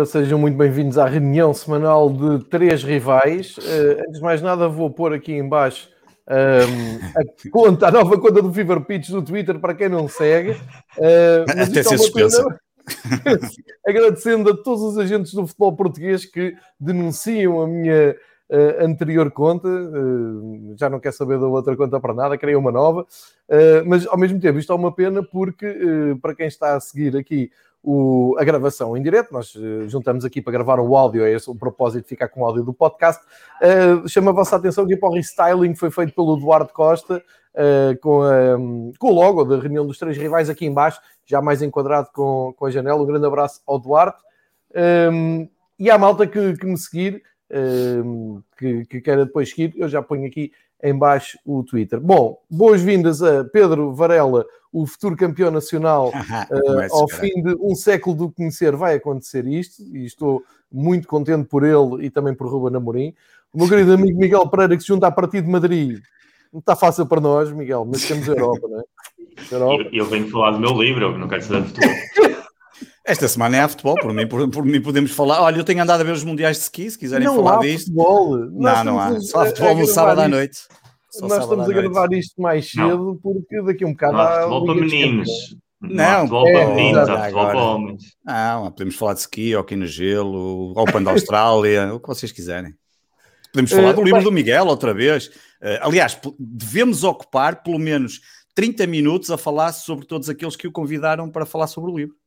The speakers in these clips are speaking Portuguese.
Ora, sejam muito bem-vindos à reunião semanal de três rivais. Uh, antes de mais nada, vou pôr aqui em baixo um, a, conta, a nova conta do Fever Pitch no Twitter, para quem não segue. Uh, Até ser é suspensa. Agradecendo a todos os agentes do futebol português que denunciam a minha uh, anterior conta, uh, já não quer saber da outra conta para nada, criei uma nova, mas ao mesmo tempo isto é uma pena porque, para quem está a seguir aqui o, a gravação em direto. Nós uh, juntamos aqui para gravar o áudio, é esse o propósito de ficar com o áudio do podcast. Uh, chama a vossa atenção que o restyling foi feito pelo Eduardo Costa, uh, com, a, com o logo da reunião dos três rivais aqui embaixo, já mais enquadrado com, com a janela. Um grande abraço ao Duarte. Um, e à malta que, que me seguir, um, que, que queira depois seguir, eu já ponho aqui em baixo o Twitter. Bom, boas-vindas a Pedro Varela, o futuro campeão nacional. uh, ao fim de um século do conhecer vai acontecer isto, e estou muito contente por ele e também por Ruben Amorim. O meu querido amigo Miguel Pereira, que se junta à partida de Madrid, não está fácil para nós, Miguel, mas temos a Europa, não é? Europa. Eu, eu venho falar do meu livro, eu não quero saber de futebol. Esta semana é a futebol, por mim, por, por, mim podemos falar. Olha, eu tenho andado a ver os mundiais de ski, se quiserem não falar há disto. Futebol. Não, não há. Só há futebol no sábado à noite. Só Nós estamos a gravar noite. isto mais cedo não. porque daqui a um bocado não há. Futebol para meninos. Não, futebol é, para meninos, há futebol para homens. Não, podemos falar de ski, hockey no gelo, Open da Austrália, o que vocês quiserem. Podemos falar uh, do livro do Miguel outra vez. Uh, aliás, devemos ocupar pelo menos 30 minutos a falar sobre todos aqueles que o convidaram para falar sobre o livro.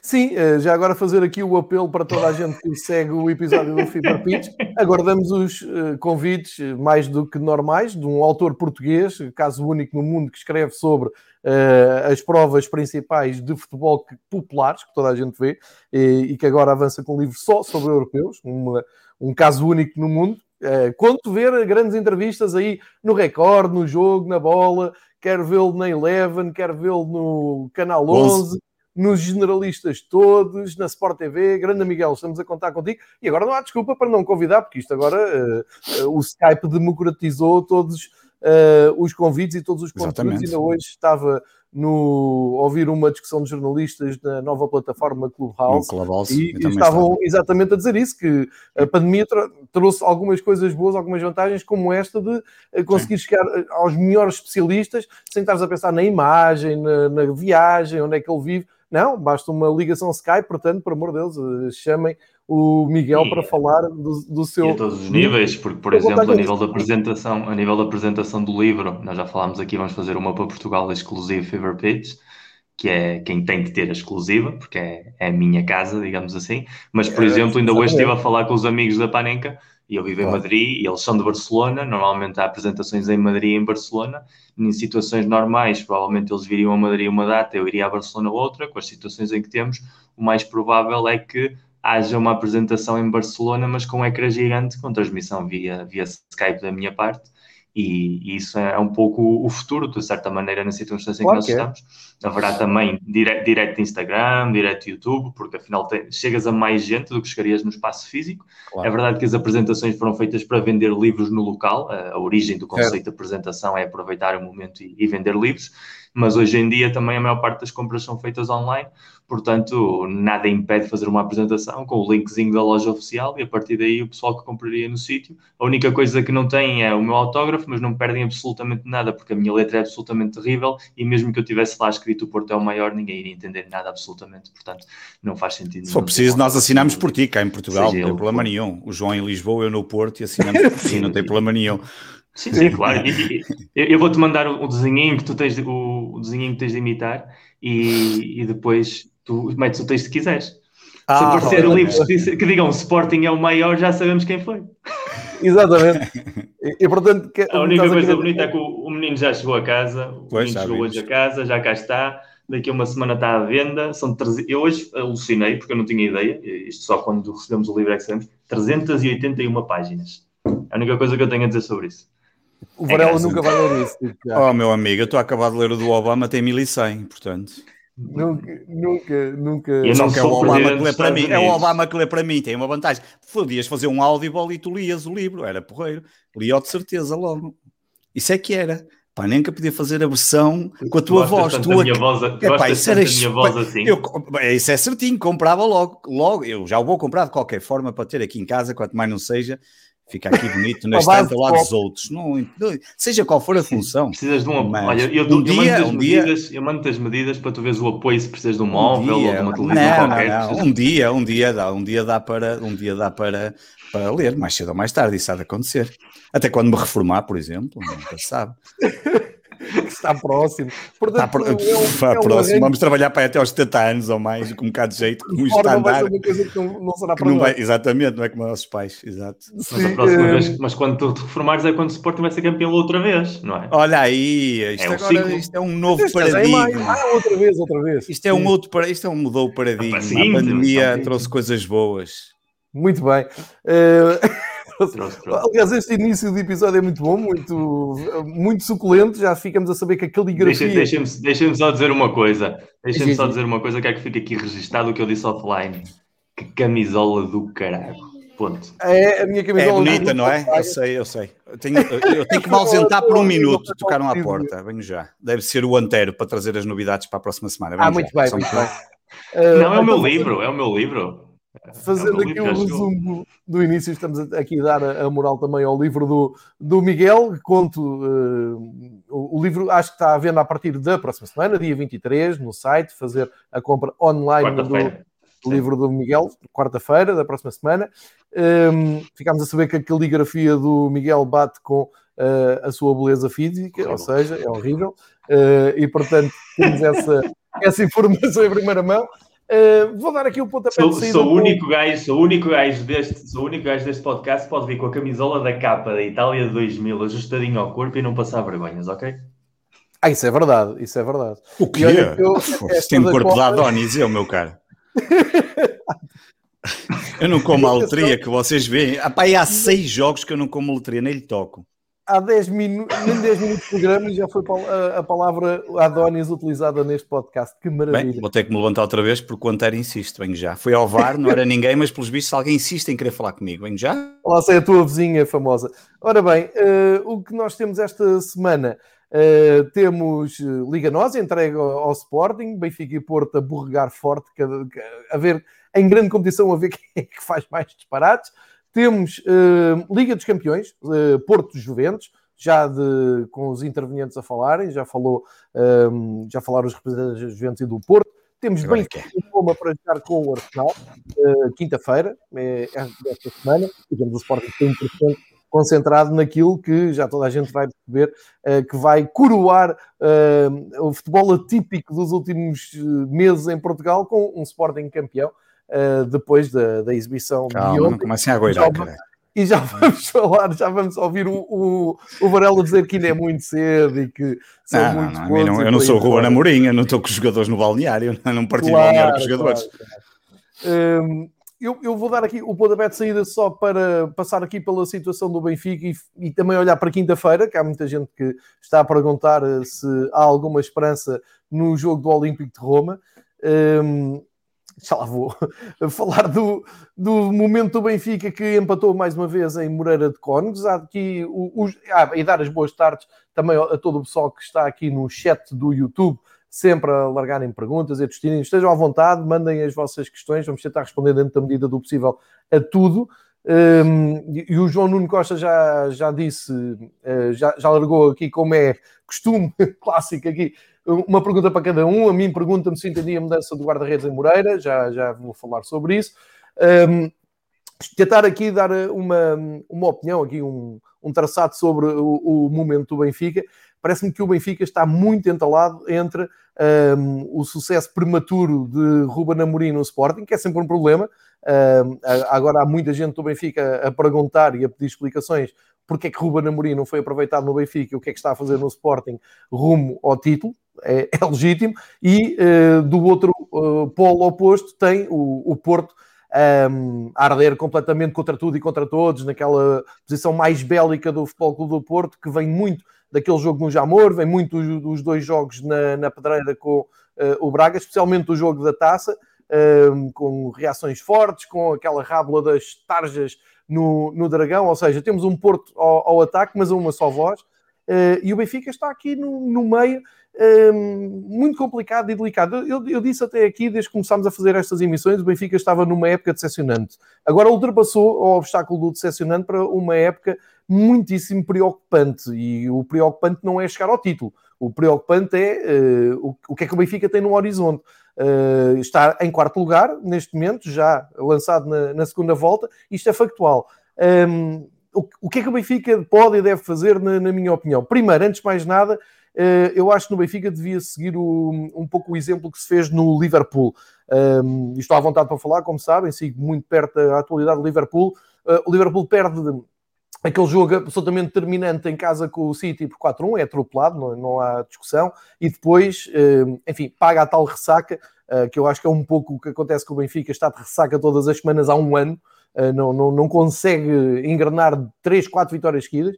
Sim, eh, já agora fazer aqui o apelo para toda a gente que segue o episódio do Fever Pitch. Aguardamos os eh, convites eh, mais do que normais de um autor português, caso único no mundo, que escreve sobre uh, as provas principais de futebol populares, que toda a gente vê, e, e que agora avança com um livro só sobre europeus, uma, um caso único no mundo. Uh, conto ver grandes entrevistas aí no Record, no jogo, na bola, quero vê-lo na Eleven, quero vê-lo no Canal 11 nos generalistas todos, na Sport TV. Grande Miguel, estamos a contar contigo. E agora não há desculpa para não convidar, porque isto agora uh, uh, o Skype democratizou todos uh, os convites e todos os conteúdos. Exatamente. Ainda hoje estava no ouvir uma discussão de jornalistas na nova plataforma Clubhouse, Clubhouse e, e estavam estava. exatamente a dizer isso, que a pandemia trouxe algumas coisas boas, algumas vantagens, como esta de conseguir Sim. chegar aos melhores especialistas sem estares a pensar na imagem, na, na viagem, onde é que ele vive, não, basta uma ligação Skype, portanto, por amor de Deus, eh, chamem o Miguel para falar do, do seu. E a todos os níveis, porque, por exemplo, a nível da apresentação, a nível da apresentação do livro, nós já falámos aqui, vamos fazer uma para Portugal exclusivo Fever Pitch, que é quem tem que ter a exclusiva, porque é, é a minha casa, digamos assim. Mas, por é, exemplo, ainda hoje estive a falar com os amigos da Panenka e eu vivo em Madrid e eles são de Barcelona. Normalmente há apresentações em Madrid e em Barcelona. Em situações normais, provavelmente eles viriam a Madrid uma data, eu iria a Barcelona outra. Com as situações em que temos, o mais provável é que haja uma apresentação em Barcelona, mas com um ecrã gigante, com transmissão via, via Skype da minha parte e, e, isso é um pouco o futuro, de certa maneira, na circunstância em que nós é. estamos. Haverá também dire direto Instagram, direto YouTube, porque afinal te, chegas a mais gente do que chegarias no espaço físico. Claro. É verdade que as apresentações foram feitas para vender livros no local, a, a origem do conceito é. de apresentação é aproveitar o momento e, e vender livros, mas hoje em dia também a maior parte das compras são feitas online, portanto nada impede fazer uma apresentação com o linkzinho da loja oficial e a partir daí o pessoal que compraria no sítio. A única coisa que não tem é o meu autógrafo, mas não perdem absolutamente nada porque a minha letra é absolutamente terrível e mesmo que eu tivesse lá escrito o Porto é o maior, ninguém iria entender nada absolutamente, portanto não faz sentido. Se for preciso, nós assinamos por ti cá em Portugal, não tem problema nenhum. O João em Lisboa, eu no Porto e assinamos por ti, não tem problema nenhum. Sim, sim, claro. eu vou-te mandar o, desenho que tu tens de, o, o desenho que tens de imitar e, e depois tu metes o texto que quiseres. Ah, Se aparecer livros que, que digam Sporting é o maior, já sabemos quem foi. Exatamente. E, e portanto, que, a única coisa bonita é que o, o, menino já chegou a casa, o pois, menino chegou hoje a casa, já cá está. Daqui a uma semana está à venda. São 300, eu hoje alucinei, porque eu não tinha ideia, isto só quando recebemos o livro é que sabemos, 381 páginas. É a única coisa que eu tenho a dizer sobre isso. O Varela é nunca vai ler isso. Tipo, oh, meu amigo, eu estou a acabar de ler o do Obama, tem 1100, portanto. Nunca, nunca, nunca. Eu não é o Obama que lê para mim. É o Obama que lê para mim, tem uma vantagem. Podias fazer um audible e tu lias o livro, era porreiro. Lia de certeza logo. Isso é que era. Pá, nem que podia fazer a versão com a tua voz. Tu a minha voz, Epá, isso era minha voz assim. Eu, isso é certinho, comprava logo, logo. Eu já o vou comprar de qualquer forma para ter aqui em casa, quanto mais não seja. Fica aqui bonito na estante ao lado dos outros. Não, não, seja qual for a função. Precisas de um Olha, eu, um eu, dia, mando um medidas, dia, eu mando as medidas para tu veres o apoio se precisas de um móvel um dia, ou de uma televisão não, qualquer. Não, não. Um dia, um dia dá, um dia dá para, um dia dá para, para ler, mais cedo ou mais tarde, isso há de acontecer. Até quando me reformar, por exemplo, nunca se sabe. está próximo. Portanto, está, pro... é um, é um próximo. Vamos trabalhar para até aos 70 anos ou mais, com um bocado de jeito, como está a andar. Não, não será para não vai, Exatamente, não é como os nossos pais. Exato. Mas, próxima vez, eh, mas quando tu te reformares é quando o Sporting vai ser campeão outra vez, não é? Olha aí, isto, é agora, isto é um novo isto paradigma. É ah, outra vez, outra vez. Isto é um outro, isto é um mudou o paradigma. a pandemia trouxe coisas boas. Muito bem. Uh... Aliás, este início do episódio é muito bom, muito, muito suculento. Já ficamos a saber que a caligrafia. Deixa-me deixa deixa só dizer uma coisa. Deixa-me só dizer uma coisa que é que fica aqui registado o que eu disse offline. Que camisola do caralho. Ponto. É a minha camisola. É bonita, não é? Eu sei, eu sei. Eu tenho, eu tenho que me ausentar por um minuto. Tocaram à porta. Venho já. Deve ser o Antero para trazer as novidades para a próxima semana. Venho ah, muito já. bem, muito bem. Não, é o meu livro, é o meu livro. Fazendo aqui um resumo do início, estamos aqui a dar a moral também ao livro do, do Miguel, conto uh, o, o, livro acho que está à venda a partir da próxima semana, dia 23, no site, fazer a compra online do livro do Miguel, quarta-feira da próxima semana. Um, ehm, ficámos a saber que a caligrafia do Miguel bate com uh, a sua beleza física, ou seja, é horrível, uh, e portanto temos essa, essa informação em primeira mão. Uh, vou dar aqui o pontapé sou, de saída. Sou o único gajo, sou o único gajo deste, sou o único gajo deste podcast pode vir com a camisola da capa da Itália de 2000 ajustadinho ao corpo e não passar vergonhas, ok? Ah, isso é verdade, isso é verdade. O quê? Você tem um corpo de Adonis, eu, meu cara. eu não como a loteria que vocês veem. Ah, pá, há seis jogos que eu não como loteria, nem lhe toco há 10 minutos, nem 10 minutos de programa e já foi a, a palavra Adonis utilizada neste podcast. Que maravilha. Bem, vou ter que me levantar outra vez porque o Antero insiste. Venho já. Foi ao VAR, não era ninguém, mas pelos vistos alguém insiste em querer falar comigo. Venho já. Lá sei a tua vizinha famosa. Ora bem, uh, o que nós temos esta semana. Uh, temos Liga Nós entrega ao, ao, Sporting, Benfica e Porto a borregar forte, a ver em grande competição a ver quem é que faz mais disparates. Temos uh, Liga dos Campeões, uh, Porto Juventus, já de, com os intervenientes a falarem, já falou, um, eh, já falaram os representantes da Juventus e do Porto. Temos bem que Roma para jogar com o Arsenal, uh, quinta-feira, é, é desta semana, e temos o Sporting 100% concentrado naquilo que já toda a gente vai perceber, uh, que vai coroar uh, o futebol atípico dos últimos meses em Portugal com um Sporting campeão uh, depois da, da exibição Calma, de ontem. Não comecem a goirar. E já vamos falar, já vamos ouvir o, o, o Varela dizer que ainda é muito cedo e que são não, muitos não, não, eu não sou o Ruben Amorim, eu não estou com os jogadores no balneário, não partilho claro, balneário com os jogadores. Claro, claro. Um, eu, eu, vou dar aqui o pontapé de saída só para passar aqui pela situação do Benfica e, e também olhar para quinta-feira, que há muita gente que está a perguntar eh, se há alguma esperança no jogo do Olímpico de Roma. Um, já lá vou, falar do, do momento do Benfica que empatou mais uma vez em Moreira de Cónegos. Há aqui os, ah, e dar as boas tardes também a todo o pessoal que está aqui no chat do YouTube, sempre a largarem perguntas e destinem. Estejam à vontade, mandem as vossas questões, vamos tentar responder dentro da medida do possível a tudo. Um, e o João Nuno Costa já, já disse, uh, já, já largou aqui como é costume clássico aqui, uma pergunta para cada um. A mim pergunta-me se entendi a mudança do guarda-redes em Moreira, já, já vou falar sobre isso. Um, tentar aqui dar uma, uma opinião, aqui um, um traçado sobre o, o momento do Benfica. Parece-me que o Benfica está muito entalado entre um, o sucesso prematuro de Ruben Amorim no Sporting, que é sempre um problema. Um, agora há muita gente do Benfica a perguntar e a pedir explicações porque é que Ruben Amorim não foi aproveitado no Benfica e o que é que está a fazer no Sporting rumo ao título é, é legítimo, e uh, do outro uh, polo oposto tem o, o Porto um, a arder completamente contra tudo e contra todos, naquela posição mais bélica do Futebol Clube do Porto, que vem muito daquele jogo no Jamor, vem muito dos, dos dois jogos na, na pedreira com uh, o Braga, especialmente o jogo da taça, um, com reações fortes, com aquela rábula das tarjas no, no Dragão, ou seja, temos um Porto ao, ao ataque, mas a uma só voz, Uh, e o Benfica está aqui no, no meio muito complicado e delicado. Eu, eu, disse até aqui, desde que começámos a fazer estas emissões, o Benfica estava numa época decepcionante. Agora ultrapassou o obstáculo do decepcionante para uma época muitíssimo preocupante. E o preocupante não é chegar ao título. O preocupante é uh, o, o, que é que o Benfica tem no horizonte. Uh, está em quarto lugar, neste momento, já lançado na, na segunda volta. Isto é factual. Um, o, o, que é que o Benfica pode e deve fazer, na, na minha opinião? Primeiro, antes de mais nada, eu acho que no Benfica devia seguir o, um pouco o exemplo que se fez no Liverpool. Um, estou à vontade para falar, como sabem, sigo muito perto da atualidade do Liverpool. Uh, o Liverpool perde aquele jogo absolutamente determinante em casa com o City por 4-1, é atropelado, não, não, há discussão, e depois, eh, enfim, paga a tal ressaca, eh, que eu acho que é um pouco o que acontece com o Benfica, está de ressaca todas as semanas há um ano, eh, não, não, não consegue engrenar 3, 4 vitórias seguidas,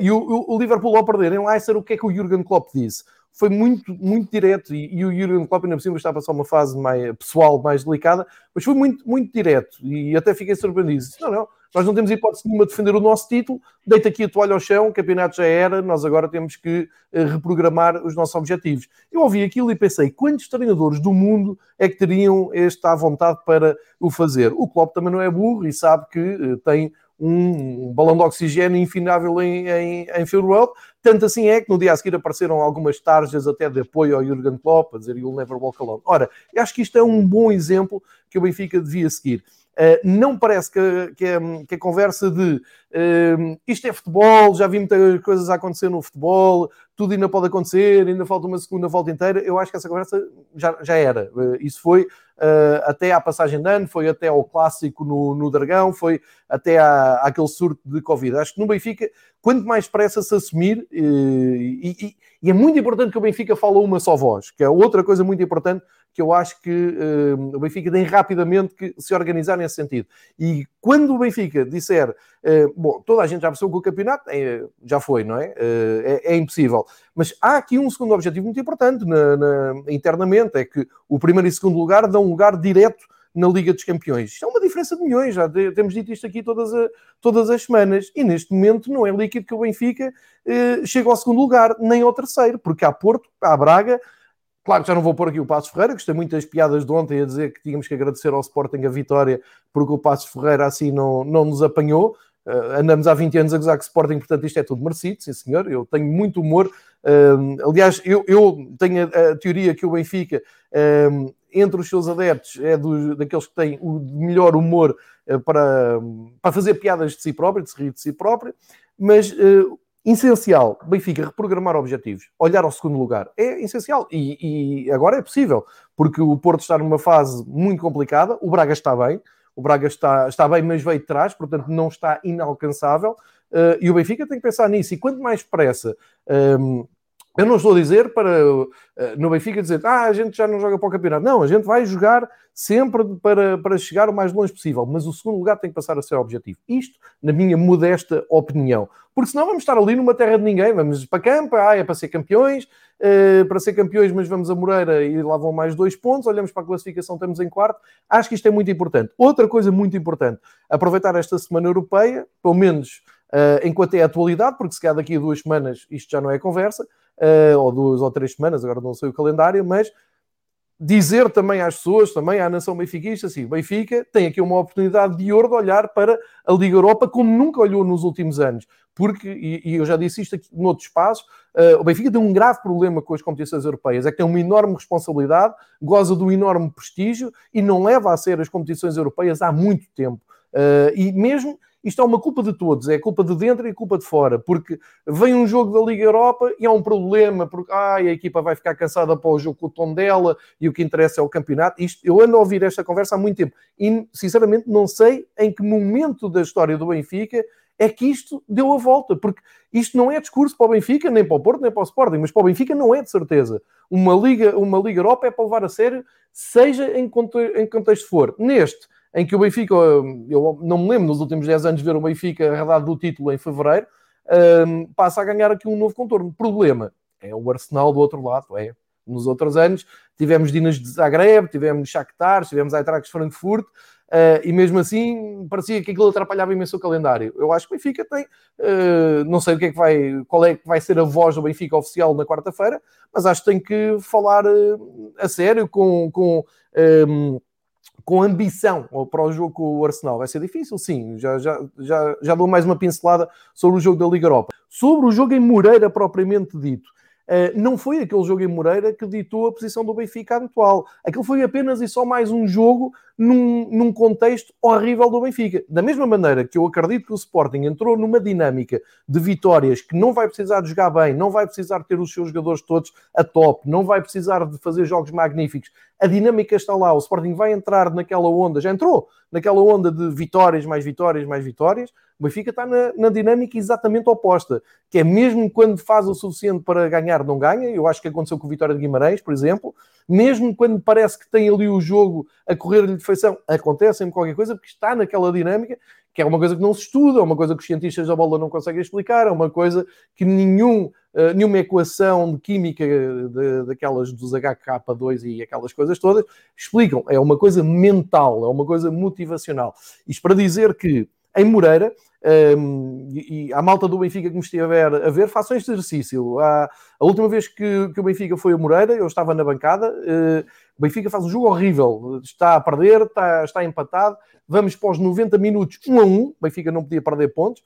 e o, o Liverpool ao perder em Leicester, o que é que o Jurgen Klopp disse? Foi muito, muito direto, e, e o Jurgen Klopp ainda por cima está a passar uma fase mais pessoal, mais delicada, mas foi muito, muito direto, e até fiquei surpreendido. Não, não, nós não temos hipótese nenhuma de defender o nosso título, deita aqui a toalha ao chão, o campeonato já era, nós agora temos que eh, reprogramar os nossos objetivos. Eu ouvi aquilo e pensei, quantos treinadores do mundo é que teriam esta vontade para o fazer? O Klopp também não é burro e sabe que eh, tem um balão de oxigênio infinável em, em, em World. Tanto assim é que no dia a seguir apareceram algumas tarjas até de apoio ao Jurgen Klopp, a dizer You'll never walk alone. Ora, eu acho que isto é um bom exemplo que o Benfica devia seguir. Uh, não parece que, que, a, que, a, conversa de uh, isto é futebol, já vi muitas coisas a acontecer no futebol, tudo ainda pode acontecer, ainda falta uma segunda volta inteira. Eu acho que essa conversa já, já era. Uh, isso foi até à passagem de ano, foi até ao clássico no, no Dragão, foi até à, àquele surto de Covid. Acho que no Benfica, quanto mais pressa se assumir, e, e, e é muito importante que o Benfica fale uma só voz, que é outra coisa muito importante que eu acho que uh, o Benfica tem rapidamente que se organizar nesse sentido. E quando o Benfica disser, uh, bom, toda a gente já percebeu que o campeonato é, já foi, não é? Uh, é? é? impossível. Mas há aqui um segundo objetivo muito importante na, na, internamente, é que o primeiro e segundo lugar dão lugar direto na Liga dos Campeões. Isto é uma diferença de milhões, já temos dito isto aqui todas, a, todas as semanas. E neste momento não é líquido que o Benfica eh, ao segundo lugar, nem ao terceiro, porque há Porto, há Braga, Claro que já não vou pôr aqui o Passos Ferreira, gostei muito das piadas de ontem a dizer que tínhamos que agradecer ao Sporting a vitória porque o Passos Ferreira assim não, não nos apanhou. Uh, andamos há 20 anos a gozar que Sporting, portanto isto é tudo merecido, sim senhor. Eu tenho muito humor. Uh, aliás, eu, eu tenho a, a, teoria que o Benfica, uh, entre os seus adeptos, é dos, daqueles que têm o melhor humor para, para fazer piadas de si próprio, de se rir de si próprio, mas essencial, Benfica, reprogramar objetivos, olhar ao segundo lugar, é essencial e, e, agora é possível, porque o Porto está numa fase muito complicada, o Braga está bem, o Braga está, está bem, mas veio de trás, portanto não está inalcançável, uh, e o Benfica tem que pensar nisso, e quanto mais pressa. Ehm, eu não estou a dizer para eh, no Benfica dizer ah, a gente já não joga para o campeonato. Não, a gente vai jogar sempre para, para chegar o mais longe possível, mas o segundo lugar tem que passar a ser objetivo. Isto, na minha modesta opinião. Porque senão vamos estar ali numa terra de ninguém, vamos para campo, ah, é para ser campeões, uh, para ser campeões, mas vamos a Moreira e lá vão mais dois pontos, olhamos para a classificação, estamos em quarto. Acho que isto é muito importante. Outra coisa muito importante, aproveitar esta semana europeia, pelo menos uh, enquanto é atualidade, porque se calhar daqui a duas semanas isto já não é conversa, ou duas ou três semanas, agora não sei o calendário, mas dizer também às pessoas, também à nação benfiquista, assim, Benfica tem aqui uma oportunidade de ouro de olhar para a Liga Europa como nunca olhou nos últimos anos, porque, e, eu já disse isto aqui noutros espaços, uh, o Benfica tem um grave problema com as competições europeias, é que tem uma enorme responsabilidade, goza de um enorme prestígio e não leva a ser as competições europeias há muito tempo. Uh, e mesmo isto é uma culpa de todos, é culpa de dentro e culpa de fora, porque vem um jogo da Liga Europa e há um problema, porque ai, a equipa vai ficar cansada para o jogo com o tom dela e o que interessa é o campeonato. Isto, eu ando a ouvir esta conversa há muito tempo e, sinceramente, não sei em que momento da história do Benfica é que isto deu a volta, porque isto não é discurso para o Benfica, nem para o Porto, nem para o Sporting, mas para o Benfica não é de certeza. Uma Liga, uma Liga Europa é para levar a sério, seja em, em contexto for. Neste, em que o Benfica, eu não me lembro nos últimos 10 anos ver o Benfica arredado do título em fevereiro, um, passa a ganhar aqui um novo contorno. Problema é o Arsenal do outro lado, é. Nos outros anos tivemos Dinas de Zagreb, tivemos Shakhtar, tivemos Eintracht Frankfurt, Uh, e mesmo assim parecia que aquilo atrapalhava imenso o calendário. Eu acho que o Benfica tem, uh, não sei o que é que vai, qual é que vai ser a voz do Benfica oficial na quarta-feira, mas acho que tem que falar uh, a sério com, com, um, com ambição para o jogo com o Arsenal. Vai ser difícil, sim. Já, já, já, já dou mais uma pincelada sobre o jogo da Liga Europa. Sobre o jogo em Moreira propriamente dito. Eh, não foi aquele jogo em Moreira que ditou a posição do Benfica atual. Aquilo foi apenas e só mais um jogo num, num, contexto horrível do Benfica. Da mesma maneira que eu acredito que o Sporting entrou numa dinâmica de vitórias que não vai precisar de jogar bem, não vai precisar ter os seus jogadores todos a top, não vai precisar de fazer jogos magníficos. A dinâmica está lá, o Sporting vai entrar naquela onda, já entrou naquela onda de vitórias, mais vitórias, mais vitórias o Benfica está na, na, dinâmica exatamente oposta, que é mesmo quando faz o suficiente para ganhar, não ganha. Eu acho que aconteceu com o Vitória de Guimarães, por exemplo. Mesmo quando parece que tem ali o jogo a correr-lhe feição, acontece sempre qualquer coisa, porque está naquela dinâmica, que é uma coisa que não se estuda, é uma coisa que os cientistas da bola não conseguem explicar, é uma coisa que nenhum, uh, nenhuma equação de química de, daquelas dos HK2 e aquelas coisas todas explicam. É uma coisa mental, é uma coisa motivacional. Isto para dizer que em Moreira, um, e, e a malta do Benfica que me estiver a ver, façam este exercício. a última vez que, que, o Benfica foi a Moreira, eu estava na bancada, uh, o Benfica faz um jogo horrível, está a perder, está, está empatado, vamos para os 90 minutos, 1 a 1, o Benfica não podia perder pontos,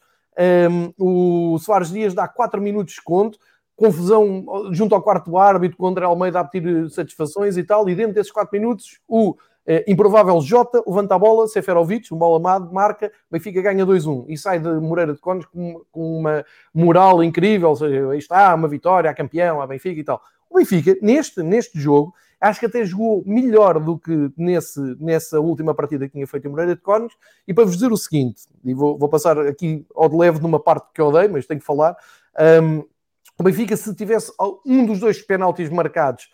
um, o Soares Dias dá 4 minutos de conto, confusão junto ao quarto árbitro, com o André Almeida a pedir satisfações e tal, e dentro desses 4 minutos o Uh, improvável Jota, levanta a bola, Seferovic, um bola amado, marca, Benfica ganha 2-1 e sai de Moreira de Cones com, com, uma moral incrível, ou seja, aí está, uma vitória, a campeão, a Benfica e tal. O Benfica, neste, neste jogo, acho que até jogou melhor do que nesse, nessa última partida que tinha feito em Moreira de Cones. E para vos dizer o seguinte, e vou, vou passar aqui ao de leve numa parte que eu odeio, mas tenho que falar. Um, o Benfica, se tivesse um dos dois penaltis marcados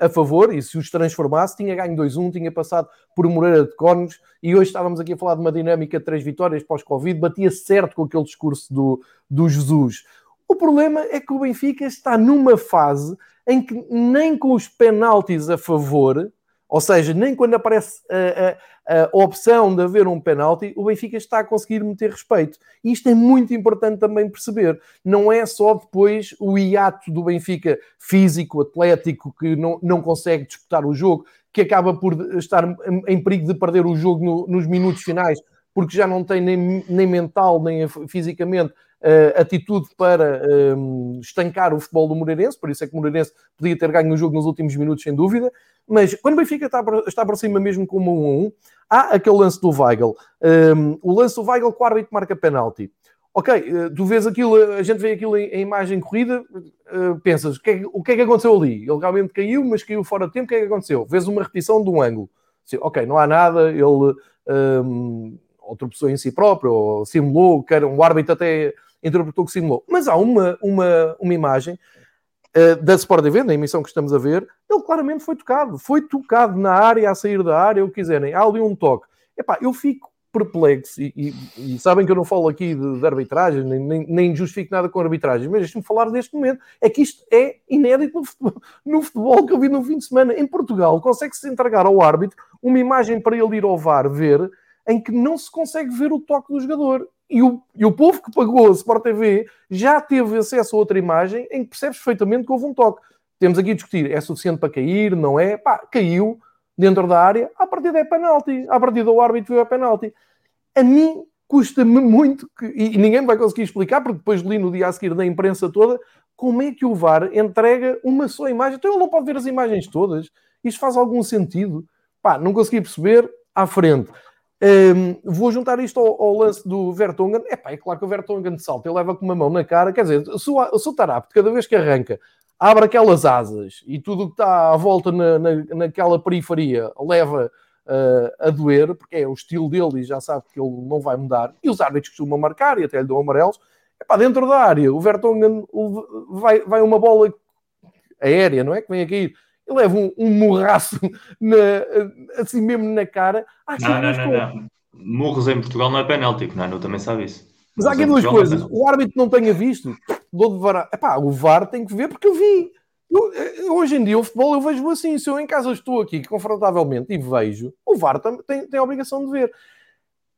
a favor, e se os transformasse, tinha ganho 2-1, tinha passado por Moreira de Cónegos, e hoje estávamos aqui a falar de uma dinâmica de três vitórias pós-Covid, batia certo com aquele discurso do, do Jesus. O problema é que o Benfica está numa fase em que nem com os penaltis a favor ou seja, nem quando aparece a, a, opção de haver um penalti, o Benfica está a conseguir meter respeito. E isto é muito importante também perceber. Não é só depois o hiato do Benfica físico, atlético, que não, não consegue disputar o jogo, que acaba por estar em perigo de perder o jogo no, nos minutos finais, porque já não tem nem, nem mental, nem fisicamente uh, atitude para um, estancar o futebol do Moreirense, por isso é que o Moreirense podia ter ganho o jogo nos últimos minutos, sem dúvida. Mas quando o Benfica está, está para cima mesmo com 1 a 1, há aquele lance do Weigl. Um, o lance do Weigl que o árbitro marca penalti. Ok, eh, tu vês aquilo, a gente vê aquilo em, em imagem corrida, uh, pensas, o que, é, o que, é, que aconteceu ali? Ele realmente caiu, mas caiu fora de tempo, o que é que aconteceu? Vês uma repetição de um ângulo. ok, não há nada, ele um, ou tropeçou em si próprio, ou simulou, que era um árbitro até interpretou que simulou. Mas há uma, uma, uma imagem uh, da Sport TV, na emissão que estamos a ver, ele claramente foi tocado. Foi tocado na área, a sair da área, o que quiserem. Há ali um toque. Epá, eu fico perplexo, e, e, e, sabem que eu não falo aqui de, de arbitragem, nem, nem, nem, justifico nada com arbitragem, mas deixe-me falar deste momento. É que isto é inédito no futebol, no futebol, que eu vi no fim de semana. Em Portugal, consegue-se entregar ao árbitro uma imagem para ele ir ao VAR ver, em que não se consegue ver o toque do jogador. E o, e o povo que pagou a Sport TV já teve acesso a outra imagem em que percebes perfeitamente que houve um toque. Temos aqui a discutir, é suficiente para cair, não é? Pá, caiu dentro da área, a partida é penalti, a partida do árbitro foi a penalti. A mim custa-me muito, que, e ninguém vai conseguir explicar, porque depois li no dia a seguir da imprensa toda, como é que o VAR entrega uma só imagem. Então ele não pode ver as imagens todas. Isto faz algum sentido? Pá, não consegui perceber à frente. Um, vou juntar isto ao, ao, lance do Vertonghen. Epá, é claro que o Vertonghen salta, ele leva com uma mão na cara. Quer dizer, se o, se cada vez que arranca, abre aquelas asas e tudo o que está à volta na, na, naquela periferia leva uh, a doer, porque é o estilo dele e já sabe que ele não vai mudar. E os árbitros costumam marcar e até lhe dão amarelos. Epá, dentro da área, o Vertonghen vai, vai uma bola aérea, não é? Que vem aqui ele leva um, um morraço na, assim mesmo na cara. Ah, não, não, não, não, Murros em Portugal não é é? Eu também sabe isso. Mas há aqui duas é coisas. o árbitro não tenha visto, dou de. Epá, o VAR tem que ver porque eu vi. Eu, hoje em dia, o futebol eu vejo assim. Se eu em casa estou aqui confrontavelmente e vejo, o VAR tem, tem a obrigação de ver.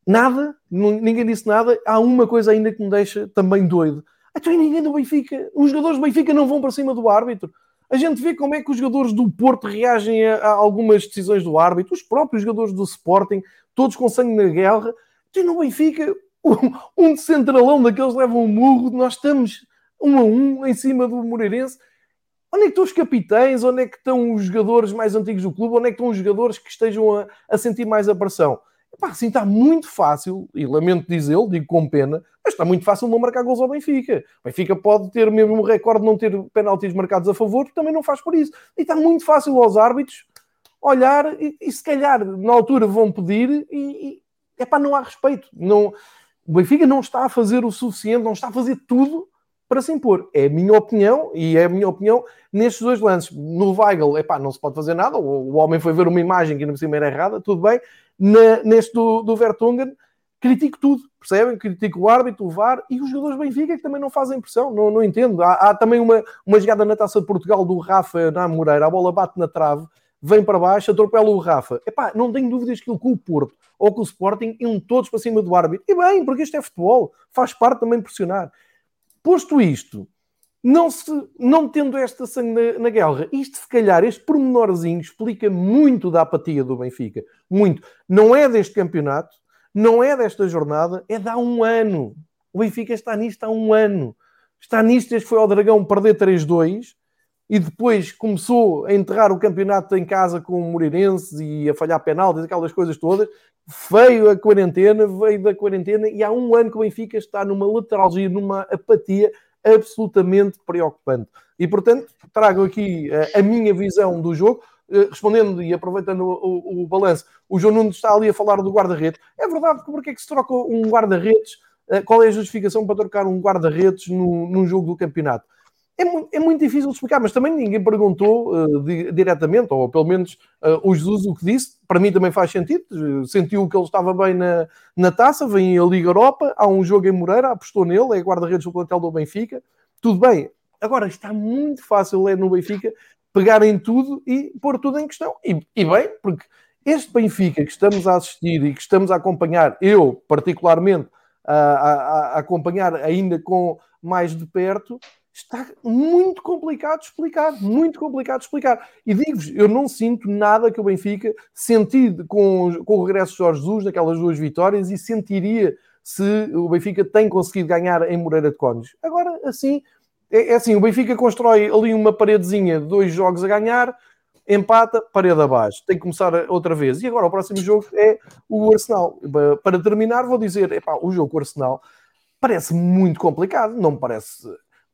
Nada, ninguém disse nada. Há uma coisa ainda que me deixa também doido. Então ninguém do Benfica, os jogadores do Benfica não vão para cima do árbitro. A gente vê como é que os jogadores do Porto reagem a, a algumas decisões do árbitro, os próprios jogadores do Sporting, todos com sangue na guerra. E no Benfica, um, um centralão daqueles leva um murro, nós estamos um a um em cima do Moreirense. Onde é que estão os capitães? Onde é que estão os jogadores mais antigos do clube? Onde é que estão os jogadores que estejam a, a sentir mais a pressão? Epá, assim está muito fácil, e lamento dizê-lo, digo com pena, mas está muito fácil não marcar gols ao Benfica. O Benfica pode ter mesmo um recorde de não ter penaltis marcados a favor, também não faz por isso. E está muito fácil aos árbitros olhar e, e se calhar na altura vão pedir e, é para não há respeito. Não, o Benfica não está a fazer o suficiente, não está a fazer tudo para se impor. É a minha opinião, e é a minha opinião nestes dois lances. No Weigl, epá, não se pode fazer nada, o, o homem foi ver uma imagem que ainda por cima era errada, tudo bem. Na, neste do, do Vertonghen, critico tudo, percebem? Critico o árbitro, o VAR e os jogadores do Benfica que também não fazem pressão, não, não entendo. Há, há, também uma, uma jogada na Taça de Portugal do Rafa na Moreira, a bola bate na trave, vem para baixo, atropela o Rafa. Epá, não tenho dúvidas que o Porto ou com o Sporting iam todos para cima do árbitro. E bem, porque isto é futebol, faz parte também pressionar. Posto isto, não, se, não tendo esta sangue na, na, guerra, isto se calhar, este pormenorzinho explica muito da apatia do Benfica. Muito. Não é deste campeonato, não é desta jornada, é de há um ano. O Benfica está nisto há um ano. Está nisto, este foi ao Dragão perder 3-2 e depois começou a enterrar o campeonato em casa com o Moreirense e a falhar penaltis, aquelas coisas todas. Veio a quarentena, veio da quarentena e há um ano que o Benfica está numa letargia, numa apatia absolutamente preocupante. E, portanto, trago aqui uh, a minha visão do jogo, uh, respondendo e aproveitando o, o, o balanço. O João Nunes está ali a falar do guarda-redes. É verdade que porque é que se troca um guarda-redes? Uh, qual é a justificação para trocar um guarda-redes num jogo do campeonato? É muito, é muito, difícil de explicar, mas também ninguém perguntou uh, di diretamente, ou pelo menos uh, o Jesus o que disse, para mim também faz sentido, sentiu que ele estava bem na, na taça, vem a Liga Europa, há um jogo em Moreira, apostou nele, é guarda-redes do plantel do Benfica, tudo bem. Agora, está muito fácil é no Benfica pegar em tudo e pôr tudo em questão. E, e bem, porque este Benfica que estamos a assistir e que estamos a acompanhar, eu particularmente, a, a, a acompanhar ainda com mais de perto, está muito complicado de explicar, muito complicado de explicar. E digo-vos, eu não sinto nada que o Benfica senti com, com o regresso de Jorge Jesus naquelas duas vitórias e sentiria se o Benfica tem conseguido ganhar em Moreira de Cónigos. Agora, assim, é, é, assim, o Benfica constrói ali uma paredezinha de dois jogos a ganhar, empata, parede abaixo. Tem que começar outra vez. E agora o próximo jogo é o Arsenal. Para terminar, vou dizer, epá, o jogo com o Arsenal parece muito complicado, não me parece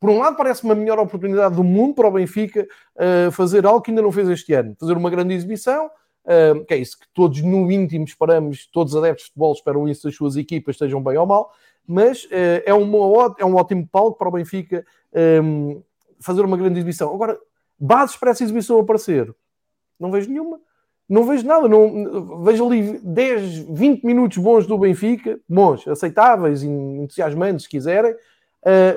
por um lado, parece uma melhor oportunidade do mundo para o Benfica uh, fazer algo que ainda não fez este ano, fazer uma grande exibição, uh, que é isso que todos no íntimo esperamos, todos os adeptos de futebol esperam isso das suas equipas, estejam bem ou mal, mas uh, é, uma, é um ótimo palco para o Benfica um, fazer uma grande exibição. Agora, bases para essa exibição aparecer, não vejo nenhuma. Não vejo nada, não, vejo ali 10, 20 minutos bons do Benfica, bons, aceitáveis, entusiasmantes, se quiserem,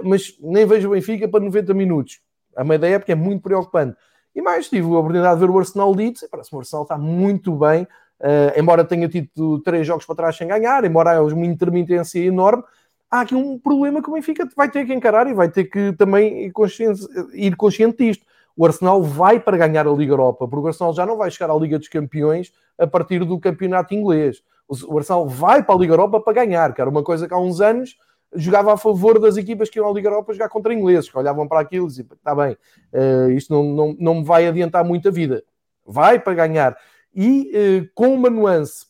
mas nem vejo o Benfica para 90 minutos. A meio da época é muito preocupante. E mais, tive a oportunidade de ver o Arsenal Leeds, parece que o Arsenal está muito bem, uh, embora tenha tido três jogos para trás sem ganhar, embora haja uma intermitência enorme, há aqui um problema que o Benfica vai ter que encarar e vai ter que também ir consciente, ir consciente disto. O Arsenal vai para ganhar a Liga Europa, porque o Arsenal já não vai chegar à Liga dos Campeões a partir do campeonato inglês. O Arsenal vai para a Liga Europa para ganhar, que era uma coisa que há uns anos jogava a favor das equipas que iam à Liga Europa jogar contra ingleses, que olhavam para aquilo e diziam, está bem, uh, isto não, não, não me vai adiantar muito a vida. Vai para ganhar. E uh, com uma nuance,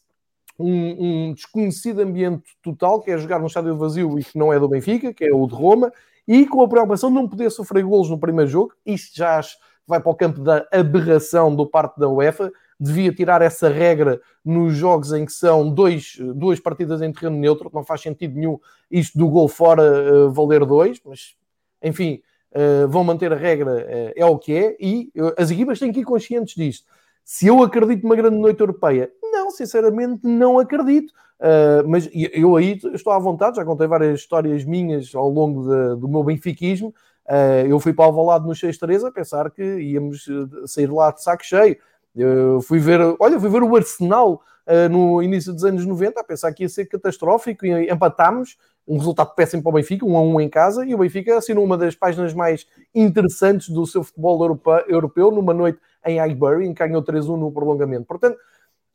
um, um, desconhecido ambiente total, que é jogar num estádio vazio e que não é do Benfica, que é o de Roma, e com a preocupação de não poder sofrer golos no primeiro jogo, isto já vai para o campo da aberração do parte da UEFA, devia tirar essa regra nos jogos em que são dois, duas partidas em terreno neutro, não faz sentido nenhum isto do gol fora uh, valer dois, mas enfim, uh, vão manter a regra, uh, é o que é, e as equipas têm que ir conscientes disto. Se eu acredito numa grande noite europeia, não, sinceramente não acredito. Uh, mas eu aí estou à vontade, já contei várias histórias minhas ao longo de, do meu benfiquismo, Uh, eu fui para o Alvalade no 6-3 a pensar que íamos sair lá de saco cheio. Eu fui ver, olha, fui ver o Arsenal uh, no início dos anos 90 a pensar que ia ser catastrófico e empatámos um resultado péssimo para o Benfica, um a um em casa, e o Benfica assinou uma das páginas mais interessantes do seu futebol europeu numa noite em Highbury, em que ganhou 3-1 no prolongamento. Portanto,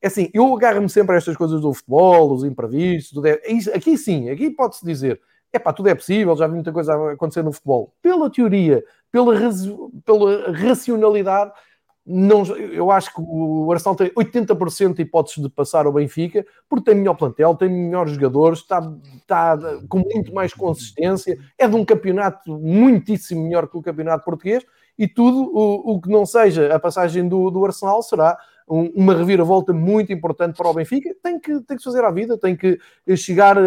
é assim, eu agarro-me sempre a estas coisas do futebol, os imprevistos, é, aqui sim, aqui pode-se dizer, é pá, tudo é possível, já vi muita coisa acontecer no futebol. Pela teoria, pela, pela racionalidade, não, eu acho que o Arsenal tem 80% de hipóteses de passar ao Benfica, porque tem melhor plantel, tem melhores jogadores, está, está com muito mais consistência, é de um campeonato muitíssimo melhor que o campeonato português, e tudo o, o que não seja a passagem do, do Arsenal será um, uma reviravolta muito importante para o Benfica. Tem que, tem que fazer a vida, tem que chegar a,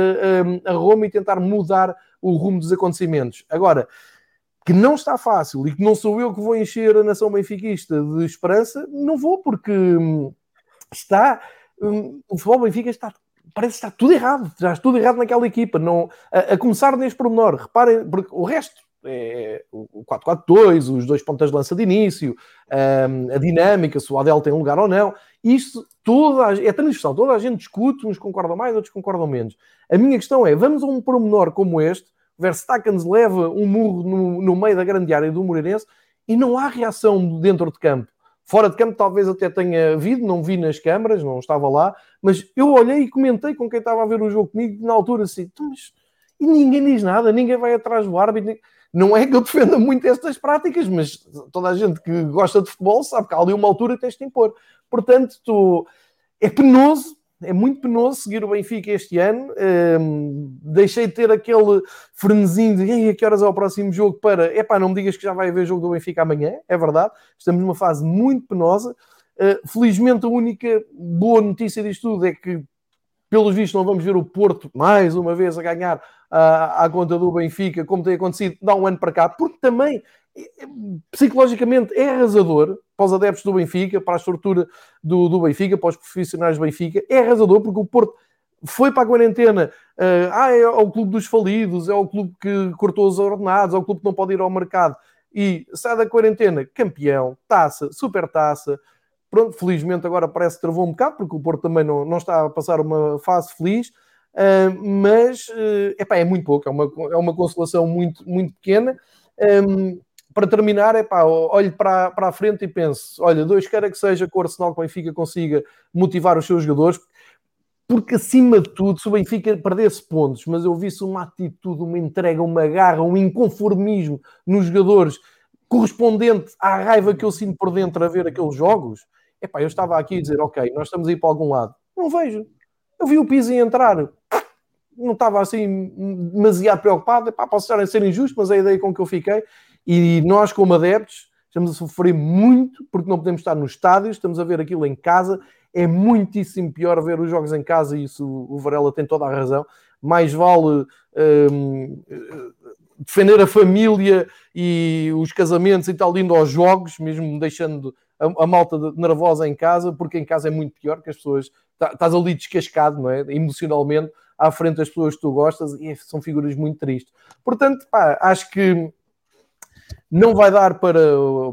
a Roma e tentar mudar o rumo dos acontecimentos. Agora, que não está fácil e que não sou eu que vou encher a nação benfiquista de esperança, não vou, porque hum, está. Hum, o futebol Benfica está. Parece está tudo errado, está tudo errado naquela equipa. Não, a, a começar neste pormenor, reparem, porque o resto é o 4-4-2, os dois pontas de lança de início, hum, a dinâmica, se o Adel tem lugar ou não. Isto toda, é transversal, toda a gente discute, uns concordam mais, outros concordam menos. A minha questão é: vamos a um pormenor como este, Verstappen leva um murro no, no, meio da grande área do Moreirense e não há reação dentro de campo. Fora de campo talvez até tenha havido, não vi nas câmaras, não estava lá, mas eu olhei e comentei com quem estava a ver o jogo comigo na altura assim, então, mas e ninguém diz nada, ninguém vai atrás do árbitro. Não é que eu defenda muito estas práticas, mas toda a gente que gosta de futebol sabe que há ali uma altura tens de impor. Portanto, tu... é penoso é muito penoso seguir o Benfica este ano. Um, deixei de ter aquele frenesim de a que horas é o próximo jogo para é pá, não me digas que já vai haver jogo do Benfica amanhã, é verdade. Estamos numa fase muito penosa. Uh, felizmente, a única boa notícia disto tudo é que, pelos vistos, não vamos ver o Porto mais uma vez a ganhar uh, à conta do Benfica, como tem acontecido dá um ano para cá, porque também psicologicamente é arrasador para os adeptos do Benfica, para a estrutura do, do Benfica, para os profissionais do Benfica, é arrasador porque o Porto foi para a quarentena, uh, ah, é o clube dos falidos, é o clube que cortou os ordenados, é o clube que não pode ir ao mercado e sai da quarentena campeão, taça, super taça. Pronto, felizmente agora parece que travou um bocado, porque o Porto também não, não está a passar uma fase feliz, uh, mas uh, epá, é muito pouco, é uma, é uma consolação muito, muito pequena. Um, para terminar, é pá, olho para, para a frente e penso: olha, dois quer que seja que o Arsenal que o Benfica consiga motivar os seus jogadores, porque acima de tudo, se o Benfica perdesse pontos, mas eu visse uma atitude, uma entrega, uma garra, um inconformismo nos jogadores correspondente à raiva que eu sinto por dentro a ver aqueles jogos, é pá, eu estava aqui a dizer: ok, nós estamos aí para algum lado. Não vejo. Eu vi o Pizzi entrar, não estava assim demasiado preocupado. Epá, posso estar a ser injusto, mas é a ideia com que eu fiquei. E nós, como adeptos, estamos a sofrer muito porque não podemos estar nos estádios, estamos a ver aquilo em casa. É muitíssimo pior ver os jogos em casa, e isso o Varela tem toda a razão. Mais vale hum, defender a família e os casamentos e tal, indo aos jogos, mesmo deixando a, a, malta nervosa em casa, porque em casa é muito pior, que as pessoas tá, estás ali descascado, não é? Emocionalmente, à frente das pessoas que tu gostas, e são figuras muito tristes. Portanto, pá, acho que não vai dar para,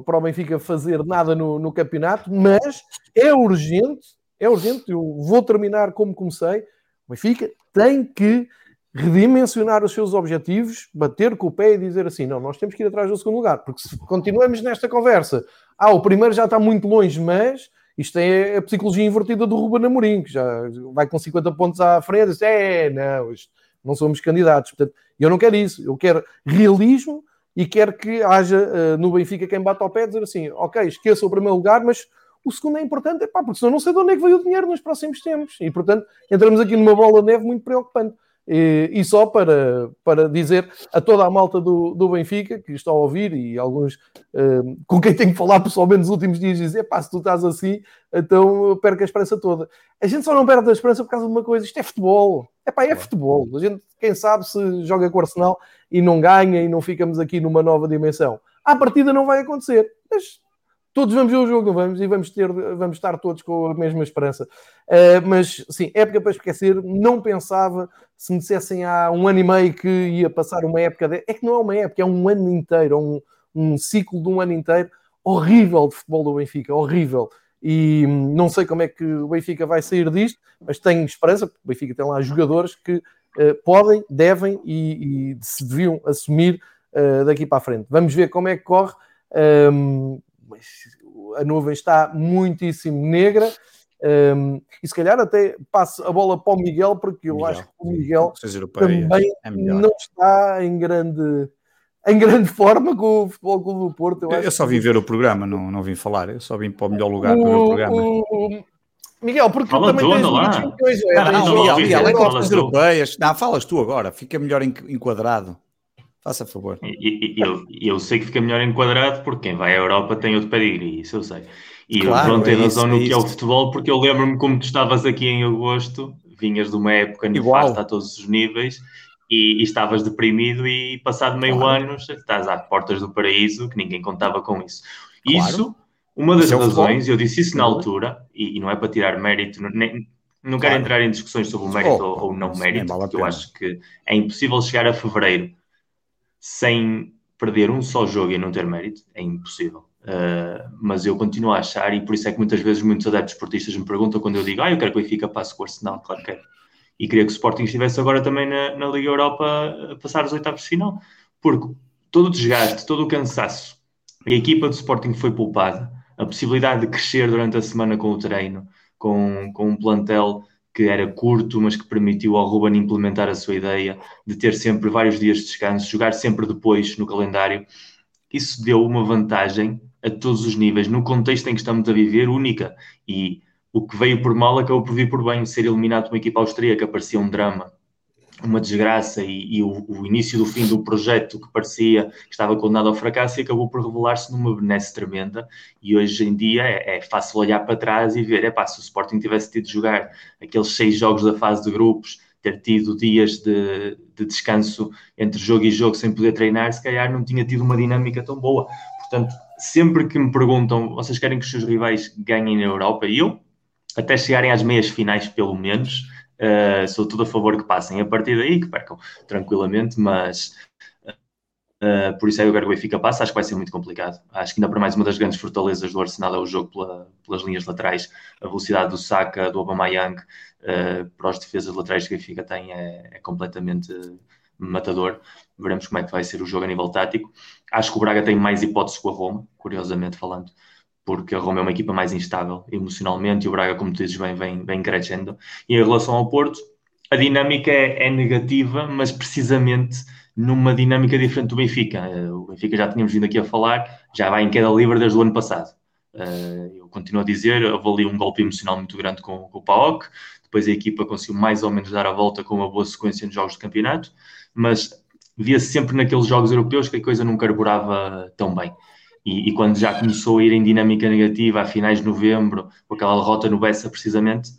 para o Benfica fazer nada no, no campeonato, mas é urgente, é urgente, eu vou terminar como comecei. O Benfica tem que redimensionar os seus objetivos, bater com o pé e dizer assim: não, nós temos que ir atrás do segundo lugar, porque se continuamos nesta conversa, ah, o primeiro já está muito longe, mas isto é a psicologia invertida do Ruben Amorim, que já vai com 50 pontos à frente, é, não, não somos candidatos. Portanto, eu não quero isso, eu quero realismo e quer que haja uh, no Benfica quem bata ao pé e dizer assim: ok, esqueça o primeiro lugar, mas o segundo é importante, epá, porque senão não sei de onde é que veio o dinheiro nos próximos tempos. E portanto, entramos aqui numa bola de neve muito preocupante. E, e, só para, para dizer a toda a malta do, do Benfica que está a ouvir e alguns uh, com quem tenho que falar pessoalmente nos últimos dias dizer pá, se tu estás assim, então perca a esperança toda. A gente só não perde a esperança por causa de uma coisa, isto é futebol. É pá, é futebol. A gente, quem sabe, se joga com o Arsenal e não ganha e não ficamos aqui numa nova dimensão. À partida não vai acontecer, mas todos vamos ver o jogo, não vamos? E vamos, ter, vamos estar todos com a mesma esperança. Uh, mas, sim, época para esquecer, não pensava, se me dissessem há um ano e meio que ia passar uma época, de... é que não é uma época, é um ano inteiro, é um, um ciclo de um ano inteiro, horrível de futebol do Benfica, horrível. E hum, não sei como é que o Benfica vai sair disto, mas tenho esperança, porque o Benfica tem lá jogadores que uh, podem, devem e, e, se deviam assumir uh, daqui para a frente. Vamos ver como é que corre. Um, a nuvem está muitíssimo negra. Um, e se calhar até passo a bola para o Miguel, porque eu Miguel, acho que o Miguel também é não está em grande, em grande forma com o Futebol Clube do Porto. Eu, eu, eu só vim ver o programa, não, não vim falar. Eu só vim para o melhor lugar o, para ver o programa. O, Miguel, porque fala também tens lá. Não, não, Miguel, Miguel, é Copas Europeias. Não, falas tu agora, fica melhor enquadrado. Faça favor. Eu, eu sei que fica melhor enquadrado porque quem vai à Europa tem outro pedigree, isso eu sei. E claro, o João tem é razão isso, no é que é o futebol, porque eu lembro-me como tu estavas aqui em agosto, vinhas de uma época nefasta a todos os níveis e, e, estavas deprimido e passado meio claro. ano estás às portas do paraíso, que ninguém contava com isso. Claro. Isso, uma das isso é razões, eu disse isso na altura, e, e, não é para tirar mérito, nem, não quero entrar em discussões sobre o mérito oh, ou, ou, não mérito, porque eu acho que é impossível chegar a fevereiro sem perder um só jogo e não ter mérito, é impossível. Uh, mas eu continuo a achar, e por isso é que muitas vezes muitos adeptos esportistas me perguntam quando eu digo, ah, eu quero que o Benfica passe com o Arsenal, claro que quero. E queria que o Sporting estivesse agora também na, na Liga Europa a passar os oitavos de final, porque todo o desgaste, todo o cansaço, a equipa do Sporting foi poupada, a possibilidade de crescer durante a semana com o treino, com, com um plantel que era curto, mas que permitiu ao Ruben implementar a sua ideia de ter sempre vários dias de descanso, jogar sempre depois no calendário. Isso deu uma vantagem a todos os níveis, no contexto em que estamos a viver, única. E o que veio por mal acabou por vir por bem, ser eliminado por uma equipa austríaca, parecia um drama uma desgraça e, e o, o, início do fim do projeto que parecia que estava condenado ao fracasso e acabou por revelar-se numa benesse tremenda e hoje em dia é, é, fácil olhar para trás e ver, é pá, se o Sporting tivesse tido de jogar aqueles seis jogos da fase de grupos, ter tido dias de, de descanso entre jogo e jogo sem poder treinar, se calhar não tinha tido uma dinâmica tão boa. Portanto, sempre que me perguntam, vocês querem que os seus rivais ganhem na Europa? E eu, até chegarem às meias finais pelo menos, Uh, sou tudo a favor que passem. A partir daí que percam tranquilamente, mas uh, por isso é que o Benfica fica passa. Acho que vai ser muito complicado. Acho que ainda para mais uma das grandes fortalezas do Arsenal é o jogo pela, pelas linhas laterais, a velocidade do Saka, do Aubameyang uh, para os defesas laterais que o Benfica tem é, é completamente matador. Veremos como é que vai ser o jogo a nível tático. Acho que o Braga tem mais hipóteses com a Roma, curiosamente falando porque a Roma é uma equipa mais instável emocionalmente e o Braga, como tu dizes, vem, vem, vem crescendo. E em relação ao Porto, a dinâmica é, é, negativa, mas precisamente numa dinâmica diferente do Benfica. Eh, o Benfica já tínhamos vindo aqui a falar, já vai em queda livre desde o ano passado. Eh, eu continuo a dizer, ali um golpe emocional muito grande com, com o PAOK, depois a equipa conseguiu mais ou menos dar a volta com uma boa sequência de jogos de campeonato, mas via-se sempre naqueles jogos europeus que a coisa não carburava tão bem. E, e, quando já começou a ir em dinâmica negativa a finais de novembro, com aquela derrota no Bessa precisamente,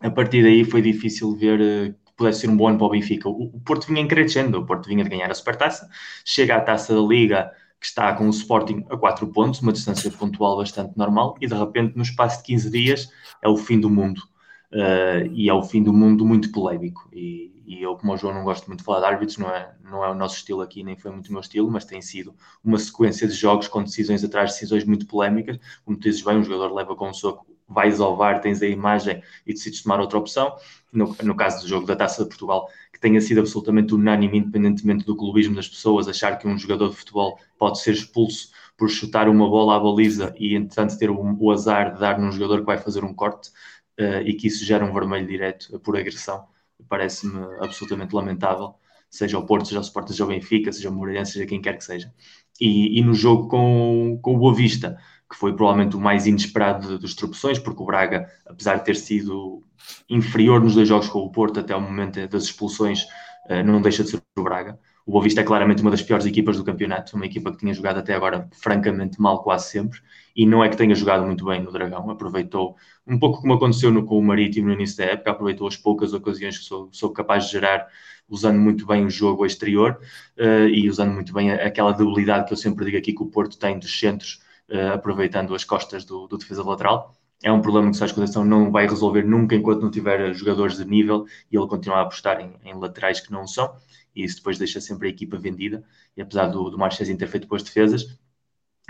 a partir daí foi difícil ver uh, que pudesse ser um bom ano para o Benfica. O, o Porto vinha crescendo, o Porto vinha de ganhar a Supertaça, chega à Taça da Liga, que está com o Sporting a 4 pontos, uma distância pontual bastante normal, e de repente, no espaço de 15 dias, é o fim do mundo. Uh, e é o fim do mundo muito polémico. E, e, eu, como o João, não gosto muito de falar de árbitros, não é, não é o nosso estilo aqui, nem foi muito o meu estilo, mas tem sido uma sequência de jogos com decisões atrás de decisões muito polémicas. Como tu dizes bem, um jogador leva com um soco, vais ao VAR, tens a imagem e decides tomar outra opção. No, no caso do jogo da Taça de Portugal, que tenha sido absolutamente unânime, independentemente do clubismo das pessoas, achar que um jogador de futebol pode ser expulso por chutar uma bola à baliza e, entretanto, ter o, o azar de dar num jogador que vai fazer um corte uh, e que isso gera um vermelho direto por agressão. Parece-me absolutamente lamentável, seja o Porto, seja o Sporting, seja o Benfica, seja o Moreirense, seja quem quer que seja. E, e, no jogo com, com o Boa Vista, que foi provavelmente o mais inesperado dos tropeções, porque o Braga, apesar de ter sido inferior nos dois jogos com o Porto até o momento das expulsões, uh, não deixa de ser o Braga. O Boa Vista é claramente uma das piores equipas do campeonato, uma equipa que tinha jogado até agora francamente mal quase sempre, e não é que tenha jogado muito bem no Dragão, aproveitou um pouco como aconteceu no, com o Marítimo no início da época, aproveitou as poucas ocasiões que sou, sou capaz de gerar, usando muito bem o jogo exterior uh, e usando muito bem aquela debilidade que eu sempre digo aqui que o Porto tem dos centros, uh, aproveitando as costas do, do defesa lateral. É um problema que o Sérgio Conceição não vai resolver nunca enquanto não tiver jogadores de nível e ele continuar a apostar em, em laterais que não são, e isso depois deixa sempre a equipa vendida. E apesar do, do Marchesin ter feito boas defesas,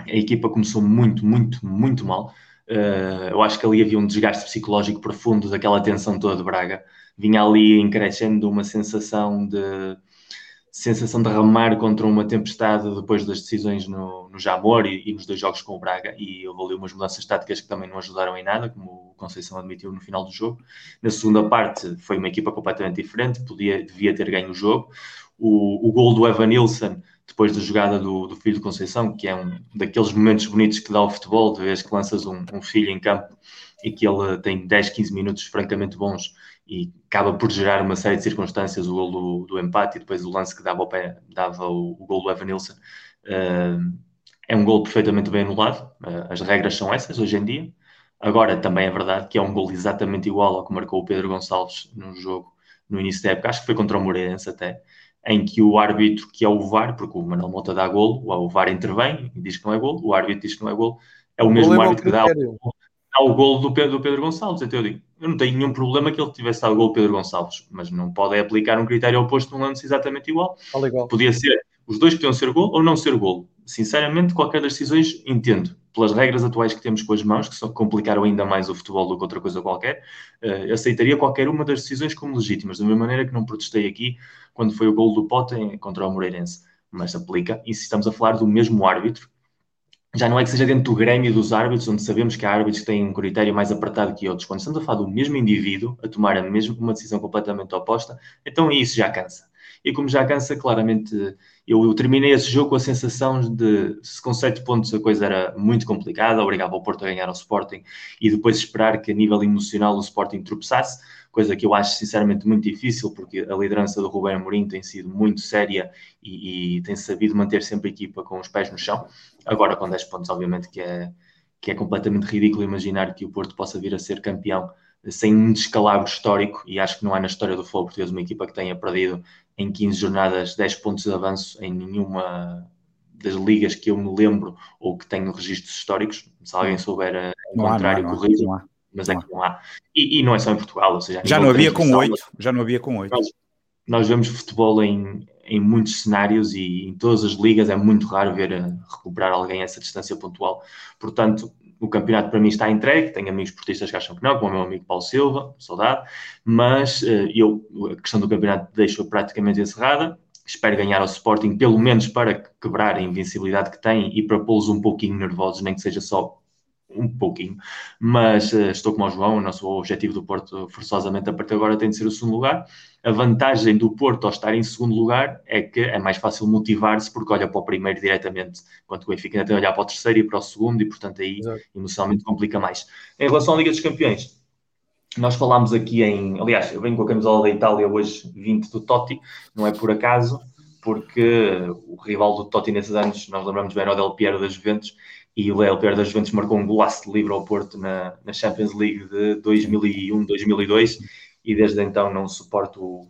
a equipa começou muito, muito, muito mal. Uh, eu acho que ali havia um desgaste psicológico profundo daquela tensão toda de Braga. Vinha ali encrescendo uma sensação de sensação de ramar contra uma tempestade depois das decisões no, no Jamor e, e, nos dois jogos com o Braga e houve ali umas mudanças táticas que também não ajudaram em nada, como o Conceição admitiu no final do jogo. Na segunda parte foi uma equipa completamente diferente, podia, devia ter ganho o jogo. O, o gol do Evan Nilsson, depois da jogada do, do filho de Conceição, que é um daqueles momentos bonitos que dá o futebol, de vez que lanças um, um filho em campo e que ele tem 10, 15 minutos francamente bons e acaba por gerar uma série de circunstâncias, o gol do, do empate e depois o lance que dava, pé, dava o, o gol do Evan Nilsson. Uh, é um gol perfeitamente bem anulado, uh, as regras são essas hoje em dia. Agora, também é verdade que é um gol exatamente igual ao que marcou o Pedro Gonçalves no jogo no início da época, acho que foi contra o Moreirense até, em que o árbitro, que é o VAR, porque o Manuel Mota dá gol, o VAR intervém e diz que não é gol, o árbitro diz que não é gol, é o, o mesmo árbitro que dá o, dá o gol do Pedro, do Pedro Gonçalves. Então eu digo, eu não tenho nenhum problema que ele tivesse dado o gol Pedro Gonçalves, mas não pode aplicar um critério oposto num lance exatamente igual. igual. Podia ser, os dois podiam ser gol ou não ser gol. Sinceramente, qualquer das decisões entendo. Pelas regras atuais que temos com as mãos, que só complicaram ainda mais o futebol do que outra coisa qualquer, uh, aceitaria qualquer uma das decisões como legítimas, da mesma maneira que não protestei aqui quando foi o gol do Pote contra o Moreirense. Mas aplica, e se estamos a falar do mesmo árbitro, já não é que seja dentro do grêmio dos árbitros, onde sabemos que há árbitros que têm um critério mais apertado que outros. Quando estamos a falar do mesmo indivíduo a tomar a mesma, uma decisão completamente oposta, então isso já cansa. E como já cansa, claramente, eu, eu terminei esse jogo com a sensação de, se com sete pontos a coisa era muito complicada, obrigava o Porto a ganhar ao Sporting e depois esperar que a nível emocional o Sporting tropeçasse, coisa que eu acho sinceramente muito difícil, porque a liderança do Rubén Amorim tem sido muito séria e, e tem sabido manter sempre a equipa com os pés no chão. Agora, com 10 pontos, obviamente que é, que é completamente ridículo imaginar que o Porto possa vir a ser campeão sem um descalabro histórico, e acho que não há na história do futebol português uma equipa que tenha perdido em 15 jornadas 10 pontos de avanço em nenhuma das ligas que eu me lembro ou que tenho registros históricos. Se alguém souber o contrário, corrija mas é que não há. E, e, não é só em Portugal, ou seja, já não havia com oito, já não havia com oito. Nós, nós, vemos futebol em, em muitos cenários e em todas as ligas é muito raro ver eh, recuperar alguém essa distância pontual. Portanto, o campeonato para mim está entregue. Tenho amigos portistas que acham que não, como o meu amigo Paulo Silva, saudade, mas uh, eu a questão do campeonato deixo praticamente encerrada. Espero ganhar ao Sporting, pelo menos para quebrar a invencibilidade que tem e para pô-los um pouquinho nervosos, nem que seja só um pouquinho, mas uh, estou como o João, o nosso objetivo do Porto forçosamente a partir de agora tem de ser o segundo lugar. A vantagem do Porto ao estar em segundo lugar é que é mais fácil motivar-se porque olha para o primeiro diretamente, enquanto o Benfica ainda tem de olhar para o terceiro e para o segundo e portanto aí Exato. emocionalmente complica mais. Em relação à Liga dos Campeões, nós falámos aqui em, aliás, eu venho com a camisola da Itália hoje 20 do Totti, não é por acaso, porque o rival do Totti nesses anos, nós lembramos bem, o Del Piero das Juventus, e o Léo Pierre das Juventus marcou um golaço de livre ao Porto na, na Champions League de 2001, 2002 e desde então não suporto o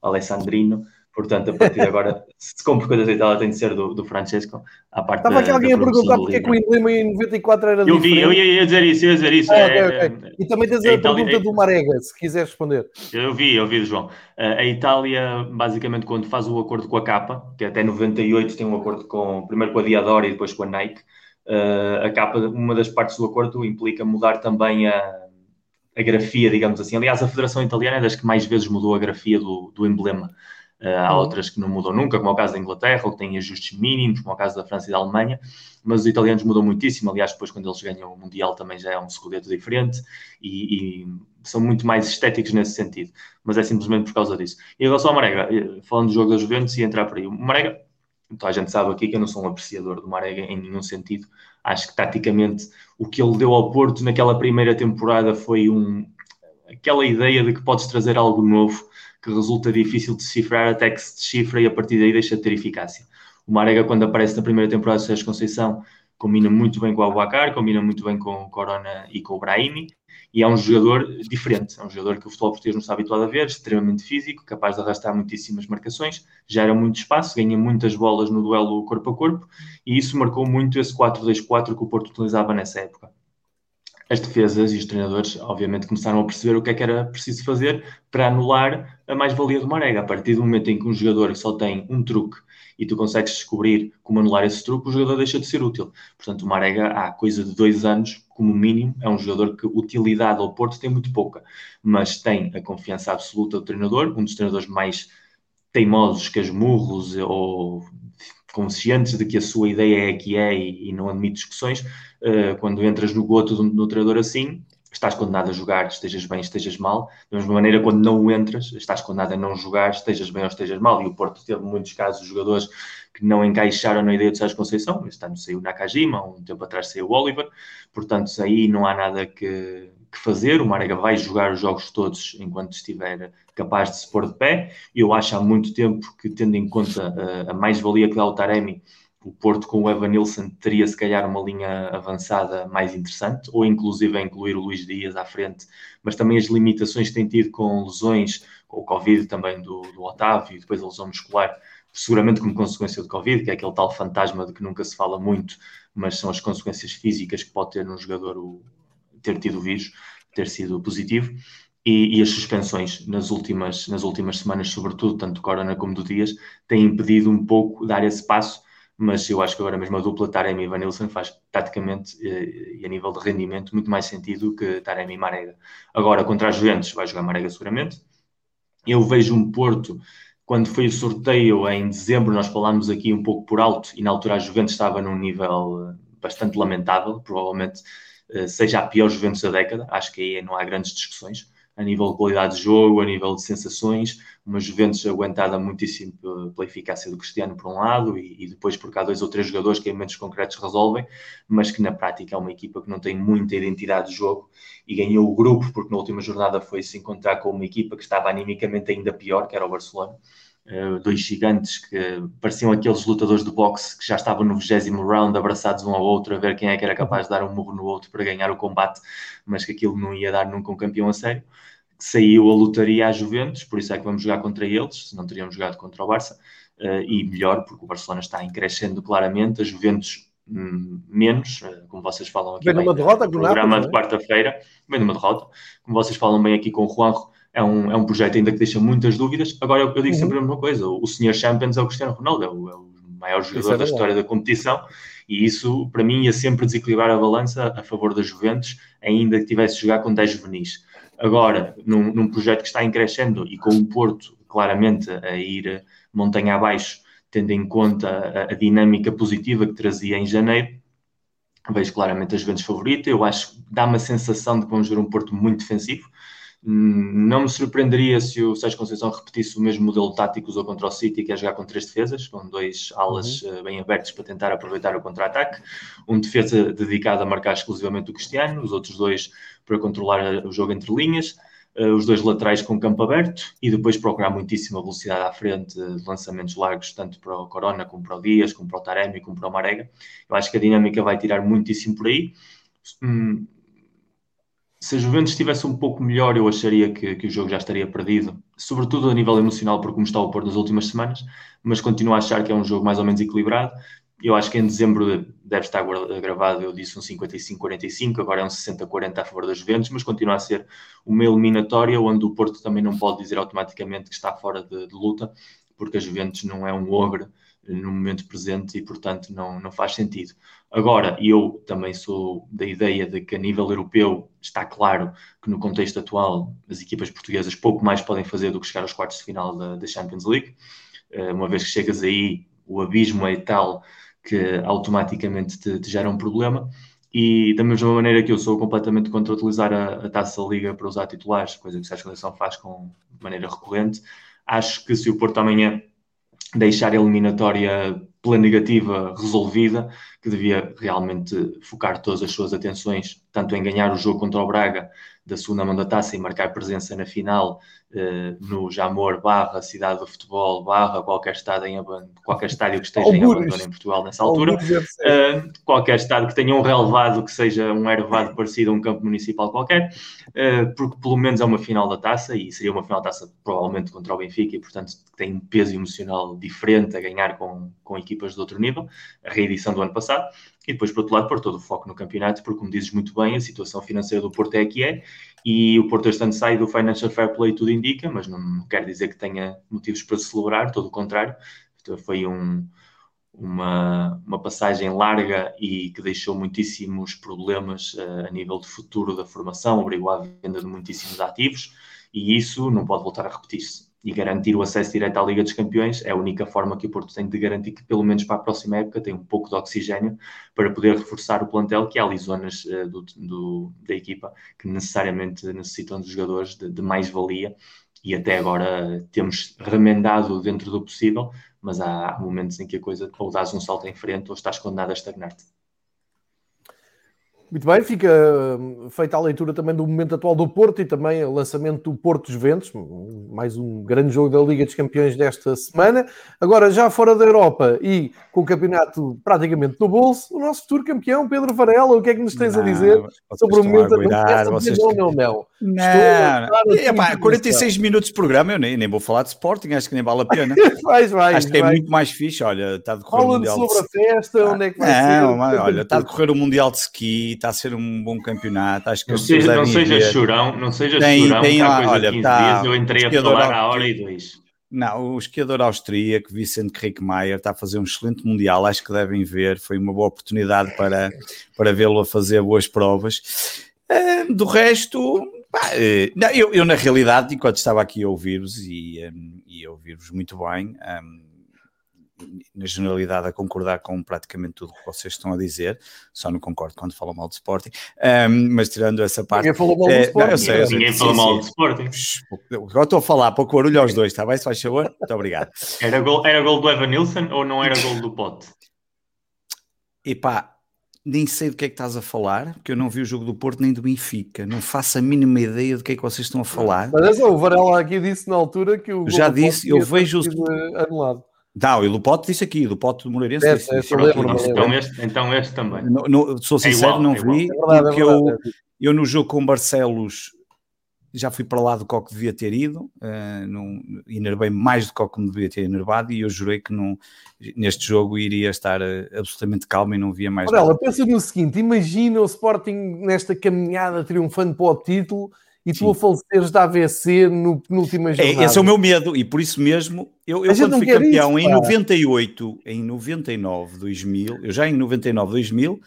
Alessandrino. Portanto, a partir de agora, se compro coisas da Itália, tem de ser do, do Francesco. À parte Estava aqui alguém a perguntar porque é que o Emblema em 94 era Eu vi, eu ia, dizer isso, ia dizer isso. Ah, é, okay, okay. E também tens a, a Itália, pergunta do Marega, se quiser responder. Eu vi, eu vi, João. A Itália, basicamente, quando faz o acordo com a capa, que até 98 tem um acordo com, primeiro com a Diadora e depois com a Nike, a capa, uma das partes do acordo implica mudar também a, a grafia, digamos assim. Aliás, a Federação Italiana é das que mais vezes mudou a grafia do, do emblema. Uh, há uhum. outras que não mudam nunca, como é o caso da Inglaterra, ou que têm ajustes mínimos, como é o caso da França e da Alemanha, mas os italianos mudam muitíssimo. Aliás, depois, quando eles ganham o Mundial, também já é um escudeto diferente e, e, são muito mais estéticos nesse sentido. Mas é simplesmente por causa disso. E em relação ao Marega, eh, falando do jogo da Juventus e entrar por aí, o Marega então a gente sabe aqui que eu não sou um apreciador do Marega em nenhum sentido. Acho que taticamente o que ele deu ao Porto naquela primeira temporada foi um, aquela ideia de que podes trazer algo novo que resulta difícil de decifrar até que se decifra e a partir daí deixa de ter eficácia. O Marega, quando aparece na primeira temporada do Sérgio Conceição, combina muito bem com o Abubacar, combina muito bem com o Corona e com o Brahimi, e é um jogador diferente, é um jogador que o futebol português não está habituado a ver, extremamente físico, capaz de arrastar muitíssimas marcações, gera muito espaço, ganha muitas bolas no duelo corpo a corpo, e isso marcou muito esse 4-2-4 que o Porto utilizava nessa época as defesas e os treinadores, obviamente, começaram a perceber o que é que era preciso fazer para anular a mais-valia do Marega. A partir do momento em que um jogador só tem um truque e tu consegues descobrir como anular esse truque, o jogador deixa de ser útil. Portanto, o Marega, há coisa de dois anos, como mínimo, é um jogador que utilidade ao Porto tem muito pouca, mas tem a confiança absoluta do treinador, um dos treinadores mais teimosos, casmurros ou conscientes de que a sua ideia é a que é e, e não admite discussões, uh, quando entras no goto do, do treinador assim, estás condenado a jogar, estejas bem, estejas mal. Da mesma maneira, quando não entras, estás condenado a não jogar, estejas bem ou estejas mal. E o Porto teve muitos casos de jogadores que não encaixaram na ideia de Sérgio Conceição. Este ano saiu Nakajima, um tempo atrás saiu o Oliver. Portanto, aí não há nada que, que fazer. O Marega vai jogar os jogos todos enquanto estiver capaz de se pôr de pé. Eu acho há muito tempo que, tendo em conta a, a mais-valia que dá o Taremi, o Porto com o Evan Nilsson teria se calhar uma linha avançada mais interessante, ou inclusive a incluir o Luís Dias à frente, mas também as limitações que tem tido com lesões, com o Covid também do, do Otávio e depois a lesão muscular, seguramente como consequência do Covid, que é aquele tal fantasma de que nunca se fala muito, mas são as consequências físicas que pode ter num jogador o, ter tido o vírus, ter sido positivo. E, e, as suspensões nas últimas, nas últimas semanas, sobretudo, tanto do Corona como do Dias, têm impedido um pouco dar esse passo mas eu acho que agora mesmo a dupla Taremi e Vanilson faz taticamente eh, e a nível de rendimento muito mais sentido que Taremi e Marega. Agora, contra a Juventus, vai jogar Marega seguramente. Eu vejo um Porto, quando foi o sorteio em dezembro, nós falámos aqui um pouco por alto, e na altura a Juventus estava num nível eh, bastante lamentável, provavelmente eh, seja a pior Juventus da década, acho que aí não há grandes discussões a nível de qualidade de jogo, a nível de sensações, uma Juventus aguentada muitíssimo pela eficácia do Cristiano por um lado e, e, depois por cá dois ou três jogadores que em momentos concretos resolvem, mas que na prática é uma equipa que não tem muita identidade de jogo e ganhou o grupo porque na última jornada foi se encontrar com uma equipa que estava animicamente ainda pior, que era o Barcelona. Uh, dois gigantes que pareciam aqueles lutadores de boxe que já estavam no 20 round abraçados um ao outro a ver quem é que era capaz de dar um murro no outro para ganhar o combate, mas que aquilo não ia dar nunca um campeão a sério saiu a lotaria à Juventus, por isso é que vamos jogar contra eles, se não teríamos jogado contra o Barça, uh, e melhor, porque o Barcelona está em crescendo claramente, a Juventus hum, menos, uh, como vocês falam aqui bem, numa derrota, no programa de é? quarta-feira, vem numa derrota, como vocês falam bem aqui com o Juanjo, é um, é um projeto ainda que deixa muitas dúvidas. Agora, eu, eu digo uhum. sempre a mesma coisa, o, o senhor Champions é o Cristiano Ronaldo, é o, é o maior jogador é da história da competição, e isso, para mim, ia sempre desequilibrar a balança a favor da Juventus, ainda que tivesse de jogar com 10 juvenis. Agora, num, num projeto que está em crescendo e com o Porto claramente a ir montanha abaixo, tendo em conta a, a dinâmica positiva que trazia em janeiro, vejo claramente as Juventus favorita. Eu acho que dá uma sensação de que vamos ver um Porto muito defensivo. Hum, não me surpreenderia se o Sérgio Conceição repetisse o mesmo modelo tático que usou contra o City, que é jogar com três defesas, com dois alas uhum. Eh, bem abertos para tentar aproveitar o contra-ataque. Um defesa dedicado a marcar exclusivamente o Cristiano, os outros dois para controlar o jogo entre linhas, uh, os dois laterais com campo aberto e depois procurar muitíssima velocidade à frente, lançamentos largos, tanto para o Corona, como para o Dias, como para o Taremi, como para o Marega. Eu acho que a dinâmica vai tirar muitíssimo por aí. Hum, se a Juventus estivesse um pouco melhor, eu acharia que, que, o jogo já estaria perdido, sobretudo a nível emocional, por como está o pôr nas últimas semanas, mas continuo a achar que é um jogo mais ou menos equilibrado eu acho que em dezembro deve estar gravado, eu disse um 55-45, agora é um 60-40 a favor das Juventus, mas continua a ser uma eliminatória onde o Porto também não pode dizer automaticamente que está fora de, de luta, porque a Juventus não é um ogre no momento presente e, portanto, não, não faz sentido. Agora, eu também sou da ideia de que a nível europeu está claro que no contexto atual as equipas portuguesas pouco mais podem fazer do que chegar aos quartos de final da, da Champions League. Eh, uma vez que chegas aí, o abismo é tal que automaticamente te, te gera um problema. E da mesma maneira que eu sou completamente contra utilizar a, a taça Liga para usar titulares, coisa que a Seleção faz com de maneira recorrente, acho que se o Porto amanhã deixar a eliminatória pela negativa resolvida, que devia realmente focar todas as suas atenções, tanto em ganhar o jogo contra o Braga da segunda mão da taça e marcar presença na final uh, no Jamor barra cidade do futebol barra qualquer estádio, em qualquer estádio que esteja em abandono em Portugal nessa altura, uh, qualquer estádio que tenha um relevado que seja um relevado parecido a um campo municipal qualquer, uh, porque pelo menos é uma final da taça e seria uma final da taça provavelmente contra o Benfica e portanto tem um peso emocional diferente a ganhar com, com equipas de outro nível, a reedição do ano passado e depois, por outro lado, pôr todo o foco no campeonato, porque, como dizes muito bem, a situação financeira do Porto é que é, e o Porto este ano sai do Financial Fair Play, tudo indica, mas não, não quer dizer que tenha motivos para celebrar, todo o contrário. Então, foi um, uma, uma passagem larga e que deixou muitíssimos problemas uh, a nível de futuro da formação, obrigou à venda de muitíssimos ativos, e isso não pode voltar a repetir-se e garantir o acesso direto à Liga dos Campeões é a única forma que o Porto tem de garantir que, pelo menos para a próxima época, tem um pouco de oxigênio para poder reforçar o plantel, que há ali zonas uh, do, do, da equipa que necessariamente necessitam de jogadores de, de mais-valia e até agora temos remendado dentro do possível, mas há momentos em que a coisa ou dás um salto em frente ou estás condenado a estagnar-te. Muito bem, fica hum, feita a leitura também do momento atual do Porto e também o lançamento do Porto Juventus, mais um grande jogo da Liga dos Campeões desta semana. Agora, já fora da Europa e com o campeonato praticamente no bolso, o nosso futuro campeão, Pedro Varela, o que é que nos tens não, a dizer sobre o momento atual? Vocês... Não, não, não. Não, Epá, 46 minutos de programa, eu nem, nem vou falar de Sporting, acho que nem vale a pena. vai, vai, acho que é muito mais fixe, olha, está a decorrer o Mundial sobre de... a festa, onde é que vai não, ser? Mas, olha, está a decorrer o Mundial de Ski, está a ser um bom campeonato. Acho que não seja, não seja chorão, não seja tem, chorão, tem, há coisa olha, 15 tá, dias eu entrei a falar à hora e dois. Não, o esquiador austríaco, Vicente Rickmeyer, está a fazer um excelente Mundial, acho que devem ver, foi uma boa oportunidade para, para vê-lo a fazer boas provas. Uh, do resto, pá, uh, não, eu, eu, na realidade, enquanto estava aqui a ouvir-vos e, um, e a ouvir-vos muito bem, um, na generalidade, a concordar com praticamente tudo o que vocês estão a dizer, só não concordo quando falam mal de Sporting, um, mas tirando essa parte. Ninguém falou mal de Sporting. Não, sei, Ninguém falou mal de Sporting. Agora estou a falar, pouco barulho aos dois, está bem? Se faz favor? Muito obrigado. Era gol, era gol do Evan Nilsson ou não era gol do Pote? E pá, nem sei do que é que estás a falar, porque eu não vi o jogo do Porto nem do Benfica. Não faço a mínima ideia do que é que vocês estão a falar. Mas é o Varela aqui disse na altura que o. Já disse, eu vejo. Anulado. Não, e Lupote disse aqui, Lupote do Moreirense é, disse, disse. Lembro, então, este, então este também. No, no, sou é sincero, é igual, não é vi, é verdade, porque eu, eu no jogo com Barcelos já fui para lá do que que devia ter ido, uh, não, enervei mais do que me devia ter enervado e eu jurei que não, neste jogo iria estar uh, absolutamente calmo e não via mais Olha, nada. pensa no seguinte, imagina o Sporting nesta caminhada triunfante para o título e tu a faleceres da AVC no penúltima jornada. É, esse é o meu medo, e por isso mesmo, eu, eu quando fui campeão isso, em 98, em 99, 2000, eu já em 99, 2000,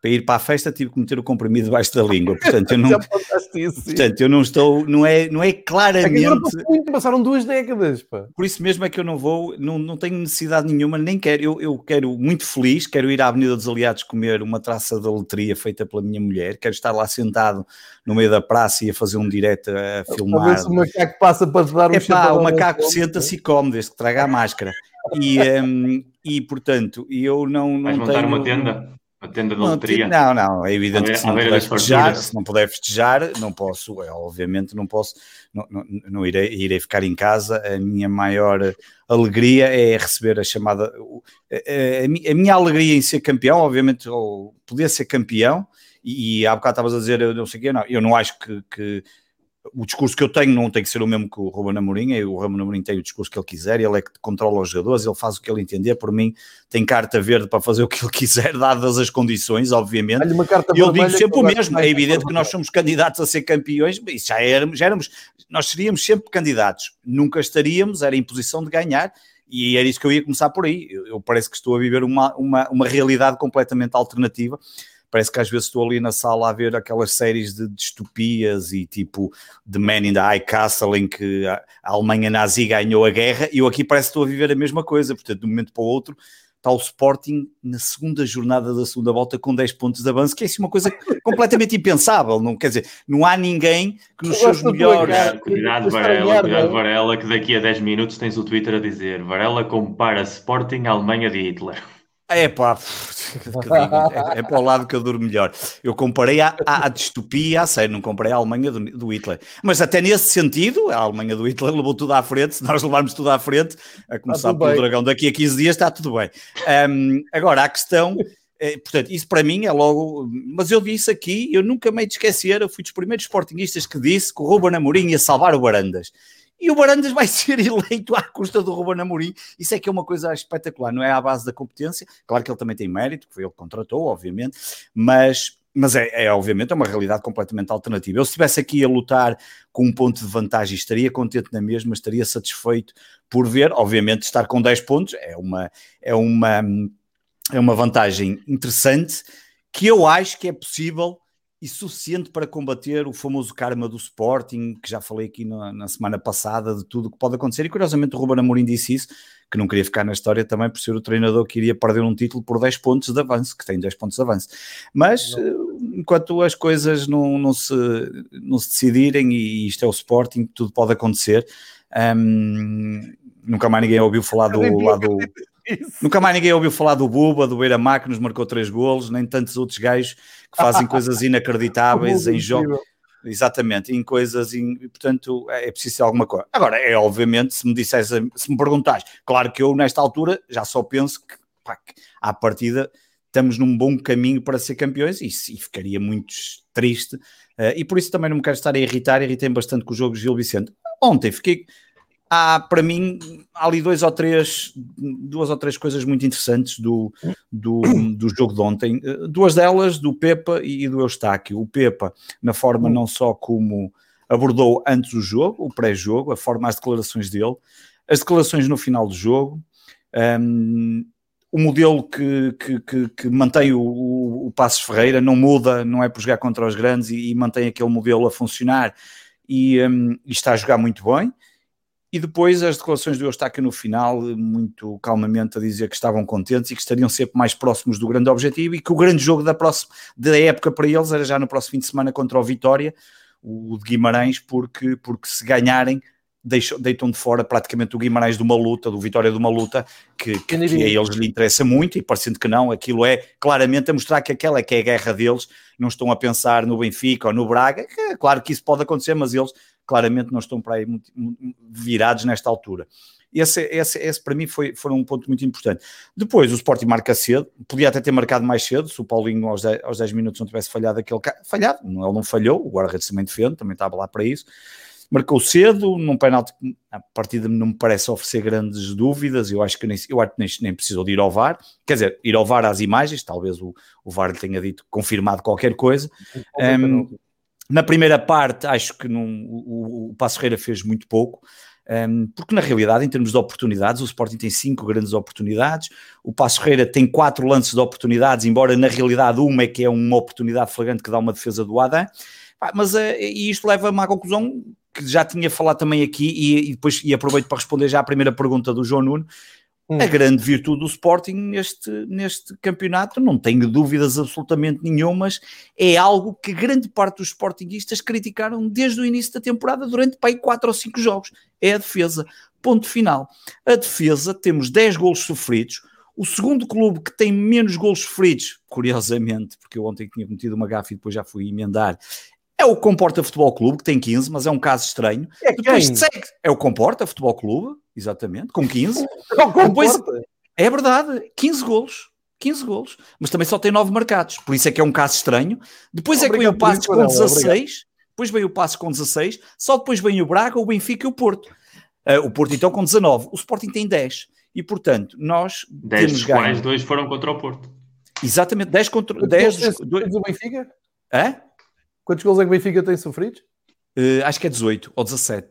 para ir para a festa tive que meter o comprimido debaixo da língua. Portanto, eu não, portanto, eu não estou, não é, não é claramente. É passaram duas décadas. Pá. Por isso mesmo é que eu não vou, não, não tenho necessidade nenhuma, nem quero. Eu, eu quero muito feliz, quero ir à Avenida dos Aliados comer uma traça de letria feita pela minha mulher, quero estar lá sentado no meio da praça e a fazer um direto a filmar. Se o macaco passa para te dar um é pá, o macaco senta-se e come, desde que traga a máscara. E, um, e portanto, eu não, não Vais tenho... montar uma tenda? A tenda da loteria? Não, não, é evidente que se não puder festejar, se não puder festejar, não posso, é, obviamente não posso, não, não, não irei, irei ficar em casa. A minha maior alegria é receber a chamada. A, a, a minha alegria em ser campeão, obviamente, ou poder ser campeão, e, e há bocado estavas a dizer, eu não sei o quê, não, eu não acho que, que o discurso que eu tenho não tem que ser o mesmo que o Ruben Amorim, é, o Ruben Amorim tem o discurso que ele quiser, ele é que controla os jogadores, ele faz o que ele entender, por mim tem carta verde para fazer o que ele quiser, dadas as condições, obviamente. E eu digo sempre o mesmo, é evidente que nós somos candidatos a ser campeões, isso já éramos, já éramos, nós seríamos sempre candidatos, nunca estaríamos, era em posição de ganhar, e era isso que eu ia começar por aí, eu, eu parece que estou a viver uma, uma, uma realidade completamente alternativa, parece que às vezes estou ali na sala a ver aquelas séries de distopias e tipo The Man in the High Castle em que a, Alemanha nazi ganhou a guerra e eu aqui parece que estou a viver a mesma coisa, portanto de um momento para o outro está o Sporting na segunda jornada da segunda volta com 10 pontos de avanço, que é assim uma coisa completamente impensável, não quer dizer, não há ninguém que nos seus melhores... Cuidado, Varela, cuidado Varela, que daqui a 10 minutos tens o Twitter a dizer Varela compara Sporting à Alemanha de Hitler. É pá, é, é para o lado que eu durmo melhor. Eu comparei a, a, distopia, a sério, não comparei a Alemanha do, do, Hitler. Mas até nesse sentido, a Alemanha do Hitler levou tudo à frente. Se nós levarmos tudo à frente, a começar pelo bem. Dragão daqui a 15 dias, está tudo bem. Um, agora, a questão. É, portanto, isso para mim é logo. Mas eu disse aqui, eu nunca me esquecer. Eu fui dos primeiros sportinguistas que disse que o Ruben Amorim ia salvar o Barandas e o Barandas vai ser eleito à custa do Ruben Amorim. Isso é que é uma coisa espetacular, não é à base da competência. Claro que ele também tem mérito, que foi ele que contratou, obviamente, mas, mas é, é obviamente é uma realidade completamente alternativa. Eu se estivesse aqui a lutar com um ponto de vantagem, estaria contente na mesma, estaria satisfeito por ver, obviamente, estar com 10 pontos é uma, é uma, é uma vantagem interessante que eu acho que é possível e suficiente para combater o famoso karma do Sporting, que já falei aqui na, na semana passada, de tudo que pode acontecer. E curiosamente o Ruben Amorim disse isso, que não queria ficar na história também por ser o treinador que iria perder um título por 10 pontos de avanço, que tem 10 pontos de avanço. Mas não. Eh, enquanto as coisas não, não, se, não se decidirem, e isto é o Sporting, tudo pode acontecer. Um, nunca mais ninguém ouviu falar do lado. Nunca mais ninguém ouviu falar do Buba, do Beira-Mar, que nos marcou três golos, nem tantos outros gajos que fazem coisas inacreditáveis em jogos. Exatamente, em coisas, em, portanto, é, é preciso alguma coisa. Agora, é obviamente, se me disseres, se me perguntares, claro que eu nesta altura já só penso que, pá, que à partida estamos num bom caminho para ser campeões e, e ficaria muito triste. Uh, e por isso também não me quero estar a irritar, irritei bastante com o jogo de Gil Vicente. Ontem fiquei, há para mim há ali dois ou três, duas ou três coisas muito interessantes do, do, do jogo de ontem. Duas delas do Pepa e do Eustáquio. O Pepa, na forma não só como abordou antes do jogo, o pré-jogo, a forma, as declarações dele, as declarações no final do jogo, um, o modelo que, que, que, que mantém o, o, o Passos Ferreira não muda, não é por jogar contra os grandes e, e mantém aquele modelo a funcionar e, um, e está a jogar muito bem. E depois as declarações do Eustáquio no final, muito calmamente a dizer que estavam contentes e que estariam sempre mais próximos do grande objetivo e que o grande jogo da, próxima, da época para eles era já no próximo fim de semana contra o Vitória, o de Guimarães, porque, porque se ganharem deixam, deitam de fora praticamente o Guimarães de uma luta, do Vitória de uma luta que, que, que a eles lhe interessa muito e parecendo que não, aquilo é claramente a mostrar que aquela é que é a guerra deles, não estão a pensar no Benfica ou no Braga, que, claro que isso pode acontecer, mas eles claramente não estão para aí muito, muito virados nesta altura. Esse, esse, esse para mim foi, foi um ponto muito importante. Depois o Sporting marca cedo, podia até ter marcado mais cedo, se o Paulinho aos 10, aos 10 minutos não tivesse falhado aquele falhado, ele não falhou, o guarda-redes também defende, também estava lá para isso. Marcou cedo, num penalti que a partida não me parece oferecer grandes dúvidas, eu acho que nem, eu acho que nem, nem precisou de ir ao VAR, quer dizer, ir ao VAR às imagens, talvez o, o VAR lhe tenha dito, confirmado qualquer coisa. Um, na primeira parte, acho que o, o Passo Ferreira fez muito pouco, um, porque na realidade, em termos de oportunidades, o Sporting tem cinco grandes oportunidades, o Passo Ferreira tem quatro lances de oportunidades, embora na realidade uma é que é uma oportunidade flagrante que dá uma defesa do Adam, mas uh, isto leva-me à conclusão que já tinha falado também aqui e, e, depois e aproveito para responder já à primeira pergunta do João Nuno, Hum. A grande virtude do Sporting neste, neste campeonato, não tenho dúvidas absolutamente nenhumas, é algo que grande parte dos Sportingistas criticaram desde o início da temporada, durante pai, 4 ou 5 jogos. É a defesa. Ponto final. A defesa, temos 10 golos sofridos. O segundo clube que tem menos golos sofridos, curiosamente, porque eu ontem tinha cometido uma gafa e depois já fui emendar, é o Comporta Futebol Clube, que tem 15, mas é um caso estranho. É Depois segue. É o Comporta Futebol Clube, exatamente, com 15. Depois, é verdade, 15 golos. 15 golos, mas também só tem 9 marcados, por isso é que é um caso estranho. Depois obrigado, é que vem o Passos com 16, obrigado. depois vem o Passos com 16, só depois vem o Braga, o Benfica e o Porto. Uh, o Porto então com 19, o Sporting tem 10. E portanto, nós 10 temos ganho. quais dois foram contra o Porto. Exatamente, 10 contra 10 do Benfica? É? Quantos gols é que o Benfica tem sofrido? Uh, acho que é 18 ou 17.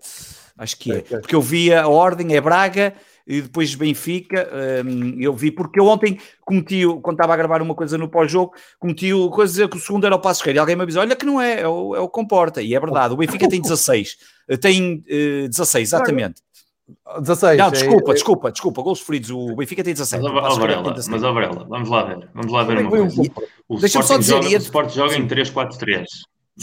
Acho que é. é. Porque eu vi a ordem, é Braga e depois Benfica. Um, eu vi, porque eu ontem cometi, quando estava a gravar uma coisa no pós-jogo, cometi o coisa dizer que o segundo era o Passo Ferreira. E alguém me avisou: olha que não é, é o, é o Comporta. E é verdade, o Benfica tem 16. Eh, tem uh, 16, exatamente. 16. Não, desculpa, é, desculpa, desculpa. Gols feridos, o Benfica tem 17. Mas, ó, Varela, mas ó, Varela, vamos lá ver. Vamos lá ver uma coisa. O Sporting, só dizer, joga, o Sport joga em 3-4-3.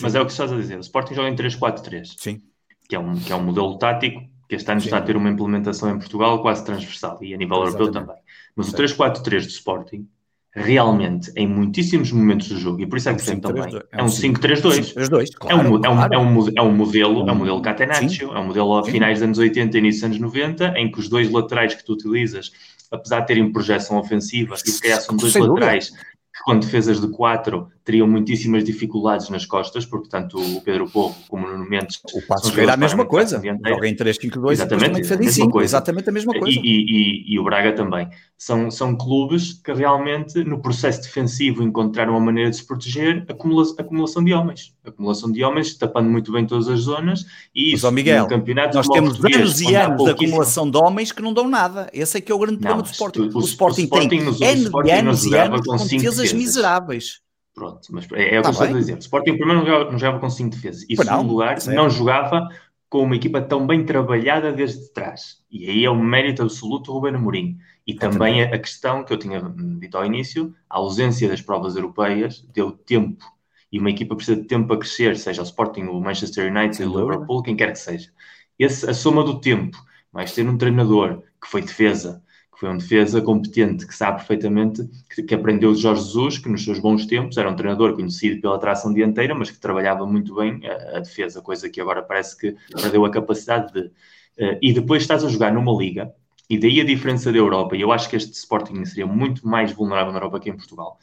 Mas é o que estás a dizer. O Sporting joga em 3-4-3. Sim. Que é, um, que é um modelo tático que este ano Sim. está a ter uma implementação em Portugal quase transversal e a nível Exatamente. europeu também. Mas o 3-4-3 do Sporting realmente, em muitíssimos momentos do jogo, e por isso é que sempre também, é um 5-3-2. É, um, é, um, é, um, é um modelo, é um modelo Catenaccio, é um modelo a finais dos anos 80 e início dos anos 90, em que os dois laterais que tu utilizas, apesar de terem projeção ofensiva, e se calhar são dois laterais que com defesas de 4 teriam muitíssimas dificuldades nas costas, porque tanto o Pedro Porro como o Nuno Mendes... O Passo Ferreira a mesma coisa, joga em 3-5-2 exatamente, e 5, exatamente a mesma coisa. E, e, e, e, o Braga também. São, são clubes que realmente, no processo defensivo, encontraram uma maneira de se proteger, acumula, acumulação de homens. Acumulação de homens, tapando muito bem todas as zonas, e isso, Mas, Miguel, campeonato nós temos anos e anos de acumulação de homens que não dão nada. Esse é que é o grande problema do Sporting. O, o, Sporting, o Sporting tem nos, anos e anos com defesas miseráveis. Pronto, mas é, é o que tá eu estou a dizer. O Sporting primeiro não jogava, não jogava com 5 defesas. E, em segundo lugar, certo. não jogava com uma equipa tão bem trabalhada desde trás. E aí é um mérito absoluto do Ruben Amorim. E também a, questão que eu tinha dito ao início, a ausência das provas europeias deu tempo. E uma equipa precisa de tempo para crescer, seja o Sporting, o Manchester United, o Liverpool, quem quer que seja. Esse, a soma do tempo, mais ter um treinador que foi defesa, que foi um defesa competente, que sabe perfeitamente, que, que, aprendeu de Jorge Jesus, que nos seus bons tempos era um treinador conhecido pela tração dianteira, mas que trabalhava muito bem a, a defesa, coisa que agora parece que perdeu a capacidade de. Uh, e depois estás a jogar numa liga, e daí a diferença da Europa, e eu acho que este Sporting seria muito mais vulnerável na Europa que em Portugal,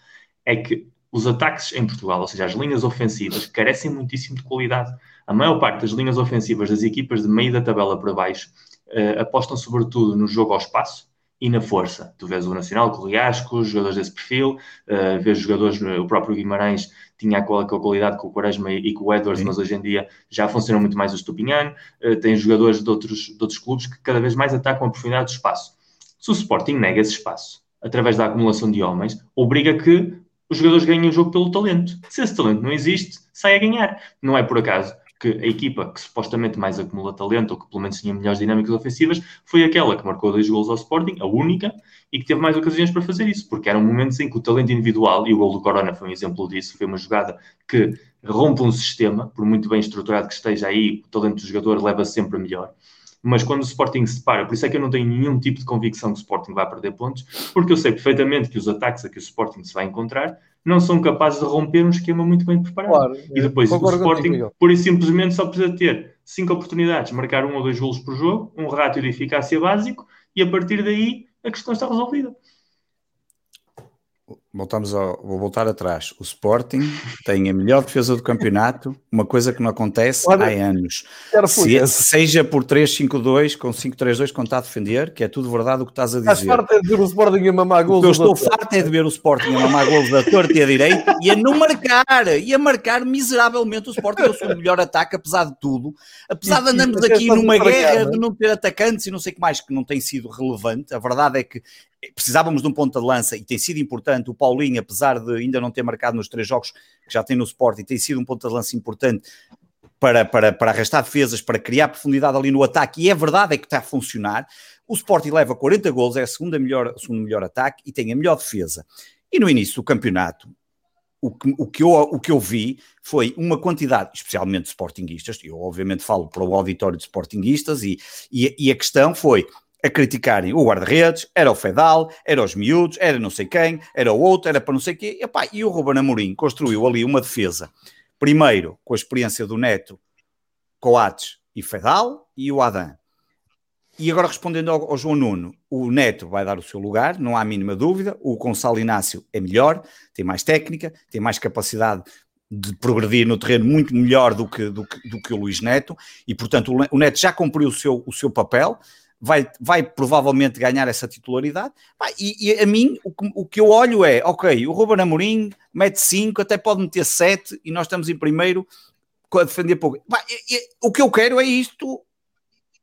é que os ataques em Portugal, ou seja, as linhas ofensivas, carecem muitíssimo de qualidade. A maior parte das linhas ofensivas das equipas de meio da tabela para baixo uh, apostam sobretudo no jogo ao espaço, e na força. Tu vês o Nacional com o Riasco, jogadores desse perfil, uh, vês jogadores, o próprio Guimarães tinha aquela qualidade com o Quaresma e, com o Edwards, Sim. mas hoje em dia já funciona muito mais o Stupinhan. Uh, tem jogadores de outros, de outros clubes que cada vez mais atacam a profundidade do espaço. Se o Sporting nega esse espaço através da acumulação de homens, obriga que os jogadores ganhem o jogo pelo talento. Se esse talento não existe, sai a ganhar. Não é por acaso que a equipa que supostamente mais acumula talento, ou que pelo menos tinha melhores dinâmicas ofensivas, foi aquela que marcou dois gols ao Sporting, a única, e que teve mais ocasiões para fazer isso, porque eram momentos em que o talento individual, e o gol do Corona foi um exemplo disso, foi uma jogada que rompe um sistema, por muito bem estruturado que esteja aí, o talento do jogador leva sempre a melhor. Mas quando o Sporting se para, por isso é que eu não tenho nenhum tipo de convicção que o Sporting vai perder pontos, porque eu sei perfeitamente que os ataques a que o Sporting se vai encontrar não são capazes de romper um esquema muito bem preparado. Claro, e depois o Sporting, contigo, por isso simplesmente, só precisa ter cinco oportunidades, marcar um ou dois golos por jogo, um ratio de eficácia básico, e a partir daí a questão está resolvida voltamos ao, vou voltar atrás. O Sporting tem a melhor defesa do campeonato, uma coisa que não acontece Olha, há anos. Se, é, seja por 3-5-2, com 5-3-2 quando está a defender, que é tudo verdade o que estás a dizer. Estás farto é de ver o Sporting a mamar gols. Eu estou farto é de ver o Sporting a mamar gols da torta e a direita e a não marcar, e a marcar miseravelmente o Sporting é o seu melhor ataque, apesar de tudo. Apesar de andarmos aqui numa guerra de não ter atacantes e não sei o que mais, que não tem sido relevante, a verdade é que precisávamos de um ponto de lança e tem sido importante. O Paulinho, apesar de ainda não ter marcado nos três jogos que já tem no Sporting, tem sido um ponto de lança importante para, para, para arrastar defesas, para criar profundidade ali no ataque, e é verdade é que está a funcionar. O Sporting leva 40 gols, é a segunda melhor, segundo melhor ataque e tem a melhor defesa. E no início do campeonato, o que, o, que eu, o que eu vi foi uma quantidade, especialmente de sportinguistas, eu obviamente falo para o auditório de sportinguistas, e, e, e a questão foi, a criticarem o guarda-redes, era o Fedal, era os miúdos, era não sei quem, era o outro, era para não sei quê. E, o Ruben Amorim construiu ali uma defesa, primeiro com a experiência do Neto, Coates e Fedal e o Adam. E agora respondendo ao, ao, João Nuno, o Neto vai dar o seu lugar, não há a mínima dúvida. O Gonçalo Inácio é melhor, tem mais técnica, tem mais capacidade de progredir no terreno muito melhor do que, do que, do que o Luís Neto, e portanto o Neto já cumpriu o seu, o seu papel vai, vai provavelmente ganhar essa titularidade. E, e, a mim, o que, o que eu olho é, ok, o Ruben Amorim mete 5, até pode meter 7 e nós estamos em primeiro a defender pouco. E, e, o que eu quero é isto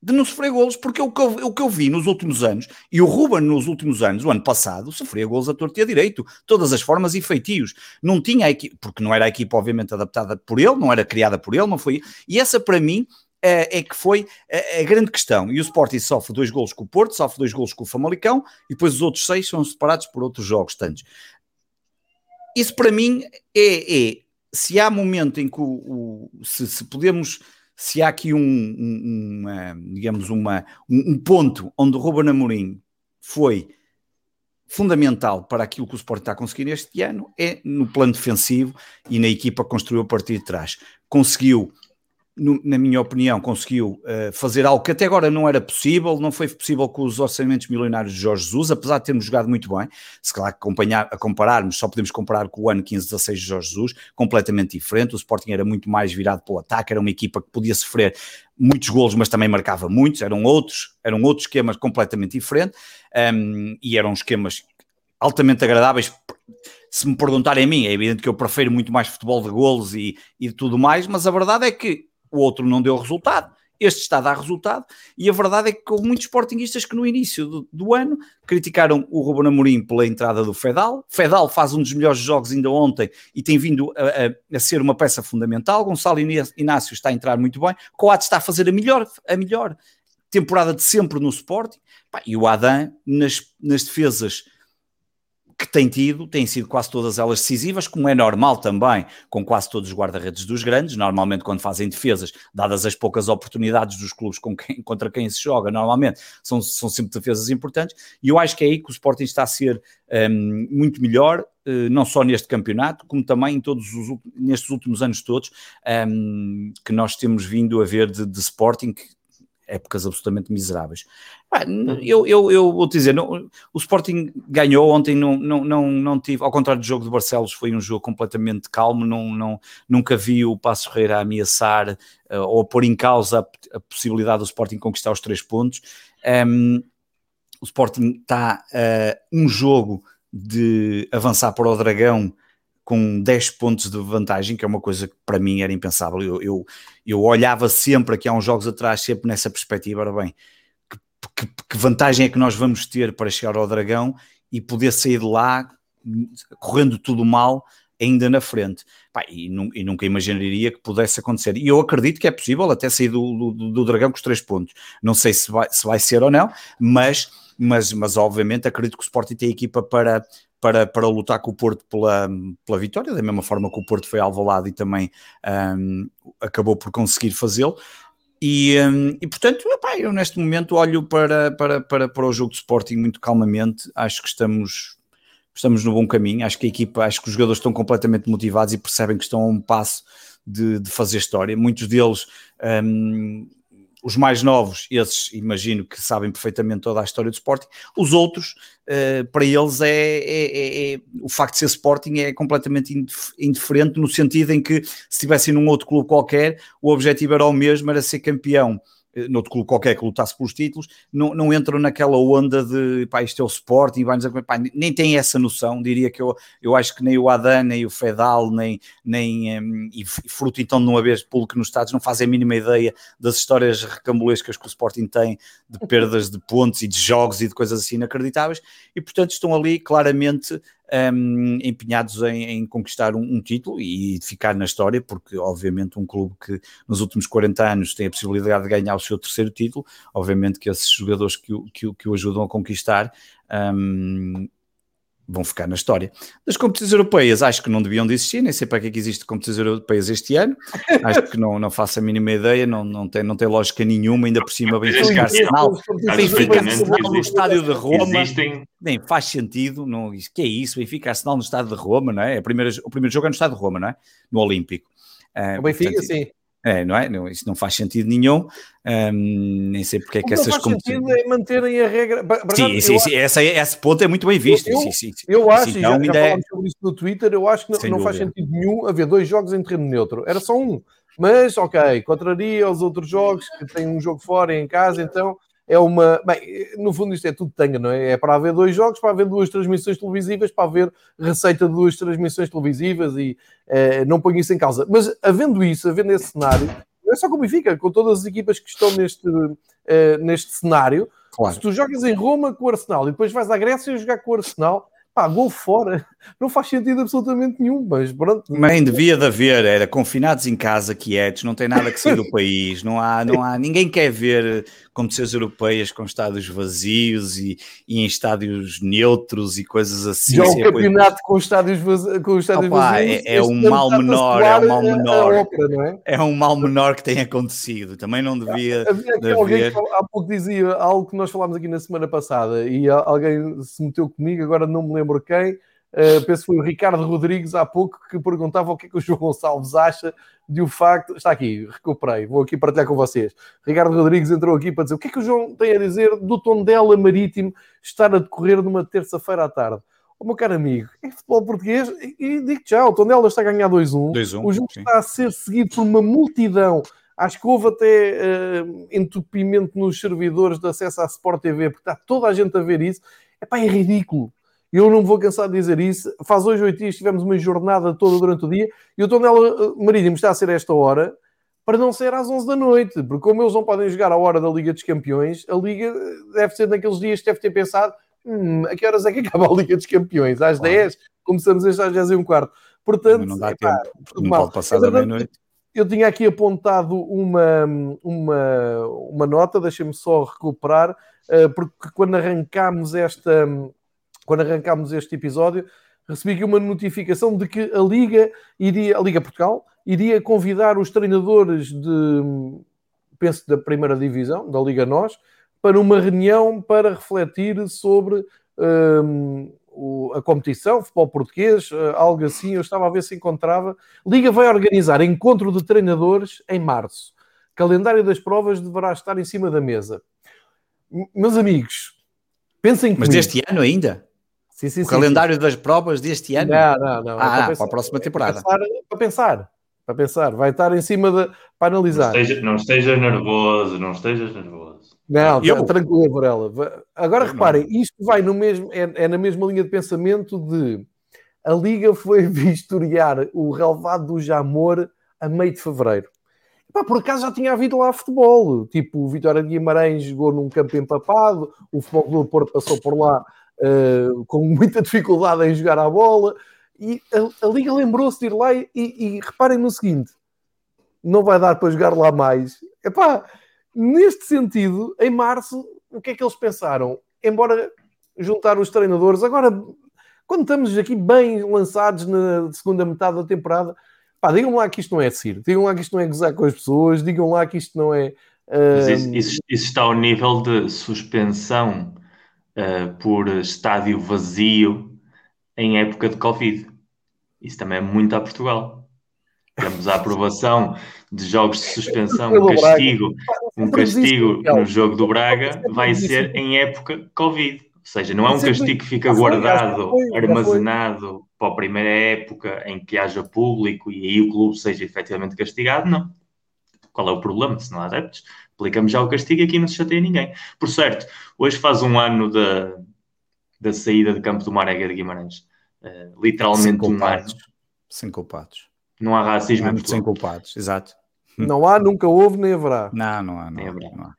de não sofrer golos, porque o que, eu, o que eu vi nos últimos anos, e o Ruben nos últimos anos, o ano passado, sofria golos a torto e a direito, todas as formas e feitios. Não tinha a equipe, porque não era a equipa obviamente adaptada por ele, não era criada por ele, não foi. E essa para mim é, é que foi a, a, grande questão. E o Sporting sofre dois golos com o Porto, sofre dois golos com o Famalicão, e depois os outros seis são separados por outros jogos tantos. Isso para mim é, é se há momento em que o, o se, se, podemos, se há aqui um, um uma, digamos, uma, um, um, ponto onde o Ruben Amorim foi fundamental para aquilo que o Sport está a conseguir este ano é no plano defensivo e na equipa que construiu a partir de trás. Conseguiu no, na minha opinião, conseguiu uh, fazer algo que até agora não era possível, não foi possível com os orçamentos milionários de Jorge Jesus, apesar de termos jogado muito bem. Se claro acompanhar, a compararmos, só podemos comparar com o ano 15-16 de Jorge Jesus, completamente diferente. O Sporting era muito mais virado para o ataque, era uma equipa que podia sofrer muitos golos, mas também marcava muitos. Eram outros, eram outros esquemas completamente diferentes um, ehm, e eram esquemas altamente agradáveis se me perguntarem a mim, é evidente que eu prefiro muito mais futebol de golos e, e tudo mais, mas a verdade é que o outro não deu resultado, este está a dar resultado, e a verdade é que houve muitos sportinguistas que no início do, do, ano criticaram o Ruben Amorim pela entrada do Fedal. Fedal faz um dos melhores jogos ainda ontem e tem vindo a, a, a ser uma peça fundamental. Gonçalo Inácio está a entrar muito bem. Coates está a fazer a melhor, a melhor temporada de sempre no Sporting. e o Adam nas, nas defesas que tem tido, têm sido quase todas elas decisivas, como é normal também com quase todos os guarda-redes dos grandes, normalmente quando fazem defesas, dadas as poucas oportunidades dos clubes com quem, contra quem se joga, normalmente são, são sempre defesas importantes, e eu acho que é aí que o Sporting está a ser um, muito melhor, uh, não só neste campeonato, como também em todos os, nestes últimos anos todos, um, que nós temos vindo a ver de, de Sporting, que épocas absolutamente miseráveis. Eu, eu, eu vou te dizer, não, o Sporting ganhou ontem, não, não, não, não tive, ao contrário do jogo de Barcelos, foi um jogo completamente calmo, não, não, nunca vi o Passo Ferreira ameaçar uh, ou pôr em causa a, a, possibilidade do Sporting conquistar os três pontos. Um, o Sporting está uh, um jogo de avançar para o Dragão com 10 pontos de vantagem, que é uma coisa que para mim era impensável. Eu, eu, eu olhava sempre aqui há uns jogos atrás, sempre nessa perspectiva, ora bem, que, que, que, vantagem é que nós vamos ter para chegar ao Dragão e poder sair de lá correndo tudo mal ainda na frente. Pá, e, e, nunca imaginaria que pudesse acontecer. E eu acredito que é possível até sair do, do, do Dragão com os três pontos. Não sei se vai, se vai ser ou não, mas, mas, mas obviamente acredito que o Sporting tem equipa para, para, para lutar com o Porto pela, pela vitória, da mesma forma que o Porto foi alvalado e também um, acabou por conseguir fazê-lo. E, um, e portanto, epá, eu neste momento olho para, para, para, para o jogo de Sporting muito calmamente, acho que estamos, estamos no bom caminho, acho que a equipa, acho que os jogadores estão completamente motivados e percebem que estão a um passo de, de fazer história. Muitos deles um, os mais novos, esses imagino que sabem perfeitamente toda a história do Sporting, os outros, uh, para eles é, é, é, é, o facto de ser Sporting é completamente indiferente no sentido em que se estivessem num outro clube qualquer, o objetivo era o mesmo, era ser campeão noutro clube qualquer que lutasse pelos títulos, não, não entram naquela onda de pá, isto é o Sporting, vai pá, nem tem essa noção, diria que eu, eu acho que nem o Adan, nem o Fedal, nem, nem um, e fruto então de não haver público nos Estados, não fazem a mínima ideia das histórias recambulescas que o Sporting tem de perdas de pontos e de jogos e de coisas assim inacreditáveis, e portanto estão ali claramente um, empenhados em, em conquistar um, um, título e ficar na história, porque obviamente um clube que nos últimos 40 anos tem a possibilidade de ganhar o seu terceiro título, obviamente que esses jogadores que o, que, que o ajudam a conquistar um, vão ficar na história. Das competições europeias, acho que não deviam de existir, nem sei para que é que existe competições europeias este ano, acho que não, não faço a mínima ideia, não, não, tem, não tem lógica nenhuma, ainda por cima Benfica Arsenal, Benfica Arsenal no estádio de Roma, Existem... nem faz sentido, não, que é isso, Benfica Arsenal no estádio de Roma, não é? A primeira, o primeiro jogo é no estádio de Roma, não é? No Olímpico. Uh, o Benfica, portanto, sim. É, não é? Não, isso não faz sentido nenhum. Um, nem sei porque é que essas faz sentido é manterem a regra. sim, sim, sim. Essa, esse ponto é muito bem visto. Eu, sim, sim, eu acho, sim, já, já é... sobre isso no Twitter, eu acho que não, não faz sentido nenhum haver dois jogos em terreno neutro. Era só um. Mas, ok, contraria os outros jogos que têm um jogo fora e em casa, então é uma. Bem, no fundo, isto é tudo tanga, não é? É para haver dois jogos, para haver duas transmissões televisivas, para haver receita de duas transmissões televisivas e eh, não ponho isso em causa. Mas havendo isso, havendo esse cenário, não é só com o Benfica, com todas as equipas que estão neste, eh, neste cenário, claro. se tu jogas em Roma com o Arsenal e depois vais à Grécia jogar com o Arsenal, pá, gol fora. Não faz sentido absolutamente nenhum, mas pronto. Mas devia de haver, era confinados em casa, quietos, não tem nada que sair do país, não há, não há, ninguém quer ver competições europeias com estádios vazios e, e em estádios neutros e coisas assim. Já o campeonato com estádios, vazios, com estádios Opa, vazios. É, é um mal menor, é um mal menor. Ópera, é? é? um mal menor que tem acontecido. Também não devia. Havia de alguém que há pouco dizia algo que nós falámos aqui na semana passada e alguém se meteu comigo, agora não me lembro quem Uh, penso que foi o Ricardo Rodrigues há pouco que perguntava o que é que o João Gonçalves acha de o facto. Está aqui, recuperei, vou aqui partilhar com vocês. Ricardo Rodrigues entrou aqui para dizer o que é que o João tem a dizer do Tondela Marítimo estar a decorrer numa terça-feira à tarde. O meu caro amigo, é futebol português e digo já, o Tondela está a ganhar 2-1. O jogo sim. está a ser seguido por uma multidão. Acho que houve até uh, entupimento nos servidores de acesso à Sport TV, porque está toda a gente a ver isso. Epá, é ridículo eu não vou cansar de dizer isso. Faz hoje oito dias, tivemos uma jornada toda durante o dia e o Tondela eh, Marítimo está a ser esta hora para não ser às 11 da noite, porque como eles não podem jogar à hora da Liga dos Campeões, a Liga eh, deve ser naqueles dias que deve ter pensado hum, a que horas é que acaba a Liga dos Campeões? Às 10? Começamos este às 10 e um quarto. Portanto, não dá epá, tempo, não pode passar da meia-noite. Eu tinha aqui apontado uma, uma, uma nota, deixem-me só recuperar, eh, porque quando arrancámos esta, quando arrancámos este episódio, recebi aqui uma notificação de que a Liga iria, a Liga Portugal iria convidar os treinadores de, penso, da primeira divisão, da Liga Nós, para uma reunião para refletir sobre um, a competição, futebol português, eh, algo assim. Eu estava a ver se encontrava. Liga vai organizar encontro de treinadores em março. Calendário das provas deverá estar em cima da mesa. Meus amigos, pensem Mas deste ano ainda? Sim, sim, o sim, calendário das provas deste ano? Não, não, não. É ah, para, para, a próxima temporada. Para pensar, para pensar, para pensar. Vai estar em cima de. para analisar. Não estejas, não estejas nervoso, não estejas nervoso. Não, eu... tranquilo, Varela. Agora eu reparem, não. isto vai no mesmo, é, é, na mesma linha de pensamento de a Liga foi vistoriar o relevado do Jamor a meio de fevereiro. Pá, por acaso já tinha havido lá futebol, tipo o Vitória de Guimarães jogou num campo empapado, o Futebol do Porto passou por lá uh, com muita dificuldade em jogar a bola. E a, a Liga lembrou-se de ir lá e, e, reparem no seguinte: não vai dar para jogar lá mais. Epá, neste sentido, em março, o que é que eles pensaram? Embora juntar os treinadores, agora, quando estamos aqui bem lançados na segunda metade da temporada, pá, digam lá que isto não é circo, digam lá que isto não é gozar com as pessoas, digam lá que isto não é. Uh... Isso, isso, isso, está ao nível de suspensão uh, por estádio vazio em época de Covid. Isso também é muito a Portugal. Temos a aprovação de jogos de suspensão, um castigo, um castigo no jogo do Braga vai ser em época Covid. Ou seja, não é um castigo que fica guardado, armazenado para a primeira época em que haja público e aí o clube seja efetivamente castigado, não. Qual é o problema? Se não há adeptos, aplicamos já o castigo e aqui não se chateia ninguém. Por certo, hoje faz um ano da, da saída de campo do Marega de Guimarães. Uh, literalmente um ano. Sem culpados. Não há racismo um Sem culpados, exato. Não há, nunca houve, nem haverá. Não, não há. Não, nem haverá. Não há.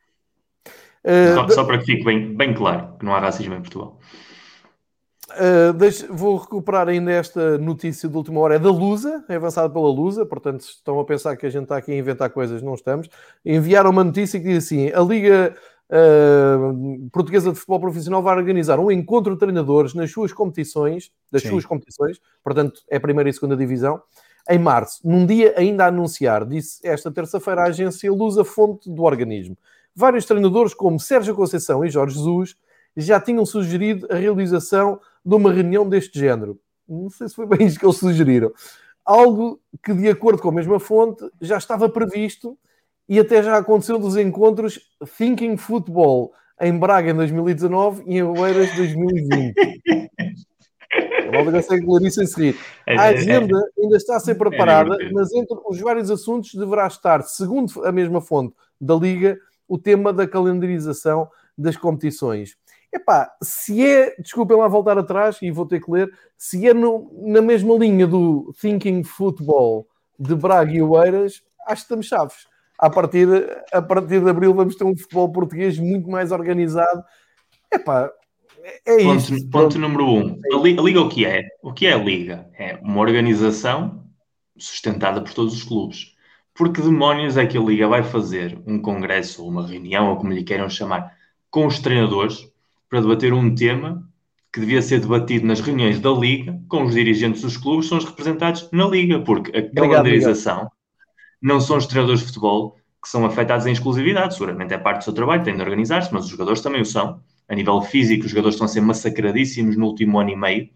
Uh, só, só, para que fique bem, bem claro que não há racismo em Portugal. Uh, deixe, vou recuperar ainda esta notícia de última hora, é da Lusa, é avançada pela Lusa, portanto, se estão a pensar que a gente está aqui a inventar coisas, não estamos. Enviaram uma notícia que diz assim: a Liga uh, Portuguesa de Futebol Profissional vai organizar um encontro de treinadores nas suas competições, das Sim. suas competições, portanto, é a primeira e segunda divisão, em março, num dia ainda a anunciar, disse esta terça-feira a agência Lusa, fonte do organismo. Vários treinadores, como Sérgio Conceição e Jorge Jesus, já tinham sugerido a realização de uma reunião deste género. Não sei se foi bem isso que eles sugeriram. Algo que, de acordo com a mesma fonte, já estava previsto e até já aconteceu dos encontros Thinking Football em Braga em 2019 e em Oeiras 2020. A malta consegue Clarice sem rir. A agenda ainda está a ser preparada, mas entre os vários assuntos deverá estar, segundo a mesma fonte da Liga, o tema da calendarização das competições. Epá, se é, desculpem lá voltar atrás e vou ter que ler, se é no, na mesma linha do Thinking Football de Braga e Oeiras, acho que estamos chaves. A partir, a partir de abril vamos ter um futebol português muito mais organizado. Epá, É isso. Ponto, ponto número um. A Liga, a Liga o que é? O que é a Liga? É uma organização sustentada por todos os clubes. Porque demónios é que a Liga vai fazer um congresso ou uma reunião, ou como lhe queiram chamar, com os treinadores para debater um tema que devia ser debatido nas reuniões da Liga com os dirigentes dos clubes, são os representados na Liga, porque a calendarização não são os treinadores de futebol que são afetados em exclusividade, seguramente é parte do seu trabalho, têm de organizar-se, mas os jogadores também o são. A nível físico, os jogadores estão a ser massacradíssimos no último ano e meio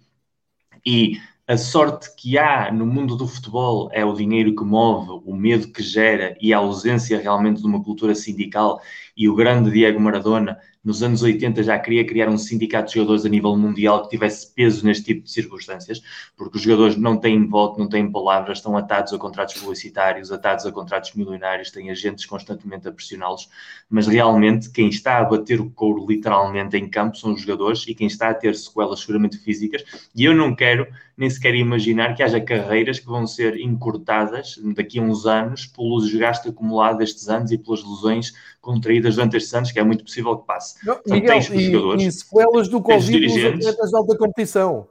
e a sorte que há no mundo do futebol é o dinheiro que move, o medo que gera e a ausência realmente de uma cultura sindical. E o grande Diego Maradona nos anos 80 já queria criar um sindicato de jogadores a nível mundial que tivesse peso neste tipo de circunstâncias, porque os jogadores não têm voto, não têm palavras, estão atados a contratos publicitários, atados a contratos milionários, têm agentes constantemente a pressioná-los, mas realmente quem está a bater o couro literalmente em campo são os jogadores e quem está a ter sequelas seguramente físicas, e eu não quero nem sequer imaginar que haja carreiras que vão ser encurtadas daqui a uns anos pelo desgaste acumulado destes anos e pelas lesões contraídas durante estes anos, que é muito possível que passe. Não, São Miguel, e, jogadores, e sequelas do Covid nos atletas de alta competição.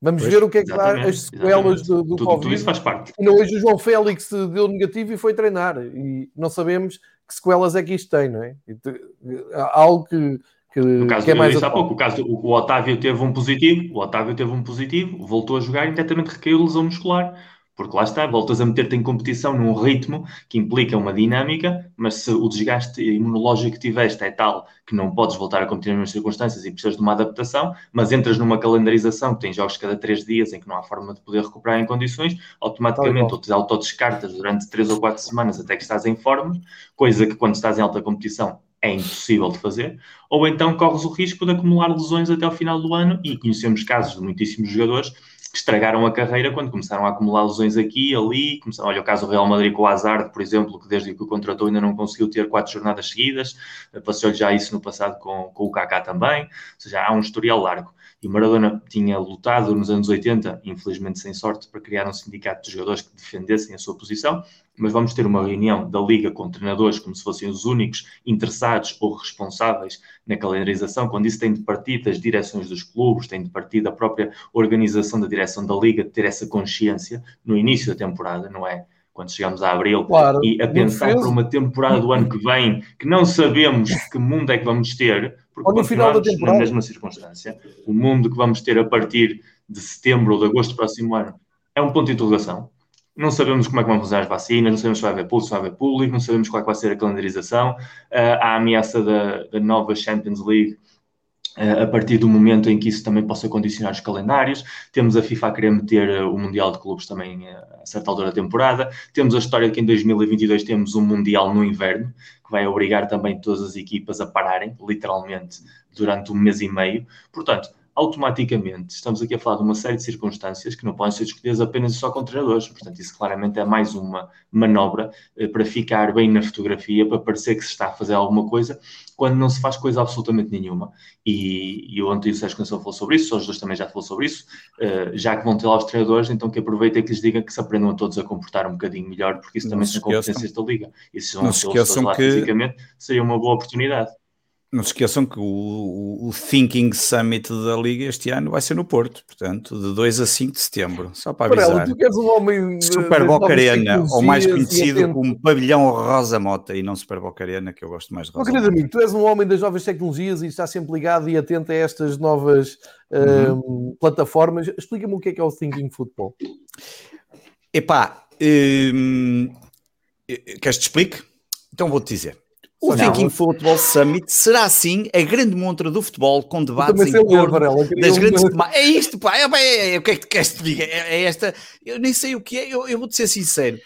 Vamos pois, ver o que é que dá as sequelas do, do tudo, Covid. Tudo isso faz parte. E hoje o João Félix deu negativo e foi treinar. E não sabemos que sequelas é que isto tem, não é? Algo que, que, no caso que é mais há pouco, o caso do o Otávio teve um positivo, o Otávio teve um positivo, voltou a jogar e imediatamente recaiu lesão muscular. Porque lá está, voltas a meter-te em competição num ritmo que implica uma dinâmica, mas se o desgaste imunológico que tiveste é tal que não podes voltar a competir nas circunstâncias e precisas de uma adaptação, mas entras numa calendarização que tem jogos cada três dias em que não há forma de poder recuperar em condições, automaticamente ou te autodescartas durante três ou quatro semanas até que estás em forma, coisa que quando estás em alta competição é impossível de fazer, ou então corres o risco de acumular lesões até ao final do ano e conhecemos casos de muitíssimos jogadores que estragaram a carreira quando começaram a acumular lesões aqui, ali. Começaram, olha o caso do Real Madrid com o Hazard, por exemplo, que desde que o contratou ainda não conseguiu ter quatro jornadas seguidas. Passou-lhe já isso no passado com, com o Kaká também. Ou seja, há um historial largo. E Maradona tinha lutado nos anos 80, infelizmente sem sorte, para criar um sindicato de jogadores que defendessem a sua posição. Mas vamos ter uma reunião da Liga com treinadores como se fossem os únicos interessados ou responsáveis na calendarização, quando isso tem de partir das direções dos clubes, tem de partir da própria organização da direção da Liga, ter essa consciência no início da temporada, não é? quando chegamos a abril, claro, e a pensar para uma temporada do ano que vem, que não sabemos que mundo é que vamos ter, porque Ou no final da temporada. na mesma circunstância. O mundo que vamos ter a partir de setembro ou de agosto do próximo ano é um ponto de interrogação. Não sabemos como é que vão funcionar as vacinas, não sabemos se vai haver público, se vai haver público, não sabemos qual é vai ser a calendarização. Uh, há a ameaça da, da nova Champions League a partir do momento em que isso também possa condicionar os calendários. Temos a FIFA a querer meter eh, o Mundial de Clubes também a certa altura da temporada. Temos a história de que em 2022 temos um Mundial no inverno, que vai obrigar também todas as equipas a pararem, literalmente, durante um mês e meio. Portanto, automaticamente estamos aqui a falar de uma série de circunstâncias que não podem ser discutidas apenas só com treinadores. Portanto, isso claramente é mais uma manobra eh, para ficar bem na fotografia, para parecer que se está a fazer alguma coisa, quando não se faz coisa absolutamente nenhuma. E, e ontem o Sérgio Conceição falou sobre isso, os dois também já falou sobre isso, eh, já que vão ter lá os treinadores, então que aproveitem e que lhes digam que se aprendam a todos a comportar um bocadinho melhor, porque isso também são competências da Liga. E se vão ter lá que... fisicamente, seria uma boa oportunidade. Não se esqueçam que o, o, Thinking Summit da Liga este ano vai ser no Porto, portanto, de 2 a 5 de setembro, só para avisar. Parela, tu queres um homem Super Boca Arena, ou mais conhecido como Pavilhão Rosa Mota, e não Super Boca Arena, que eu gosto mais de Rosa Mota. amigo, tu és um homem das novas tecnologias e está sempre ligado e atento a estas novas uhum. um, plataformas. Explica-me o que é que é o Thinking Football. Epá, hum, queres te explique? Então vou-te dizer. O não. Thinking Football Summit será sim a grande montra do futebol com debates em torno das grandes temáticas. É isto, pá, é, é, é, o que é que queres que te diga? É, é, esta, eu nem sei o que é, eu, eu vou-te ser sincero.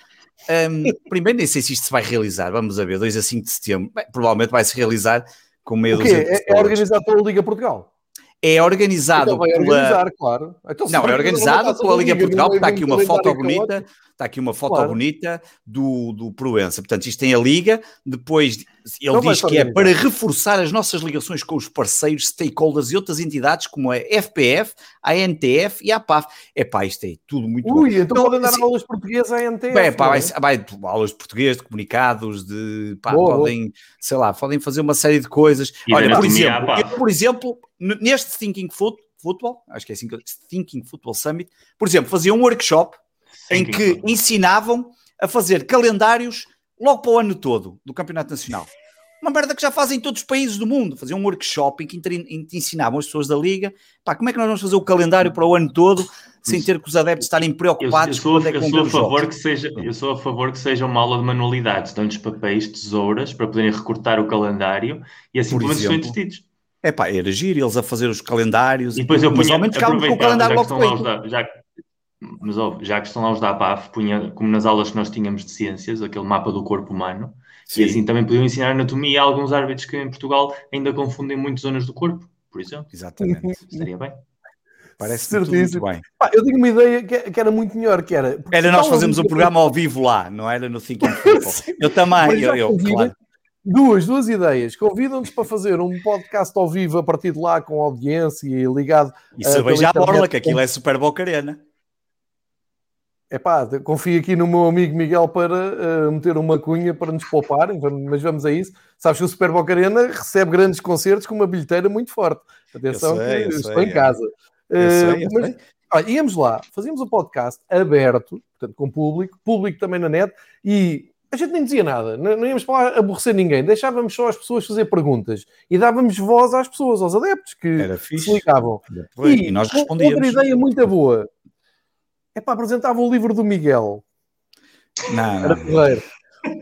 Um, primeiro, nem sei se isto se vai realizar, vamos a ver, 2 a 5 de setembro, Bem, provavelmente vai se realizar com meio do. É, é organizado pela Liga Portugal é organizado então pela... claro. Então, não, é organizado pela Liga Portugal, está aqui uma foto bonita, está aqui uma foto claro. bonita do, do Proença. Portanto, isto tem a Liga, depois ele não diz que é para reforçar as nossas ligações com os parceiros, stakeholders e outras entidades como a FPF, a NTF e a PAF. É pá, isto é tudo muito Ui, bom. então, podem dar assim, aulas portuguesas à NTF. Bem, pá, vai, vai, aulas de português, de comunicados, de pá, boa, podem, boa. Sei lá, podem fazer uma série de coisas. E Olha, por exemplo, eu, por exemplo, neste Thinking Football, acho que é assim que Thinking Football Summit, por exemplo, faziam um workshop Thinking em que football. ensinavam a fazer calendários logo para o ano todo do Campeonato Nacional. Uma merda que já fazem em todos os países do mundo. Faziam um workshop em que, em que ensinavam as pessoas da Liga pá, como é que nós vamos fazer o calendário para o ano todo sem ter que os adeptos estarem preocupados eu, eu sou, é eu sou a favor que seja Eu sou a favor que seja uma aula de manualidades. Dão-lhes papéis, tesouras, para poderem recortar o calendário e assim pelo menos estão entretidos. É pá, era giro eles a fazer os calendários. E depois eu punha, mas ao menos com o calendário logo feito. Já, mas óbvio, já que estão lá os da APAF, punha, como nas aulas que nós tínhamos de ciências, aquele mapa do corpo humano, Sim. e assim também podiam ensinar anatomia a alguns árbitros que em Portugal ainda confundem muito zonas do corpo, por exemplo. Exatamente. Estaria bem. Parece muito bem. Pá, eu tenho uma ideia que, que, era muito melhor, que era... Era nós fazermos um programa ao vivo lá, não era no Thinking Football. eu também, eu, eu claro. Duas, duas ideias. Convidam-nos para fazer um podcast ao vivo a partir de lá com audiência e ligado. E cerveja à borla, que aquilo é super boca arena. É pá, confio aqui no meu amigo Miguel para uh, meter uma cunha para nos pouparem, mas vamos a isso. Sabes que o Super Boca Arena recebe grandes concertos com uma bilheteira muito forte. Atenção, sei, que estou sei, em casa. É. Sei, uh, mas, olha, íamos lá, fazíamos um podcast aberto, portanto, com público, público também na net, e a gente nem dizia nada, não, não íamos para aborrecer ninguém, deixávamos só as pessoas fazer perguntas e dávamos voz às pessoas, aos adeptos que se ligavam. E, e nós respondíamos. Outra ideia muito boa é para apresentava o livro do Miguel. Não, Era porreiro.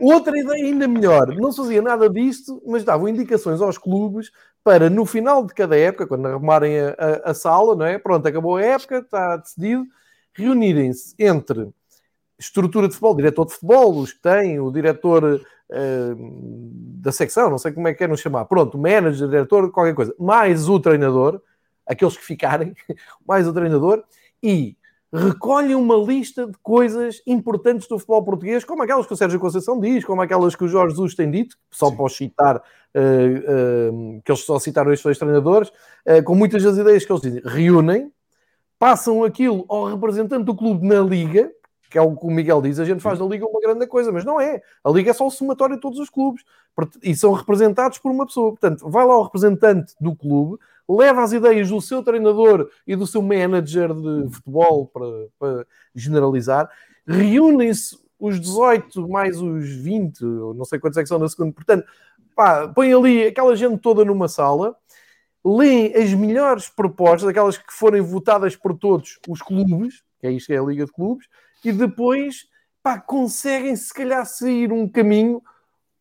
Outra ideia ainda melhor, não se fazia nada disto, mas davam indicações aos clubes para no final de cada época, quando arrumarem a, a, a sala, não é? Pronto, acabou a época, está decidido, reunirem-se entre estrutura de futebol, diretor de futebol, os que têm, o diretor uh, da secção, não sei como é que querem chamar, pronto, manager, diretor, qualquer coisa, mais o treinador, aqueles que ficarem, mais o treinador, e recolhem uma lista de coisas importantes do futebol português, como aquelas que o Sérgio Conceição diz, como aquelas que o Jorge Jesus tem dito, só Sim. para citar, uh, uh, que eles só citaram estes dois treinadores, uh, com muitas das ideias que eles dizem, reúnem, passam aquilo ao representante do clube na Liga, que é o que o Miguel diz, a gente faz da Liga uma grande coisa, mas não é. A Liga é só o somatório de todos os clubes e são representados por uma pessoa. Portanto, vai lá o representante do clube, leva as ideias do seu treinador e do seu manager de futebol para, para generalizar, reúnem-se os 18 mais os 20, não sei quantos é que são na segunda, portanto, pá, põe ali aquela gente toda numa sala, leem as melhores propostas, aquelas que forem votadas por todos os clubes, que é isto que é a Liga de Clubes, e depois pá, conseguem se calhar sair um caminho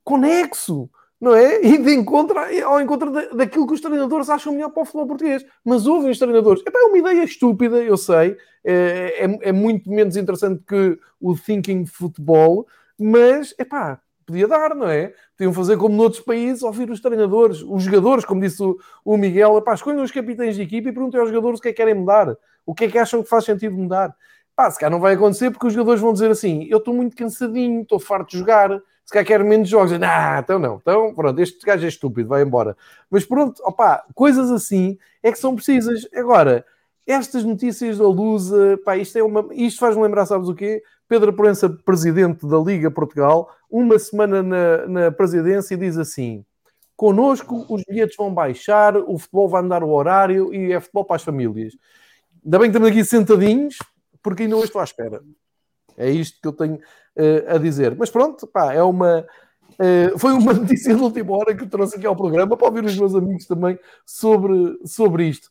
conexo, não é? E de encontro, ao encontro daquilo que os treinadores acham melhor para o futebol português. Mas ouvem os treinadores. É uma ideia estúpida, eu sei. É, é, é muito menos interessante que o thinking futebol, mas epá, podia dar, não é? Podiam fazer como noutros países, ouvir os treinadores, os jogadores, como disse o, Miguel, escolham os capitães de equipe e perguntem aos jogadores o que é que querem mudar, o que é que acham que faz sentido mudar. Pá, se calhar não vai acontecer porque os jogadores vão dizer assim: eu estou muito cansadinho, estou farto de jogar, se calhar quero menos jogos. Ah, então não, então pronto, este gajo é estúpido, vai embora. Mas pronto, opá, coisas assim é que são precisas. Agora, estas notícias da Lusa, pá, isto, é uma, isto faz-me lembrar, sabes o quê? Pedro Proença, presidente da Liga Portugal, uma semana na, na presidência, diz assim: connosco os bilhetes vão baixar, o futebol vai andar o horário e é futebol para as famílias. Ainda bem que estamos aqui sentadinhos, porque ainda hoje estou à espera. É isto que eu tenho uh, a dizer. Mas pronto, pá, é uma. Uh, foi uma notícia de última hora que trouxe aqui ao programa para ouvir os meus amigos também sobre, sobre isto.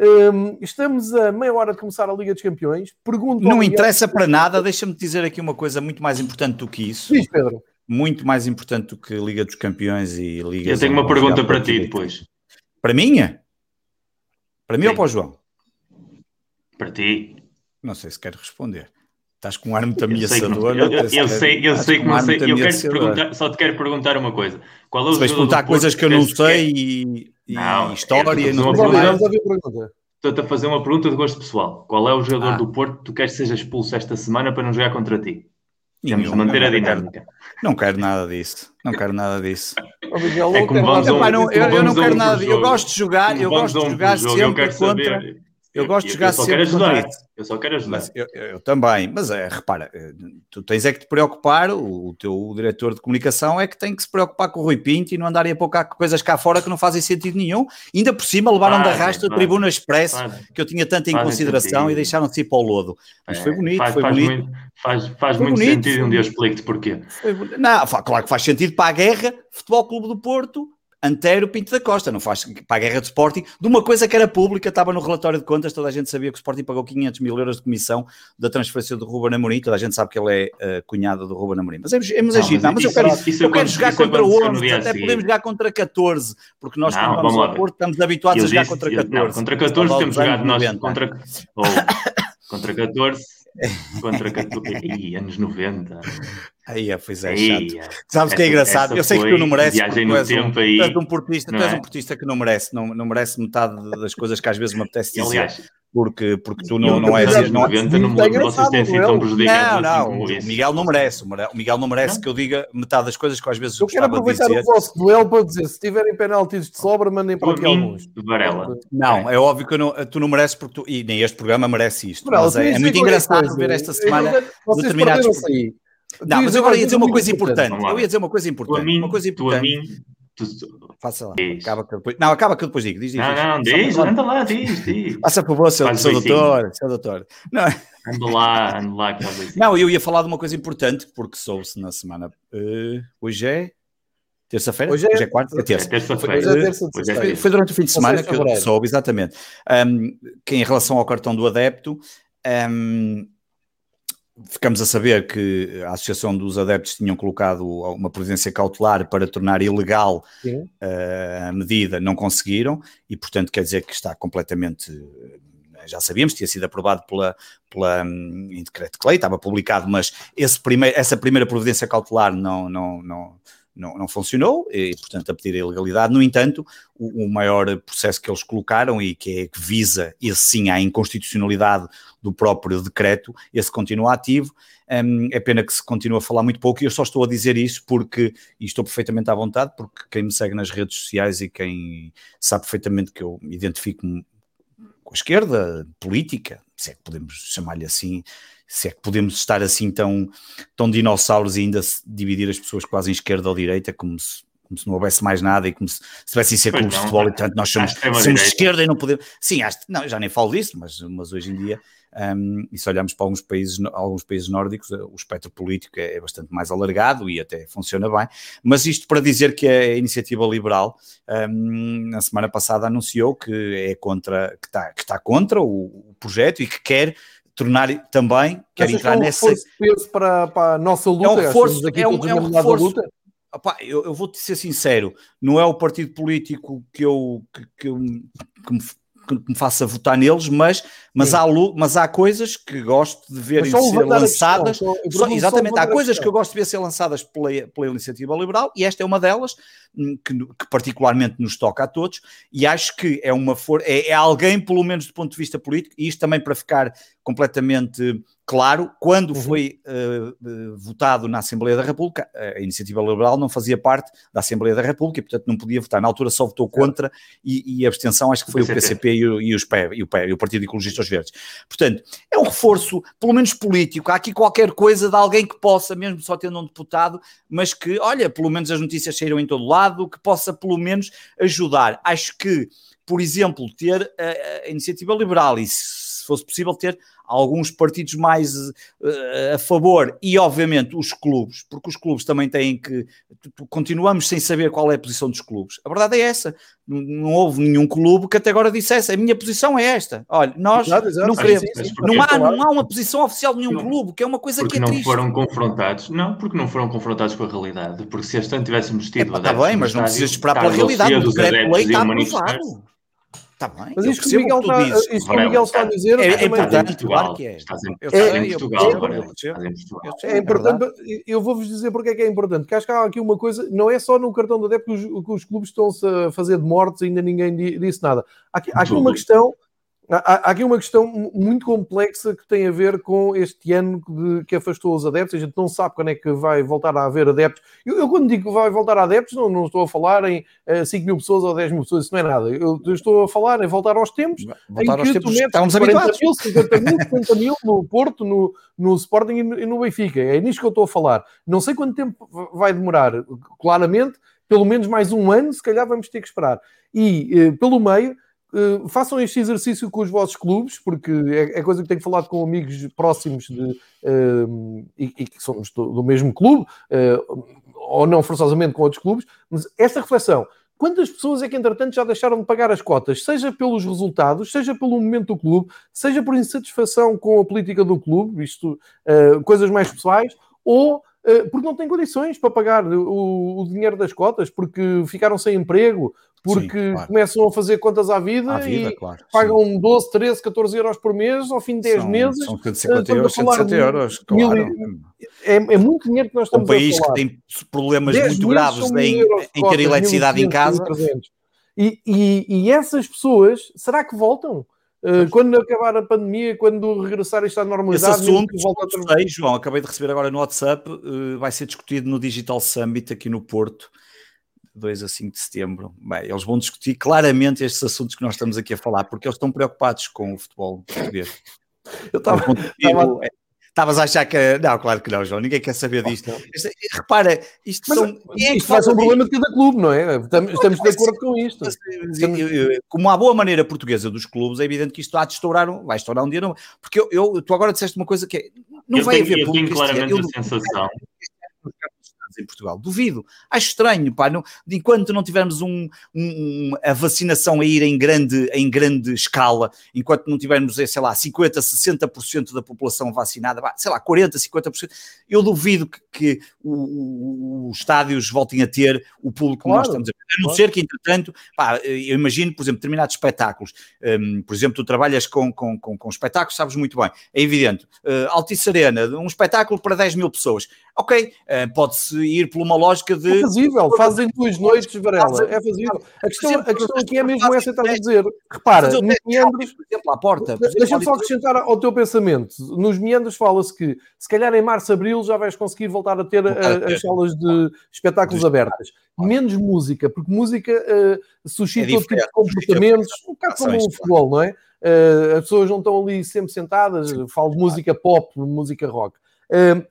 Um, ehm, estamos a meia hora de começar a Liga dos Campeões. Pergunto Não interessa para nada, deixa-me dizer aqui uma coisa muito mais importante do que isso. Diz, Pedro. Muito mais importante do que Liga dos Campeões e Liga. Eu tenho uma pergunta para ti depois. Para mim? Para mim Sim. ou para o João? Para ti. Não sei se quero responder. Estás com um ar muito ameaçador. Eu, eu, eu sei, eu sei que não sei. Eu quero te perguntar, só te quero perguntar uma coisa. Qual é o Se perguntar coisas que eu não sei e, e não, história. Não, não Estou-te a fazer uma pergunta de gosto pessoal. Qual é o jogador ah. do Porto que tu queres que seja expulso esta semana para não jogar contra ti? Vamos manter a dinâmica. Não quero nada disso. Não quero nada disso. É como vamos um, eu, não quero nada. Eu gosto de jogar. Eu gosto de jogar sempre contra. Eu gosto de jogar eu só quero ajudar. Eu só quero ajudar. Eu, eu, também, mas é, repara, eh, tu tens é que te preocupar, o, o, teu diretor de comunicação é que tem que se preocupar com o Rui Pinto e não andar a pôr cá coisas cá fora que não fazem sentido nenhum. Ainda por cima levaram de arrasto a Tribuna Express, que eu tinha tanto em consideração sentido. e deixaram-se ir para o lodo. Mas é, foi bonito, faz, foi faz bonito. Muito, faz faz foi muito bonito, sentido um dia explico-te porquê. Não, claro que faz sentido para a guerra, Futebol Clube do Porto Antero Pinto da Costa, não faz para a guerra do Sporting, de uma coisa que era pública, estava no relatório de contas, toda a gente sabia que o Sporting pagou 500 mil euros de comissão da transferência do Ruben Amorim, toda a gente sabe que ele é uh, cunhado do Ruben Amorim. Mas é, é mas, não, mas eu quero, eu quero jogar contra 11, até podemos jogar contra 14, porque nós não, vamos ao Porto estamos habituados a jogar disse, contra 14. Não, contra 14 temos jogado nós, contra, oh, contra 14 contra 14, Ih, anos 90. Aí, é, pois é, chato. É. Sabes o que é engraçado? Eu sei que tu não mereces, tu és, um, tu és um portista, tu és é? um portista que não merece, não, não merece metade das coisas que às vezes me apetece dizer. Aliás, porque, porque tu não, não és. Não, 90, não, não, vocês têm sido tão prejudicados. Não, não, o Miguel não merece. O Miguel não merece não? que eu diga metade das coisas que às vezes eu quero aproveitar o vosso duelo para dizer: se tiverem penaltis de sobra, mandem para aqui alguns. Varela. Não, é óbvio que não, tu não mereces, porque tu, e nem este programa merece isto. Varela, mas é, é muito engraçado ver esta semana determinados. Aí. Não, mas eu agora ia dizer uma coisa importante. Eu ia dizer uma coisa importante. Uma coisa importante. Faça lá. Acaba que depois... Não, acaba que eu depois digo. Diz, diz, não, não, diz, anda lá, diz, diz. Faça por favor, seu, seu doutor, seu doutor. Não. Anda lá, anda lá. Não, eu ia falar de uma coisa importante, porque soube-se na semana. Uh, hoje é terça-feira? Hoje, é, hoje é quarta? É terça. É terça-feira. É foi, foi, durante o fim de semana que eu soube, exatamente. Um, que em relação ao cartão do adepto, um, ficamos a saber que a Associação dos Adeptos tinham colocado uma providência cautelar para tornar ilegal uh, a medida, não conseguiram, e portanto quer dizer que está completamente. Já sabíamos, tinha sido aprovado pela, pela, um, em decreto de lei, estava publicado, mas esse primeiro, essa primeira providência cautelar não, não, não, não, não funcionou e, portanto, a pedir a ilegalidade. No entanto, o, o, maior processo que eles colocaram e que, é, que visa, esse sim, a inconstitucionalidade do próprio decreto, esse continua ativo. Um, é pena que se continue a falar muito pouco e eu só estou a dizer isso porque, e estou perfeitamente à vontade, porque quem me segue nas redes sociais e quem sabe perfeitamente que eu me identifico com a esquerda política, se é que podemos chamar-lhe assim, se é que podemos estar assim tão, tão dinossauros e ainda dividir as pessoas quase em esquerda ou direita, como se, como se não houvesse mais nada e como se, se tivessem ser clubes de futebol e tanto nós somos, somos de esquerda e não podemos. Sim, acho, não, já nem falo disso, mas, mas hoje em dia, um, e se olharmos para alguns países, alguns países nórdicos, eh, o espectro político é, é, bastante mais alargado e até funciona bem. Mas isto para dizer que a iniciativa liberal, um, na semana passada, anunciou que é contra, que está, que está contra o, o projeto e que quer tornar também, quer Achas entrar que é um nessa. Reforço para, para a nossa luta, é um reforço, é um, é um reforço. Luta? Opa, eu, eu vou-te ser sincero, não é o partido político que eu que, que, que me que me faça votar neles, mas, mas, há, mas há coisas que gosto de ver ser lançadas. Questão, só, exatamente, há coisas que eu gosto de ver ser lançadas pela, pela iniciativa liberal e esta é uma delas, hum, que, que particularmente nos toca a todos, e acho que é uma for é, é alguém, pelo menos do ponto de vista político, e isto também para ficar completamente claro, quando uhum. foi uh, votado na Assembleia da República, a Iniciativa Liberal não fazia parte da Assembleia da República e, portanto, não podia votar. Na altura só votou contra e, e a abstenção acho que foi o PCP e o, e, os PE, e, o, PE, e o Partido Ecologistas Verdes. Portanto, é um reforço, pelo menos político. Há aqui qualquer coisa de alguém que possa, mesmo só tendo um deputado, mas que, olha, pelo menos as notícias saíram em todo lado, que possa pelo menos ajudar. Acho que, por exemplo, ter a, a Iniciativa Liberal e se fosse possível ter alguns partidos mais uh, a favor e, obviamente, os clubes, porque os clubes também têm que. Continuamos sem saber qual é a posição dos clubes. A verdade é essa. Não, não houve nenhum clube que até agora dissesse a minha posição é esta. Olha, nós exato, exato. não queremos. Sim, sim, não, há, não há uma posição oficial de nenhum não, clube, que é uma coisa porque que é não triste. foram confrontados. Não, porque não foram confrontados com a realidade. Porque se este ano tivéssemos tido. Está bem, mas não precisas esperar pela realidade. O decreto-lei está aprovado. Está bem. Mas isso que o Miguel, está, isso que o Miguel está a dizer é, é importante, claro que é. Estás em, é, em Portugal, é, importante. Eu vou-vos dizer porque é que é importante. Porque acho que há aqui uma coisa, não é só no cartão da adepto que os, que os clubes estão-se a fazer de mortes e ainda ninguém disse nada. Há aqui, há aqui uma questão Há, aqui uma questão muito complexa que tem a ver com este ano de, que afastou os adeptos. A gente não sabe quando é que vai voltar a haver adeptos. Eu, eu quando digo que vai voltar a adeptos, não, não estou a falar em uh, eh, 5 mil pessoas ou 10 mil pessoas, isso não é nada. Eu, eu estou a falar em voltar aos tempos voltar em que tempos, tu metes 40 mil, 50 mil, 50 mil no Porto, no, no Sporting e no, e no Benfica. É nisto que eu estou a falar. Não sei quanto tempo vai demorar. Claramente, pelo menos mais um ano, se calhar vamos ter que esperar. E uh, pelo meio Uh, façam este exercício com os vossos clubes, porque é, é, coisa que tenho falado com amigos próximos de, uh, e, e, que somos do, do mesmo clube, uh, ou não forçosamente com outros clubes, mas esta reflexão. Quantas pessoas é que, entretanto, já deixaram de pagar as cotas, seja pelos resultados, seja pelo momento do clube, seja por insatisfação com a política do clube, isto, coisas mais pessoais, ou porque não têm condições para pagar o, o, dinheiro das cotas, porque ficaram sem emprego, porque Sim, claro. começam a fazer contas à vida, à vida e claro. pagam Sim. 12, 13, 14 euros por mês ao fim de 10 são, meses. São 150 euros, 160 euros, claro. É, é, muito dinheiro que nós estamos um país que tem problemas muito graves em, em ter eletricidade em casa. E, e, e, essas pessoas, será que voltam? Uh, quando acabar a pandemia, quando regressar isto à normalidade, esse assunto, volta a... sei, João, acabei de receber agora no WhatsApp, uh, vai ser discutido no Digital Summit aqui no Porto. 2 a 5 de setembro. Bem, eles vão discutir claramente estes assuntos que nós estamos aqui a falar, porque eles estão preocupados com o futebol português. Eu estava. Estavas a achar que. Não, claro que não, João. Ninguém quer saber disto. Isto, repara, isto Mas, são. É isto ser um problema de cada clube, não é? Estamos, estamos de acordo com isto. Como a boa maneira portuguesa dos clubes, é evidente que isto há de estourar, vai estourar um dia. Não. Porque eu, eu, tu agora disseste uma coisa que é. Não eu vai tenho, haver eu tenho claramente eu, a sensação em Portugal. Duvido. Acho estranho, pá. Não, enquanto não tivermos um, um, a vacinação a ir em grande, em grande escala, enquanto não tivermos, sei lá, 50%, 60% da população vacinada, pá, sei lá, 40%, 50%, eu duvido que, que os estádios voltem a ter o público claro, que nós estamos a ver. A não claro. ser que, entretanto, pá, eu imagino, por exemplo, determinados espetáculos. Um, por exemplo, tu trabalhas com, com, com, com, espetáculos, sabes muito bem. É evidente. Uh, Altice Arena, um espetáculo para 10 mil pessoas. Ok, uh, pode-se ir por uma lógica de. É fazível, fazem duas noites, Varela. É fazível. A questão, a questão aqui é mesmo essa que estás a dizer. Repara, nos meandros. Por exemplo, à porta. Deixa-me só acrescentar ao teu pensamento. Nos meandros fala-se que se calhar em março, abril já vais conseguir voltar a ter as salas de espetáculos abertas. Menos música, porque música uh, suscita é outro tipo de comportamentos, um bocado como o futebol, não é? Uh, as pessoas não estão ali sempre sentadas, falo de música pop, música rock. Uh,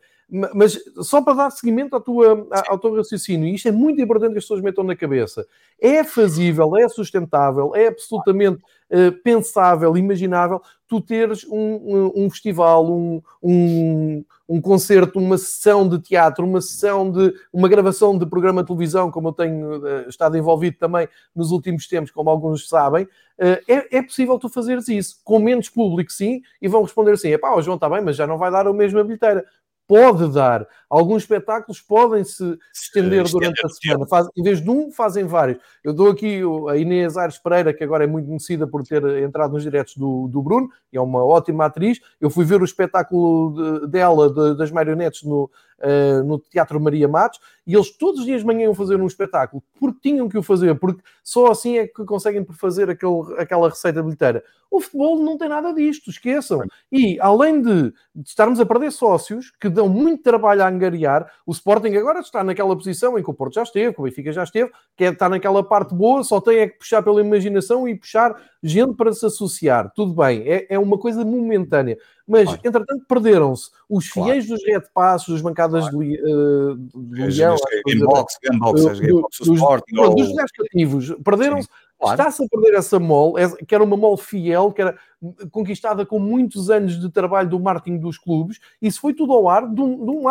mas só para dar seguimento à tua, ao teu raciocínio, e isto é muito importante que as pessoas metam na cabeça, é fazível, é sustentável, é absolutamente uh, pensável, imaginável, tu teres um, um, um festival, um, um, um, concerto, uma sessão de teatro, uma sessão de uma gravação de programa de televisão, como eu tenho uh, estado envolvido também nos últimos tempos, como alguns sabem, uh, é, é, possível tu fazeres isso, com menos público, sim, e vão responder assim: é pá, o João está bem, mas já não vai dar a mesma bilheteira pode dar. Alguns espetáculos podem se estender durante a semana. Faz, em vez de um, fazem vários. Eu dou aqui a Inês Aires Pereira, que agora é muito conhecida por ter entrado nos diretos do, do Bruno, e é uma ótima atriz. Eu fui ver o espetáculo de, dela, de, das marionetes, no, uh, no Teatro Maria Matos, e eles todos os dias de manhã iam fazer um espetáculo, porque tinham que o fazer, porque só assim é que conseguem fazer aquele, aquela receita bilheteira. O futebol não tem nada disto, esqueçam. E além de, de estarmos a perder sócios, que dão muito trabalho a angariar, o Sporting agora está naquela posição em que o Porto já esteve, que o Benfica já esteve, que é estar naquela parte boa, só tem é que puxar pela imaginação e puxar gente para se associar. Tudo bem, é, é uma coisa momentânea. Mas, claro. entretanto, perderam-se os fiéis claro. dos Red Passos, das bancadas claro. de, uh, Leão, Gamebox, dos, Sporting, dos, dos cativos, perderam-se. Está-se a perder essa mole, que era uma mole fiel, que era conquistada com muitos anos de trabalho do marketing dos clubes, isso foi tudo ao ar de um, de um.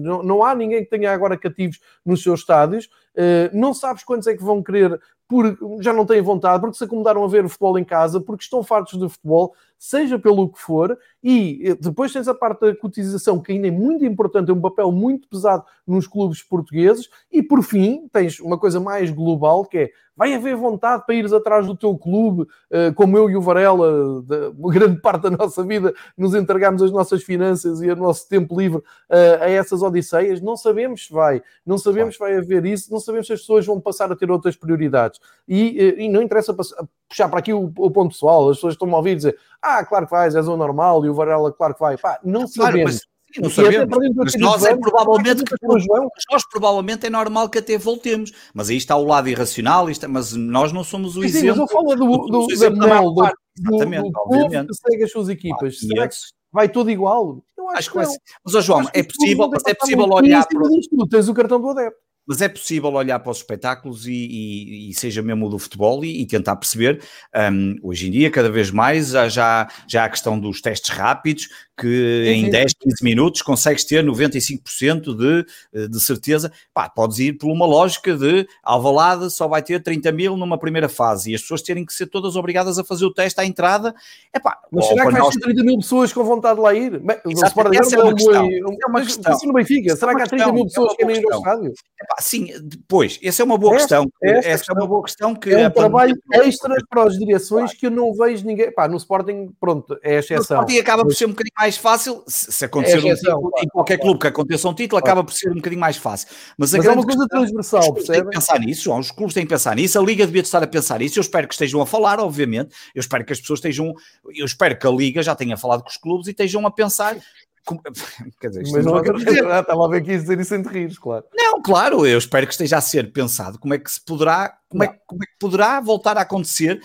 Não, não há ninguém que tenha agora cativos nos seus estádios, uh, não sabes quantos é que vão querer porque já não têm vontade, porque se acomodaram a ver o futebol em casa, porque estão fartos de futebol, seja pelo que for, e depois tens a parte da cotização, que ainda é muito importante, é um papel muito pesado nos clubes portugueses, e por fim, tens uma coisa mais global, que é, vai haver vontade para ires atrás do teu clube, eh, como eu e o Varela, da, grande parte da nossa vida nos entregamos as nossas finanças e o nosso tempo livre uh, a essas odisseias, não sabemos se vai, não sabemos se vai haver isso, não sabemos se as pessoas vão passar a ter outras prioridades. E, uh, e não interessa puxar para aqui o, o, ponto pessoal, as pessoas estão a ouvir dizer, ah, claro que vais, és o normal, e o Varela, claro que vai. Pá, não claro, sabemos. Mas não sabemos. Mas nós é provavelmente que, nós provavelmente é normal que até voltemos. Mas aí está o lado irracional, isto, mas nós não somos o exemplo. Sim, mas eu falo do, do, do, da mel, do, do, do povo que segue as suas equipas. Ah, Será que vai tudo igual? Eu acho, que, Mas, João, é possível, é possível olhar para... Tu tens o cartão do adepto. Mas é possível olhar para os espetáculos e, e, e seja mesmo do futebol e, e tentar perceber. Um, hoje em dia, cada vez mais, já, já, já há a questão dos testes rápidos, que em 10, 15 minutos consegues ter 95% de, eh, de certeza. Pá, podes ir por uma lógica de Alvalade só vai ter 30 mil numa primeira fase e as pessoas terem que ser todas obrigadas a fazer o teste à entrada. Epá, Mas será que vai ter 30 mil pessoas com vontade de lá ir? Bem, Exato, essa é uma questão. É uma questão. no Benfica, será que há 30 mil pessoas que querem ir ao estádio? Epá, sim, depois, essa é uma boa questão. Essa é uma boa questão que... É um trabalho extra para as direções que eu não vejo ninguém... Pá, no Sporting, pronto, é exceção. No Sporting acaba por ser um bocadinho mais fácil, se acontecer é um título, em qualquer clube que aconteça um título, acaba por ser um bocadinho mais fácil. Mas, Mas é uma coisa transversal, percebe? Têm que pensar nisso, João, os clubes têm que pensar nisso, a Liga devia estar a pensar nisso, eu espero que estejam a falar, obviamente, eu espero que as pessoas estejam, eu espero que a Liga já tenha falado com os clubes e estejam a pensar quer dizer, mas não, dizer. estava a ver aqui dizer isso entre rios, claro. Não, claro, eu espero que esteja a ser pensado como é que se poderá, como, é, como é, que poderá voltar a acontecer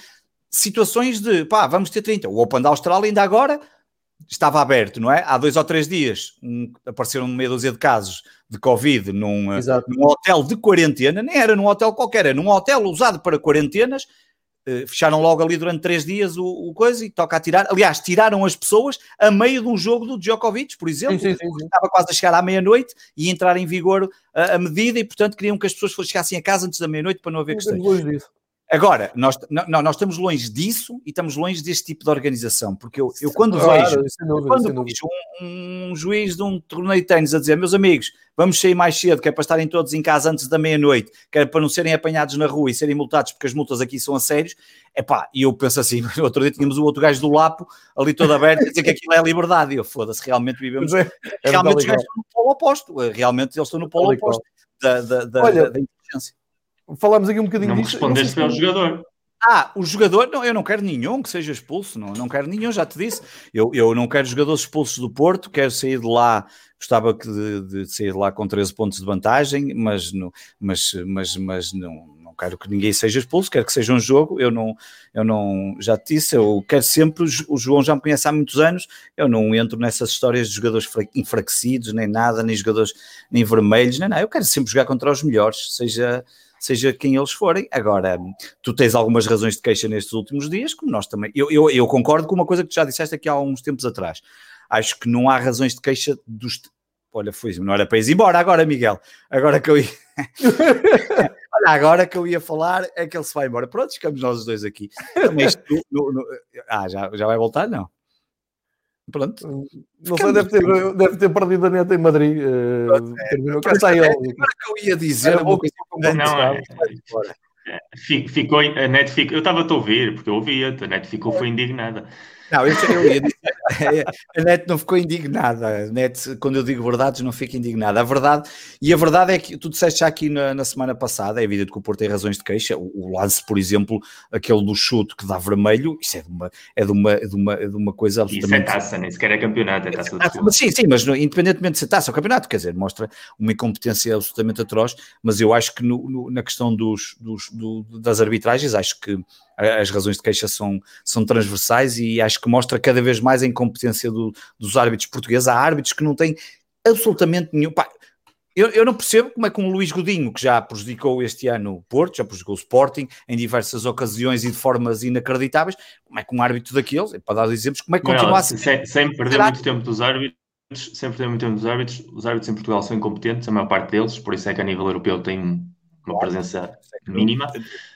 situações de pá, vamos ter 30. O Open da Austrália ainda agora estava aberto, não é? Há dois ou três dias um, apareceram meia dúzia de casos de Covid num, eh, num, hotel de quarentena, nem era num hotel qualquer, era num hotel usado para quarentenas. Uh, fecharam logo ali durante três dias o, o, coisa e toca a tirar. Aliás, tiraram as pessoas a meio de um jogo do Djokovic, por exemplo, sim, sim, sim, estava quase a chegar à meia-noite e entrar em vigor a, a, medida, e portanto queriam que as pessoas chegassem a casa antes da meia-noite para não haver questões. Agora, nós, não, nós estamos longe disso e estamos longe deste tipo de organização, porque eu, eu quando claro, vejo, dúvida, quando vejo um, um, juiz de um torneio de ténis a dizer, meus amigos, vamos sair mais cedo, que é para estarem todos em casa antes da meia-noite, que é para não serem apanhados na rua e serem multados, porque as multas aqui são a sérios, é pá, e eu penso assim, outro dia tínhamos o outro gajo do Lapo ali todo aberto, a dizer que aquilo é liberdade, e eu foda-se, realmente vivemos, é, é realmente os gajos estão no polo oposto, realmente eles estão no polo oposto da, da, da, Olha, da inteligência falámos aqui um bocadinho não disso. Respondeste para o jogador. Ah, o jogador, não, eu não quero nenhum que seja expulso, não, não quero nenhum, já te disse. Eu, eu não quero jogadores expulsos do Porto, quero sair de lá, gostava de, de sair de lá com 13 pontos de vantagem, mas, não, mas, mas, mas não, não quero que ninguém seja expulso, quero que seja um jogo. Eu não, eu não, já te disse, eu quero sempre, o João já me conhece há muitos anos, eu não entro nessas histórias de jogadores enfraquecidos, nem nada, nem jogadores, nem vermelhos, nem nada. Eu quero sempre jogar contra os melhores, seja seja quem eles forem. Agora, tu tens algumas razões de queixa nestes últimos dias, como nós também. Eu, eu, eu concordo com uma coisa que tu já disseste aqui há uns tempos atrás. Acho que não há razões de queixa dos. Olha, foi não era para ir embora agora, Miguel. Agora que eu ia. Olha, agora que eu ia falar é que ele se vai embora. Pronto, ficamos nós os dois aqui. no, no... Ah, já, já vai voltar? Não. Pronto. Não sei, deve ter, deve ter perdido a neta em Madrid. Uh, terminou. Cá está ele. Que eu ia dizer uma coisa não, é, é, ficou, a net ficou, eu estava a te ouvir, porque eu ouvia, a net ficou, foi indignada. Não, eu, eu ia dizer, a net não ficou indignada. A net, quando eu digo verdades, não fica indignada. A verdade, e a verdade é que tu disseste já aqui na, na semana passada, é evidente que o Porto tem razões de queixa. O, o, lance, por exemplo, aquele do chute que dá vermelho, isso é de uma, é de uma, é de uma, é de uma coisa absolutamente. Isso é taça, nem sequer é campeonato, é taça é, mas, Sim, sim, mas independentemente de ser taça ou campeonato, quer dizer, mostra uma incompetência absolutamente atroz. Mas eu acho que no, no, na questão dos, dos do, das arbitragens, acho que as razões de queixa são, são transversais e acho que mostra cada vez mais a incompetência do, dos árbitros portugueses. Há árbitros que não têm absolutamente nenhum. Pá, eu, eu, não percebo como é que um Luís Godinho, que já prejudicou este ano o Porto, já prejudicou o Sporting em diversas ocasiões e de formas inacreditáveis, como é que um árbitro daqueles, para dar exemplos, como é que continua não, a ser. Sem, sem perder muito tempo dos árbitros, sem perder muito tempo dos árbitros, os árbitros em Portugal são incompetentes, a maior parte deles, por isso é que a nível europeu tem uma presença mínima.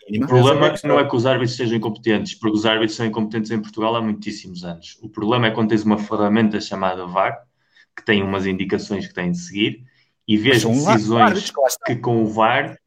O problema não é que os árbitros sejam incompetentes, porque os árbitros são incompetentes em Portugal há muitíssimos anos. O problema é quando tens uma ferramenta chamada VAR, que tem umas indicações que têm de seguir, e vês decisões que com o VAR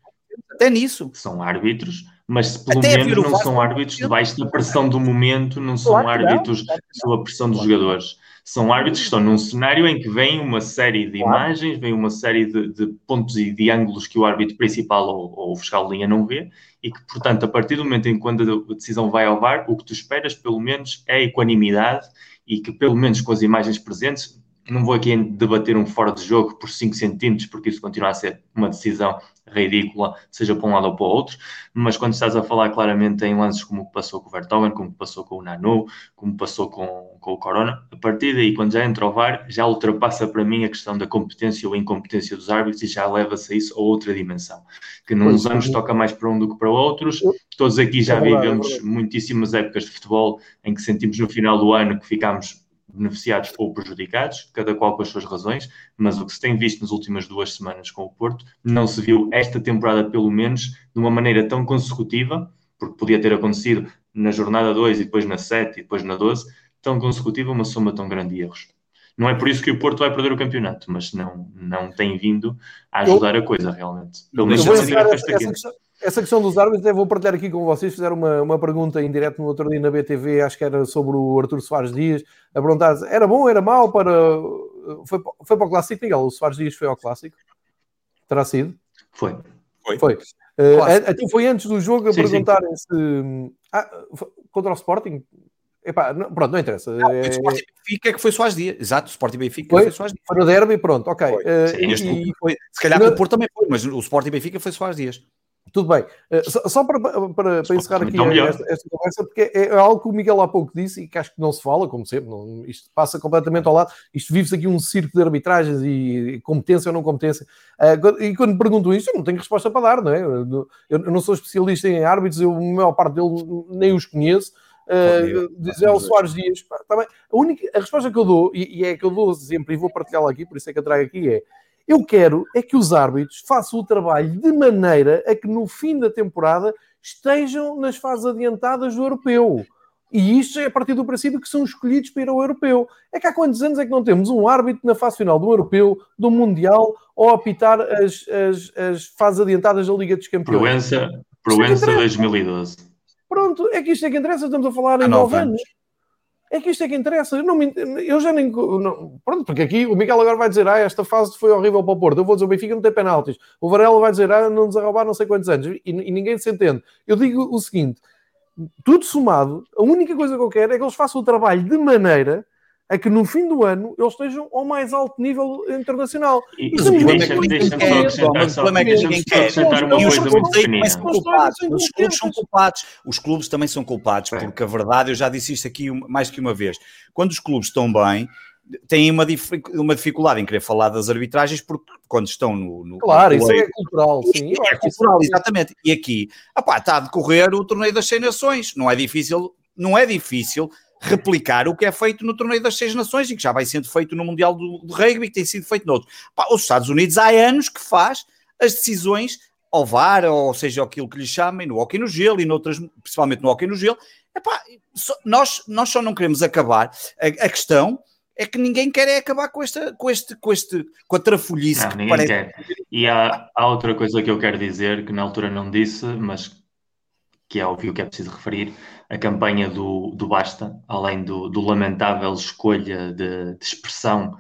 até nisso. são árbitros, mas se pelo Até menos não são árbitros debaixo da pressão do momento, não são claro árbitros sob a pressão dos jogadores. São árbitros que estão num cenário em que vem uma série de imagens, vem uma série de, de pontos e de ângulos que o árbitro principal ou, ou, o fiscal de linha não vê, e que, portanto, a partir do momento em que quando a decisão vai ao VAR, o que tu esperas, pelo menos, é a equanimidade e que, pelo menos com as imagens presentes, não vou aqui debater um fora de jogo por 5 centímetros, porque isso continua a ser uma decisão ridícula, seja para um lado ou para o outro, mas quando estás a falar claramente em lances como passou com o Vertonghen, como passou com o Nanu, como passou com, com o Corona, a partir daí, quando já entra o VAR, já ultrapassa para mim a questão da competência ou incompetência dos árbitros e já leva-se a isso a outra dimensão, que nos anos toca mais para um do que para outros. Todos aqui já é vivemos muitíssimas épocas de futebol em que sentimos no final do ano que ficámos beneficiados ou prejudicados, cada qual com as suas razões, mas o que se tem visto nas últimas duas semanas com o Porto não se viu esta temporada, pelo menos, de uma maneira tão consecutiva, porque podia ter acontecido na jornada 2 e depois na 7 e depois na 12, tão consecutiva, uma soma tão grande de erros. Não é por isso que o Porto vai perder o campeonato, mas não, não tem vindo a ajudar a coisa realmente. Pelo menos essa, essa, essa questão dos árbitros, eu vou partilhar aqui com vocês. Fizeram uma, uma pergunta em direto no outro dia na BTV, acho que era sobre o Arthur Soares Dias, a perguntar era bom, era mau para. Foi, foi para o Clássico, Miguel? O Soares Dias foi ao Clássico? Terá sido? Foi. Foi. foi. Uh, até foi antes do jogo a sim, perguntarem sim. se. Ah, contra o Sporting? Epá, não, pronto, não interessa. Não, é... O Sporting Benfica é que foi Soares Dias. Exato, o Sporting Benfica foi, foi Soares Dias. Foi no derby, pronto, ok. Foi. Uh, sim, e... foi. Se calhar o Porto também foi, mas o Sporting Benfica foi Soares Dias. Tudo bem. Uh, só, só, para, para, para encerrar aqui esta, esta, conversa, porque é, é, algo que o Miguel há pouco disse e que acho que não se fala, como sempre, não, isto passa completamente ao lado. Isto vive-se aqui um circo de arbitragens e competência ou não competência. Uh, e quando me pergunto isto, eu não tenho resposta para dar, não é? Eu, eu não sou especialista em árbitros, eu, a maior parte deles nem os conheço. Uh, dizer ao Soares Dias, pá, tá a, única, a resposta que eu dou, e, e é que eu dou sempre, e vou partilhá-la aqui, por isso é que eu trago aqui, é eu quero é que os árbitros façam o trabalho de maneira a que no fim da temporada estejam nas fases adiantadas do europeu. E isto é a partir do princípio que são escolhidos para ir ao europeu. É que há quantos anos é que não temos um árbitro na fase final do europeu, do Mundial, ou a apitar as, as, as fases adiantadas da Liga dos Campeões? Proença, Proença 2012. Pronto, é que isto é que interessa, estamos a falar em nove anos. anos. É que isto é que interessa. Eu, não me, eu já nem. Não, pronto, porque aqui o Miguel agora vai dizer: ah, esta fase foi horrível para o Porto. Eu vou dizer: o Benfica não tem penaltis. O Varela vai dizer: ah, não nos arrobar não sei quantos anos. E, e, ninguém se entende. Eu digo o seguinte: tudo somado, a única coisa que eu quero é que eles façam o trabalho de maneira a que no fim do ano eles estejam ao mais alto nível internacional. E, mas o problema é que ninguém quer. O problema é que ninguém quer. E os clubes também são culpados. Os clubes são culpados. Os clubes também são culpados, porque a verdade, eu já disse isto aqui mais que uma vez, quando os clubes estão bem, têm uma, uma dificuldade em querer falar das arbitragens porque quando estão no. no claro, no isso é cultural, sim. É cultural, exatamente. E aqui, está a decorrer o torneio das 100 nações. Não é difícil, não é difícil replicar o que é feito no torneio das seis nações e que já vai sendo feito no Mundial do, do Rugby e que tem sido feito noutros. Pá, os Estados Unidos há anos que faz as decisões ao VAR, ou seja, aquilo que lhe chamem, no hockey no gelo e noutras, principalmente no hockey no gelo. Epá, só, nós, nós só não queremos acabar. A, a, questão é que ninguém quer é acabar com, esta, com, este, com, este, com a trafolhice não, que parece... Quer. E há, há outra coisa que eu quero dizer, que na altura não disse, mas que é óbvio que é preciso referir, a campanha do, do Basta, além do, do lamentável escolha de, de expressão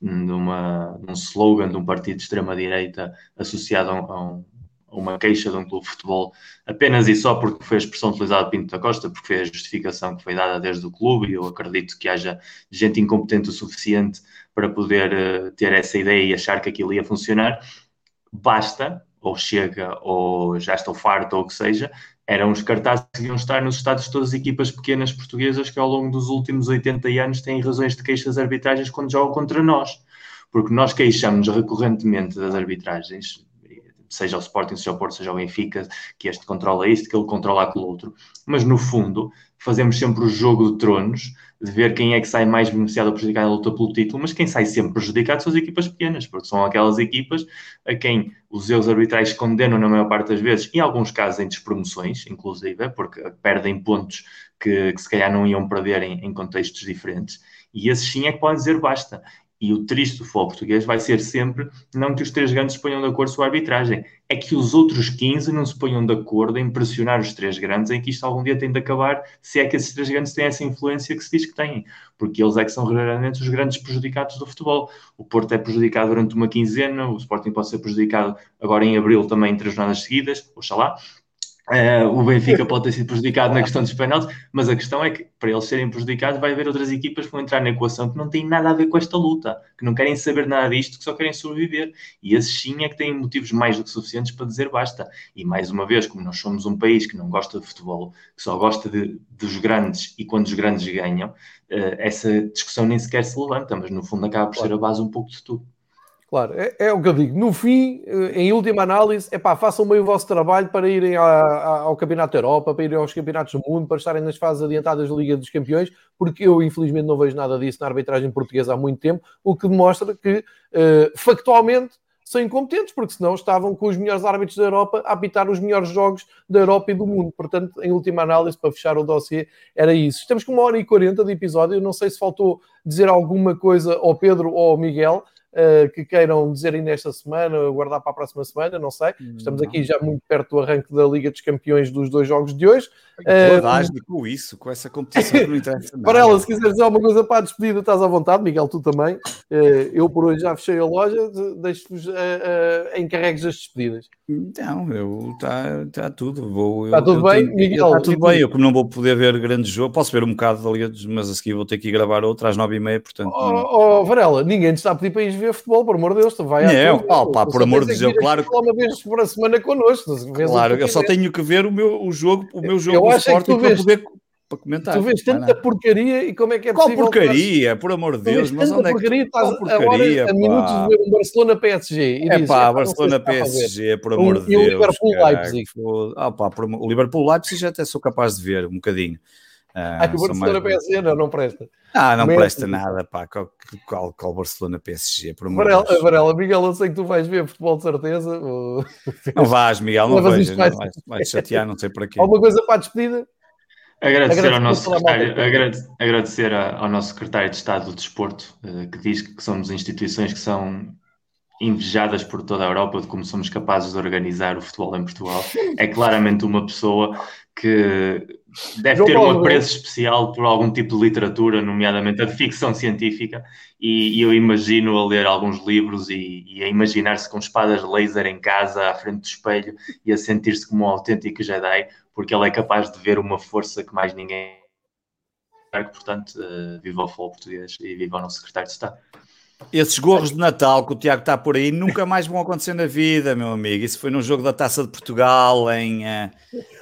de, uma, de um slogan de um partido de extrema-direita associado a, um, a, uma queixa de um clube de futebol, apenas e só porque foi a expressão utilizada por Pinto da Costa, porque foi a justificação que foi dada desde o clube, e eu acredito que haja gente incompetente o suficiente para poder uh, ter essa ideia e achar que aquilo ia funcionar. Basta, ou chega, ou já estou farto, ou o que seja, eram os cartazes que iam estar nos estados de todas as equipas pequenas portuguesas que ao longo dos últimos 80 anos têm razões de queixas arbitragens quando jogam contra nós. Porque nós queixamos recorrentemente das arbitragens, seja o Sporting, seja o Porto, seja o Benfica, que este controla isto, que ele controla aquilo outro. Mas no fundo, fazemos sempre o jogo de tronos de ver quem é que sai mais beneficiado ou prejudicado na luta pelo título, mas quem sai sempre prejudicado são as equipas pequenas, porque são aquelas equipas a quem os erros arbitrais condenam na maior parte das vezes, em alguns casos em despromoções, inclusive, porque perdem pontos que, que se calhar não iam perder em, em contextos diferentes, e esses sim é que podem dizer basta. E o triste do futebol português vai ser sempre não que os três grandes se ponham de acordo com a arbitragem, é que os outros 15 não se ponham de acordo em pressionar os três grandes, em que isto algum dia tem de acabar, se é que esses três grandes têm essa influência que se diz que têm, porque eles é que são realmente os grandes prejudicados do futebol. O Porto é prejudicado durante uma quinzena, o Sporting pode ser prejudicado agora em abril também em três jornadas seguidas, oxalá, Uh, o Benfica pode ter sido prejudicado na questão dos penaltis, mas a questão é que para eles serem prejudicados vai haver outras equipas que vão entrar na equação que não têm nada a ver com esta luta, que não querem saber nada disto, que só querem sobreviver. E esses sim é que têm motivos mais do que suficientes para dizer basta. E mais uma vez, como nós somos um país que não gosta de futebol, que só gosta de, dos grandes e quando os grandes ganham, uh, essa discussão nem sequer se levanta, mas no fundo acaba por ser a base um pouco de tudo. Claro, é, é, o que eu digo. No fim, eh, em última análise, é pá, façam bem o vosso trabalho para irem ao Campeonato da Europa, para irem aos Campeonatos do Mundo, para estarem nas fases adiantadas da Liga dos Campeões, porque eu, infelizmente, não vejo nada disso na arbitragem portuguesa há muito tempo, o que demonstra que, uh, factualmente, são incompetentes, porque senão estavam com os melhores árbitros da Europa a apitar os melhores jogos da Europa e do mundo. Portanto, em última análise, para fechar o dossiê, era isso. Estamos com uma hora e quarenta de episódio. Eu não sei se faltou dizer alguma coisa ao Pedro ou ao Miguel uh, que queiram dizer ainda esta semana, guardar para a próxima semana, não sei. Estamos aqui já muito perto do arranque da Liga dos Campeões dos dois jogos de hoje. Uh, com isso, com essa competição que não interessa Para ela, se quiser dizer alguma coisa para a despedida, estás à vontade, Miguel, tu também. Uh, eu por hoje já fechei a loja, deixo-vos uh, uh, encarregues as despedidas. Não, eu está tá tudo. Vou, está tudo eu, bem, tenho, Miguel? Está tudo bem, eu como não vou poder ver grande jogo, posso ver um bocado da Liga, mas a seguir vou ter que ir gravar outra às nove e meia, portanto... Oh, oh, Varela, ninguém te está a pedir para ir ver futebol, por amor de Deus, tu vai Não, oh, pá, por amor de Deus, claro que... Uma vez por semana connosco. Claro, eu só tenho que ver o meu o jogo, o meu jogo eu Sporting é para poder para comentar. Tu vês tanta porcaria e como é que é possível? Qual porcaria, estás... por amor de Deus, mas onde é que... porcaria, estás porcaria, a, a minutos de ver um Barcelona PSG e é dizes, pá, Barcelona PSG, por amor de Deus. E o Liverpool Leipzig. Ah, pá, o Liverpool Leipzig até sou capaz de ver um bocadinho. Ah, ah que o Barcelona mais... PSG não, não presta. Ah, não Mesmo. presta nada, pá. Qual, qual, qual Barcelona PSG? Por Varela, Varela, Miguel, eu sei que tu vais ver futebol de certeza. Não vais, Miguel, não, não vejo. Não, vais, vais chatear, não sei para quê. Alguma coisa para a despedida? Agradecer, agradecer ao nosso secretário, agradecer, agradecer ao nosso secretário de Estado do Desporto, eh, que diz que somos instituições que são invejadas por toda a Europa de como somos capazes de organizar o futebol em Portugal. É claramente uma pessoa que deve ter um apreço especial por algum tipo de literatura, nomeadamente a de ficção científica, e, e eu imagino a ler alguns livros e, e a imaginar-se com espadas laser em casa, à frente do espelho, e a sentir-se como um autêntico Jedi, porque ele é capaz de ver uma força que mais ninguém. Portanto, uh, viva o futebol português e viva o nosso secretário de Estado. Esses gorros de Natal que o Tiago está por aí nunca mais vão acontecer na vida, meu amigo. Isso foi num jogo da Taça de Portugal em, uh,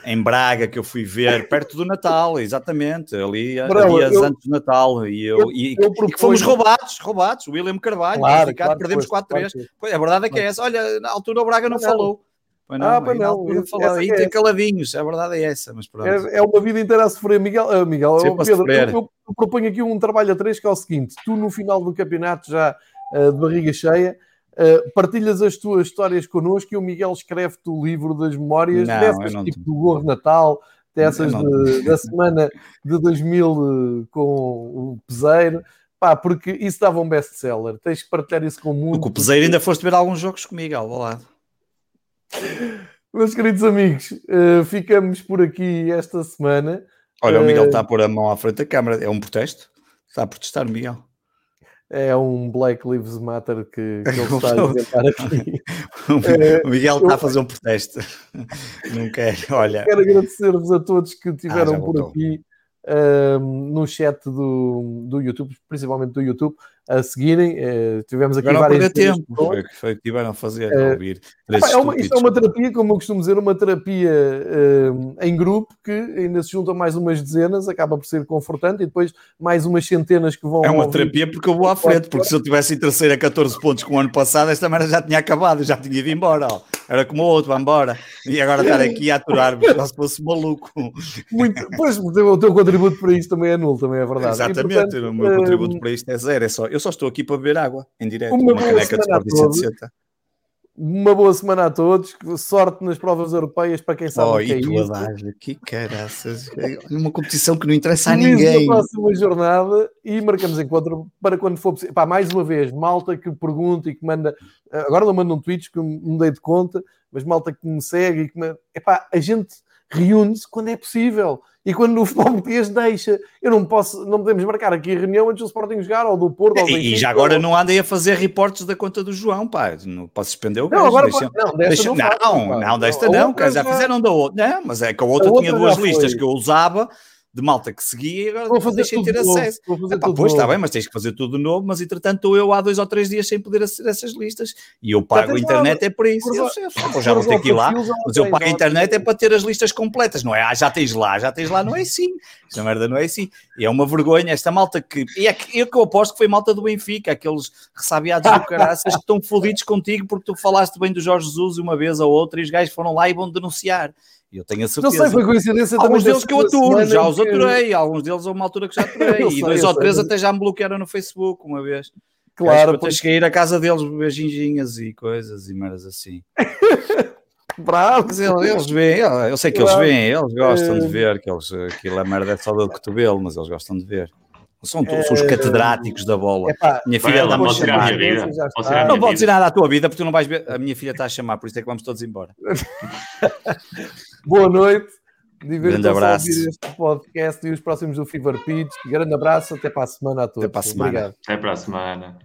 em Braga que eu fui ver, perto do Natal, exatamente, ali Bravo, dias eu, antes do Natal. E, eu, eu, e, eu e fomos roubados, roubados. William Carvalho, claro, claro, perdemos 4-3. Claro, a verdade é que é essa. Olha, na altura o Braga não, não falou. Pois não, ah, pois não. não falou, aí é tem caladinhos, a verdade é essa, mas pronto. É, é uma vida inteira a sofrer, Miguel. Uh, Miguel eu, Pedro, eu, eu, proponho aqui um trabalho a três que é o seguinte: tu no final do campeonato já uh, de barriga cheia. Uh, partilhas as tuas histórias connosco e o Miguel escreve-te o livro das memórias não, dessas, tipo do Gorro Natal, dessas de, da semana de 2000 com o Peseiro. Pá, porque isso dava um best-seller. Tens que partilhar isso com o mundo. Com o Peseiro ainda foste ver alguns jogos comigo, ao lado. Meus queridos amigos, uh, ficamos por aqui esta semana. Olha, o Miguel está a pôr a mão à frente da câmara. É um protesto? Está a protestar, Miguel? É um Black Lives Matter que, que ele está a inventar aqui. o Miguel está a fazer um protesto. Não quero, olha. Quero agradecer-vos a todos que estiveram ah, por aqui uh, no chat do, do YouTube, principalmente do YouTube a seguirem. Uh, tivemos aqui Tiveram várias. tempo, foi, foi que tiveram a fazer, uh, ouvir. é uma, isto é uma terapia, como eu costumo dizer, uma terapia uh, em grupo que ainda se juntam mais umas dezenas, acaba por ser confortante, e depois mais umas centenas que vão. É uma terapia porque eu vou à frente, porque se eu tivesse em terceira a 14 pontos com o ano passado, esta merda já tinha acabado, já tinha ido embora. Ó. Era como o outro, vai embora. E agora estar aqui a aturar-me, se fosse maluco. Muito, pois, o teu contributo para isto também é nulo, também é verdade. Exatamente, e, portanto, o meu contributo para isto é zero, é só eu só estou aqui para beber água em direto. Uma, uma caneca de Sport 160. uma boa semana a todos, sorte nas provas europeias para quem sabe oh, o que é e isso. Adagio, que caraças, é uma competição que não interessa a ninguém. Na próxima jornada e marcamos encontro para quando for possível. Pá, mais uma vez, malta que pergunta e que manda, agora não manda um tweet que me dei de conta, mas malta que me segue e que me... Epá, a gente reúne-se quando é possível. E quando o futebol português deixa, eu não posso, não podemos marcar aqui a reunião antes do Sporting jogar, ou do Porto, ou do E, e já agora ou... não andem a fazer reportes da conta do João, pá. Não posso suspender o gajo. Não, agora deixa, não, deixa, não, não, não, desta não, não já fizeram da outra. Não, mas é que a outra a tinha outra duas listas foi. que eu usava de malta que seguia e agora vou fazer deixem ter acesso. Fazer Epá, pois está bem, mas tens que fazer tudo novo, mas entretanto estou eu há dois ou três dias sem poder aceder a essas listas e eu pago a internet lá, é por isso. Eu, eu, já vou ter que ir lá, mas eu pago a internet é para ter as listas completas, não é? Ah, já tens lá, já tens lá, não é assim. Esta merda não é assim. E é uma vergonha esta malta que. E é que eu que eu aposto que foi malta do Benfica, aqueles ressabiados do caraças que estão fodidos contigo porque tu falaste bem do Jorge Jesus uma vez ou outra e os gajos foram lá e vão denunciar. Eu tenho a certeza. Não sei, foi coincidência Alguns deles que eu aturo, já os aturei. Alguns deles a uma altura que já aturei. e dois ou três até já me bloquearam no Facebook uma vez. Claro. Porque... que ir à casa deles beber ginginhas e coisas e meras assim. Bravo. Mas eles, eles veem, eu sei que eles veem, eles gostam de ver, que eles, aquilo é merda é só do cotovelo, mas eles gostam de ver. São, são os catedráticos da bola. Epá, minha filha está a chamar. Não pode dizer nada à tua vida porque tu não vais ver. A minha filha está a chamar, por isso é que vamos todos embora. Boa noite. Grande abraço. este podcast e os próximos do Fever Pitch. Grande abraço. Até para a semana a todos. Até para a semana. Obrigado. Até para a semana.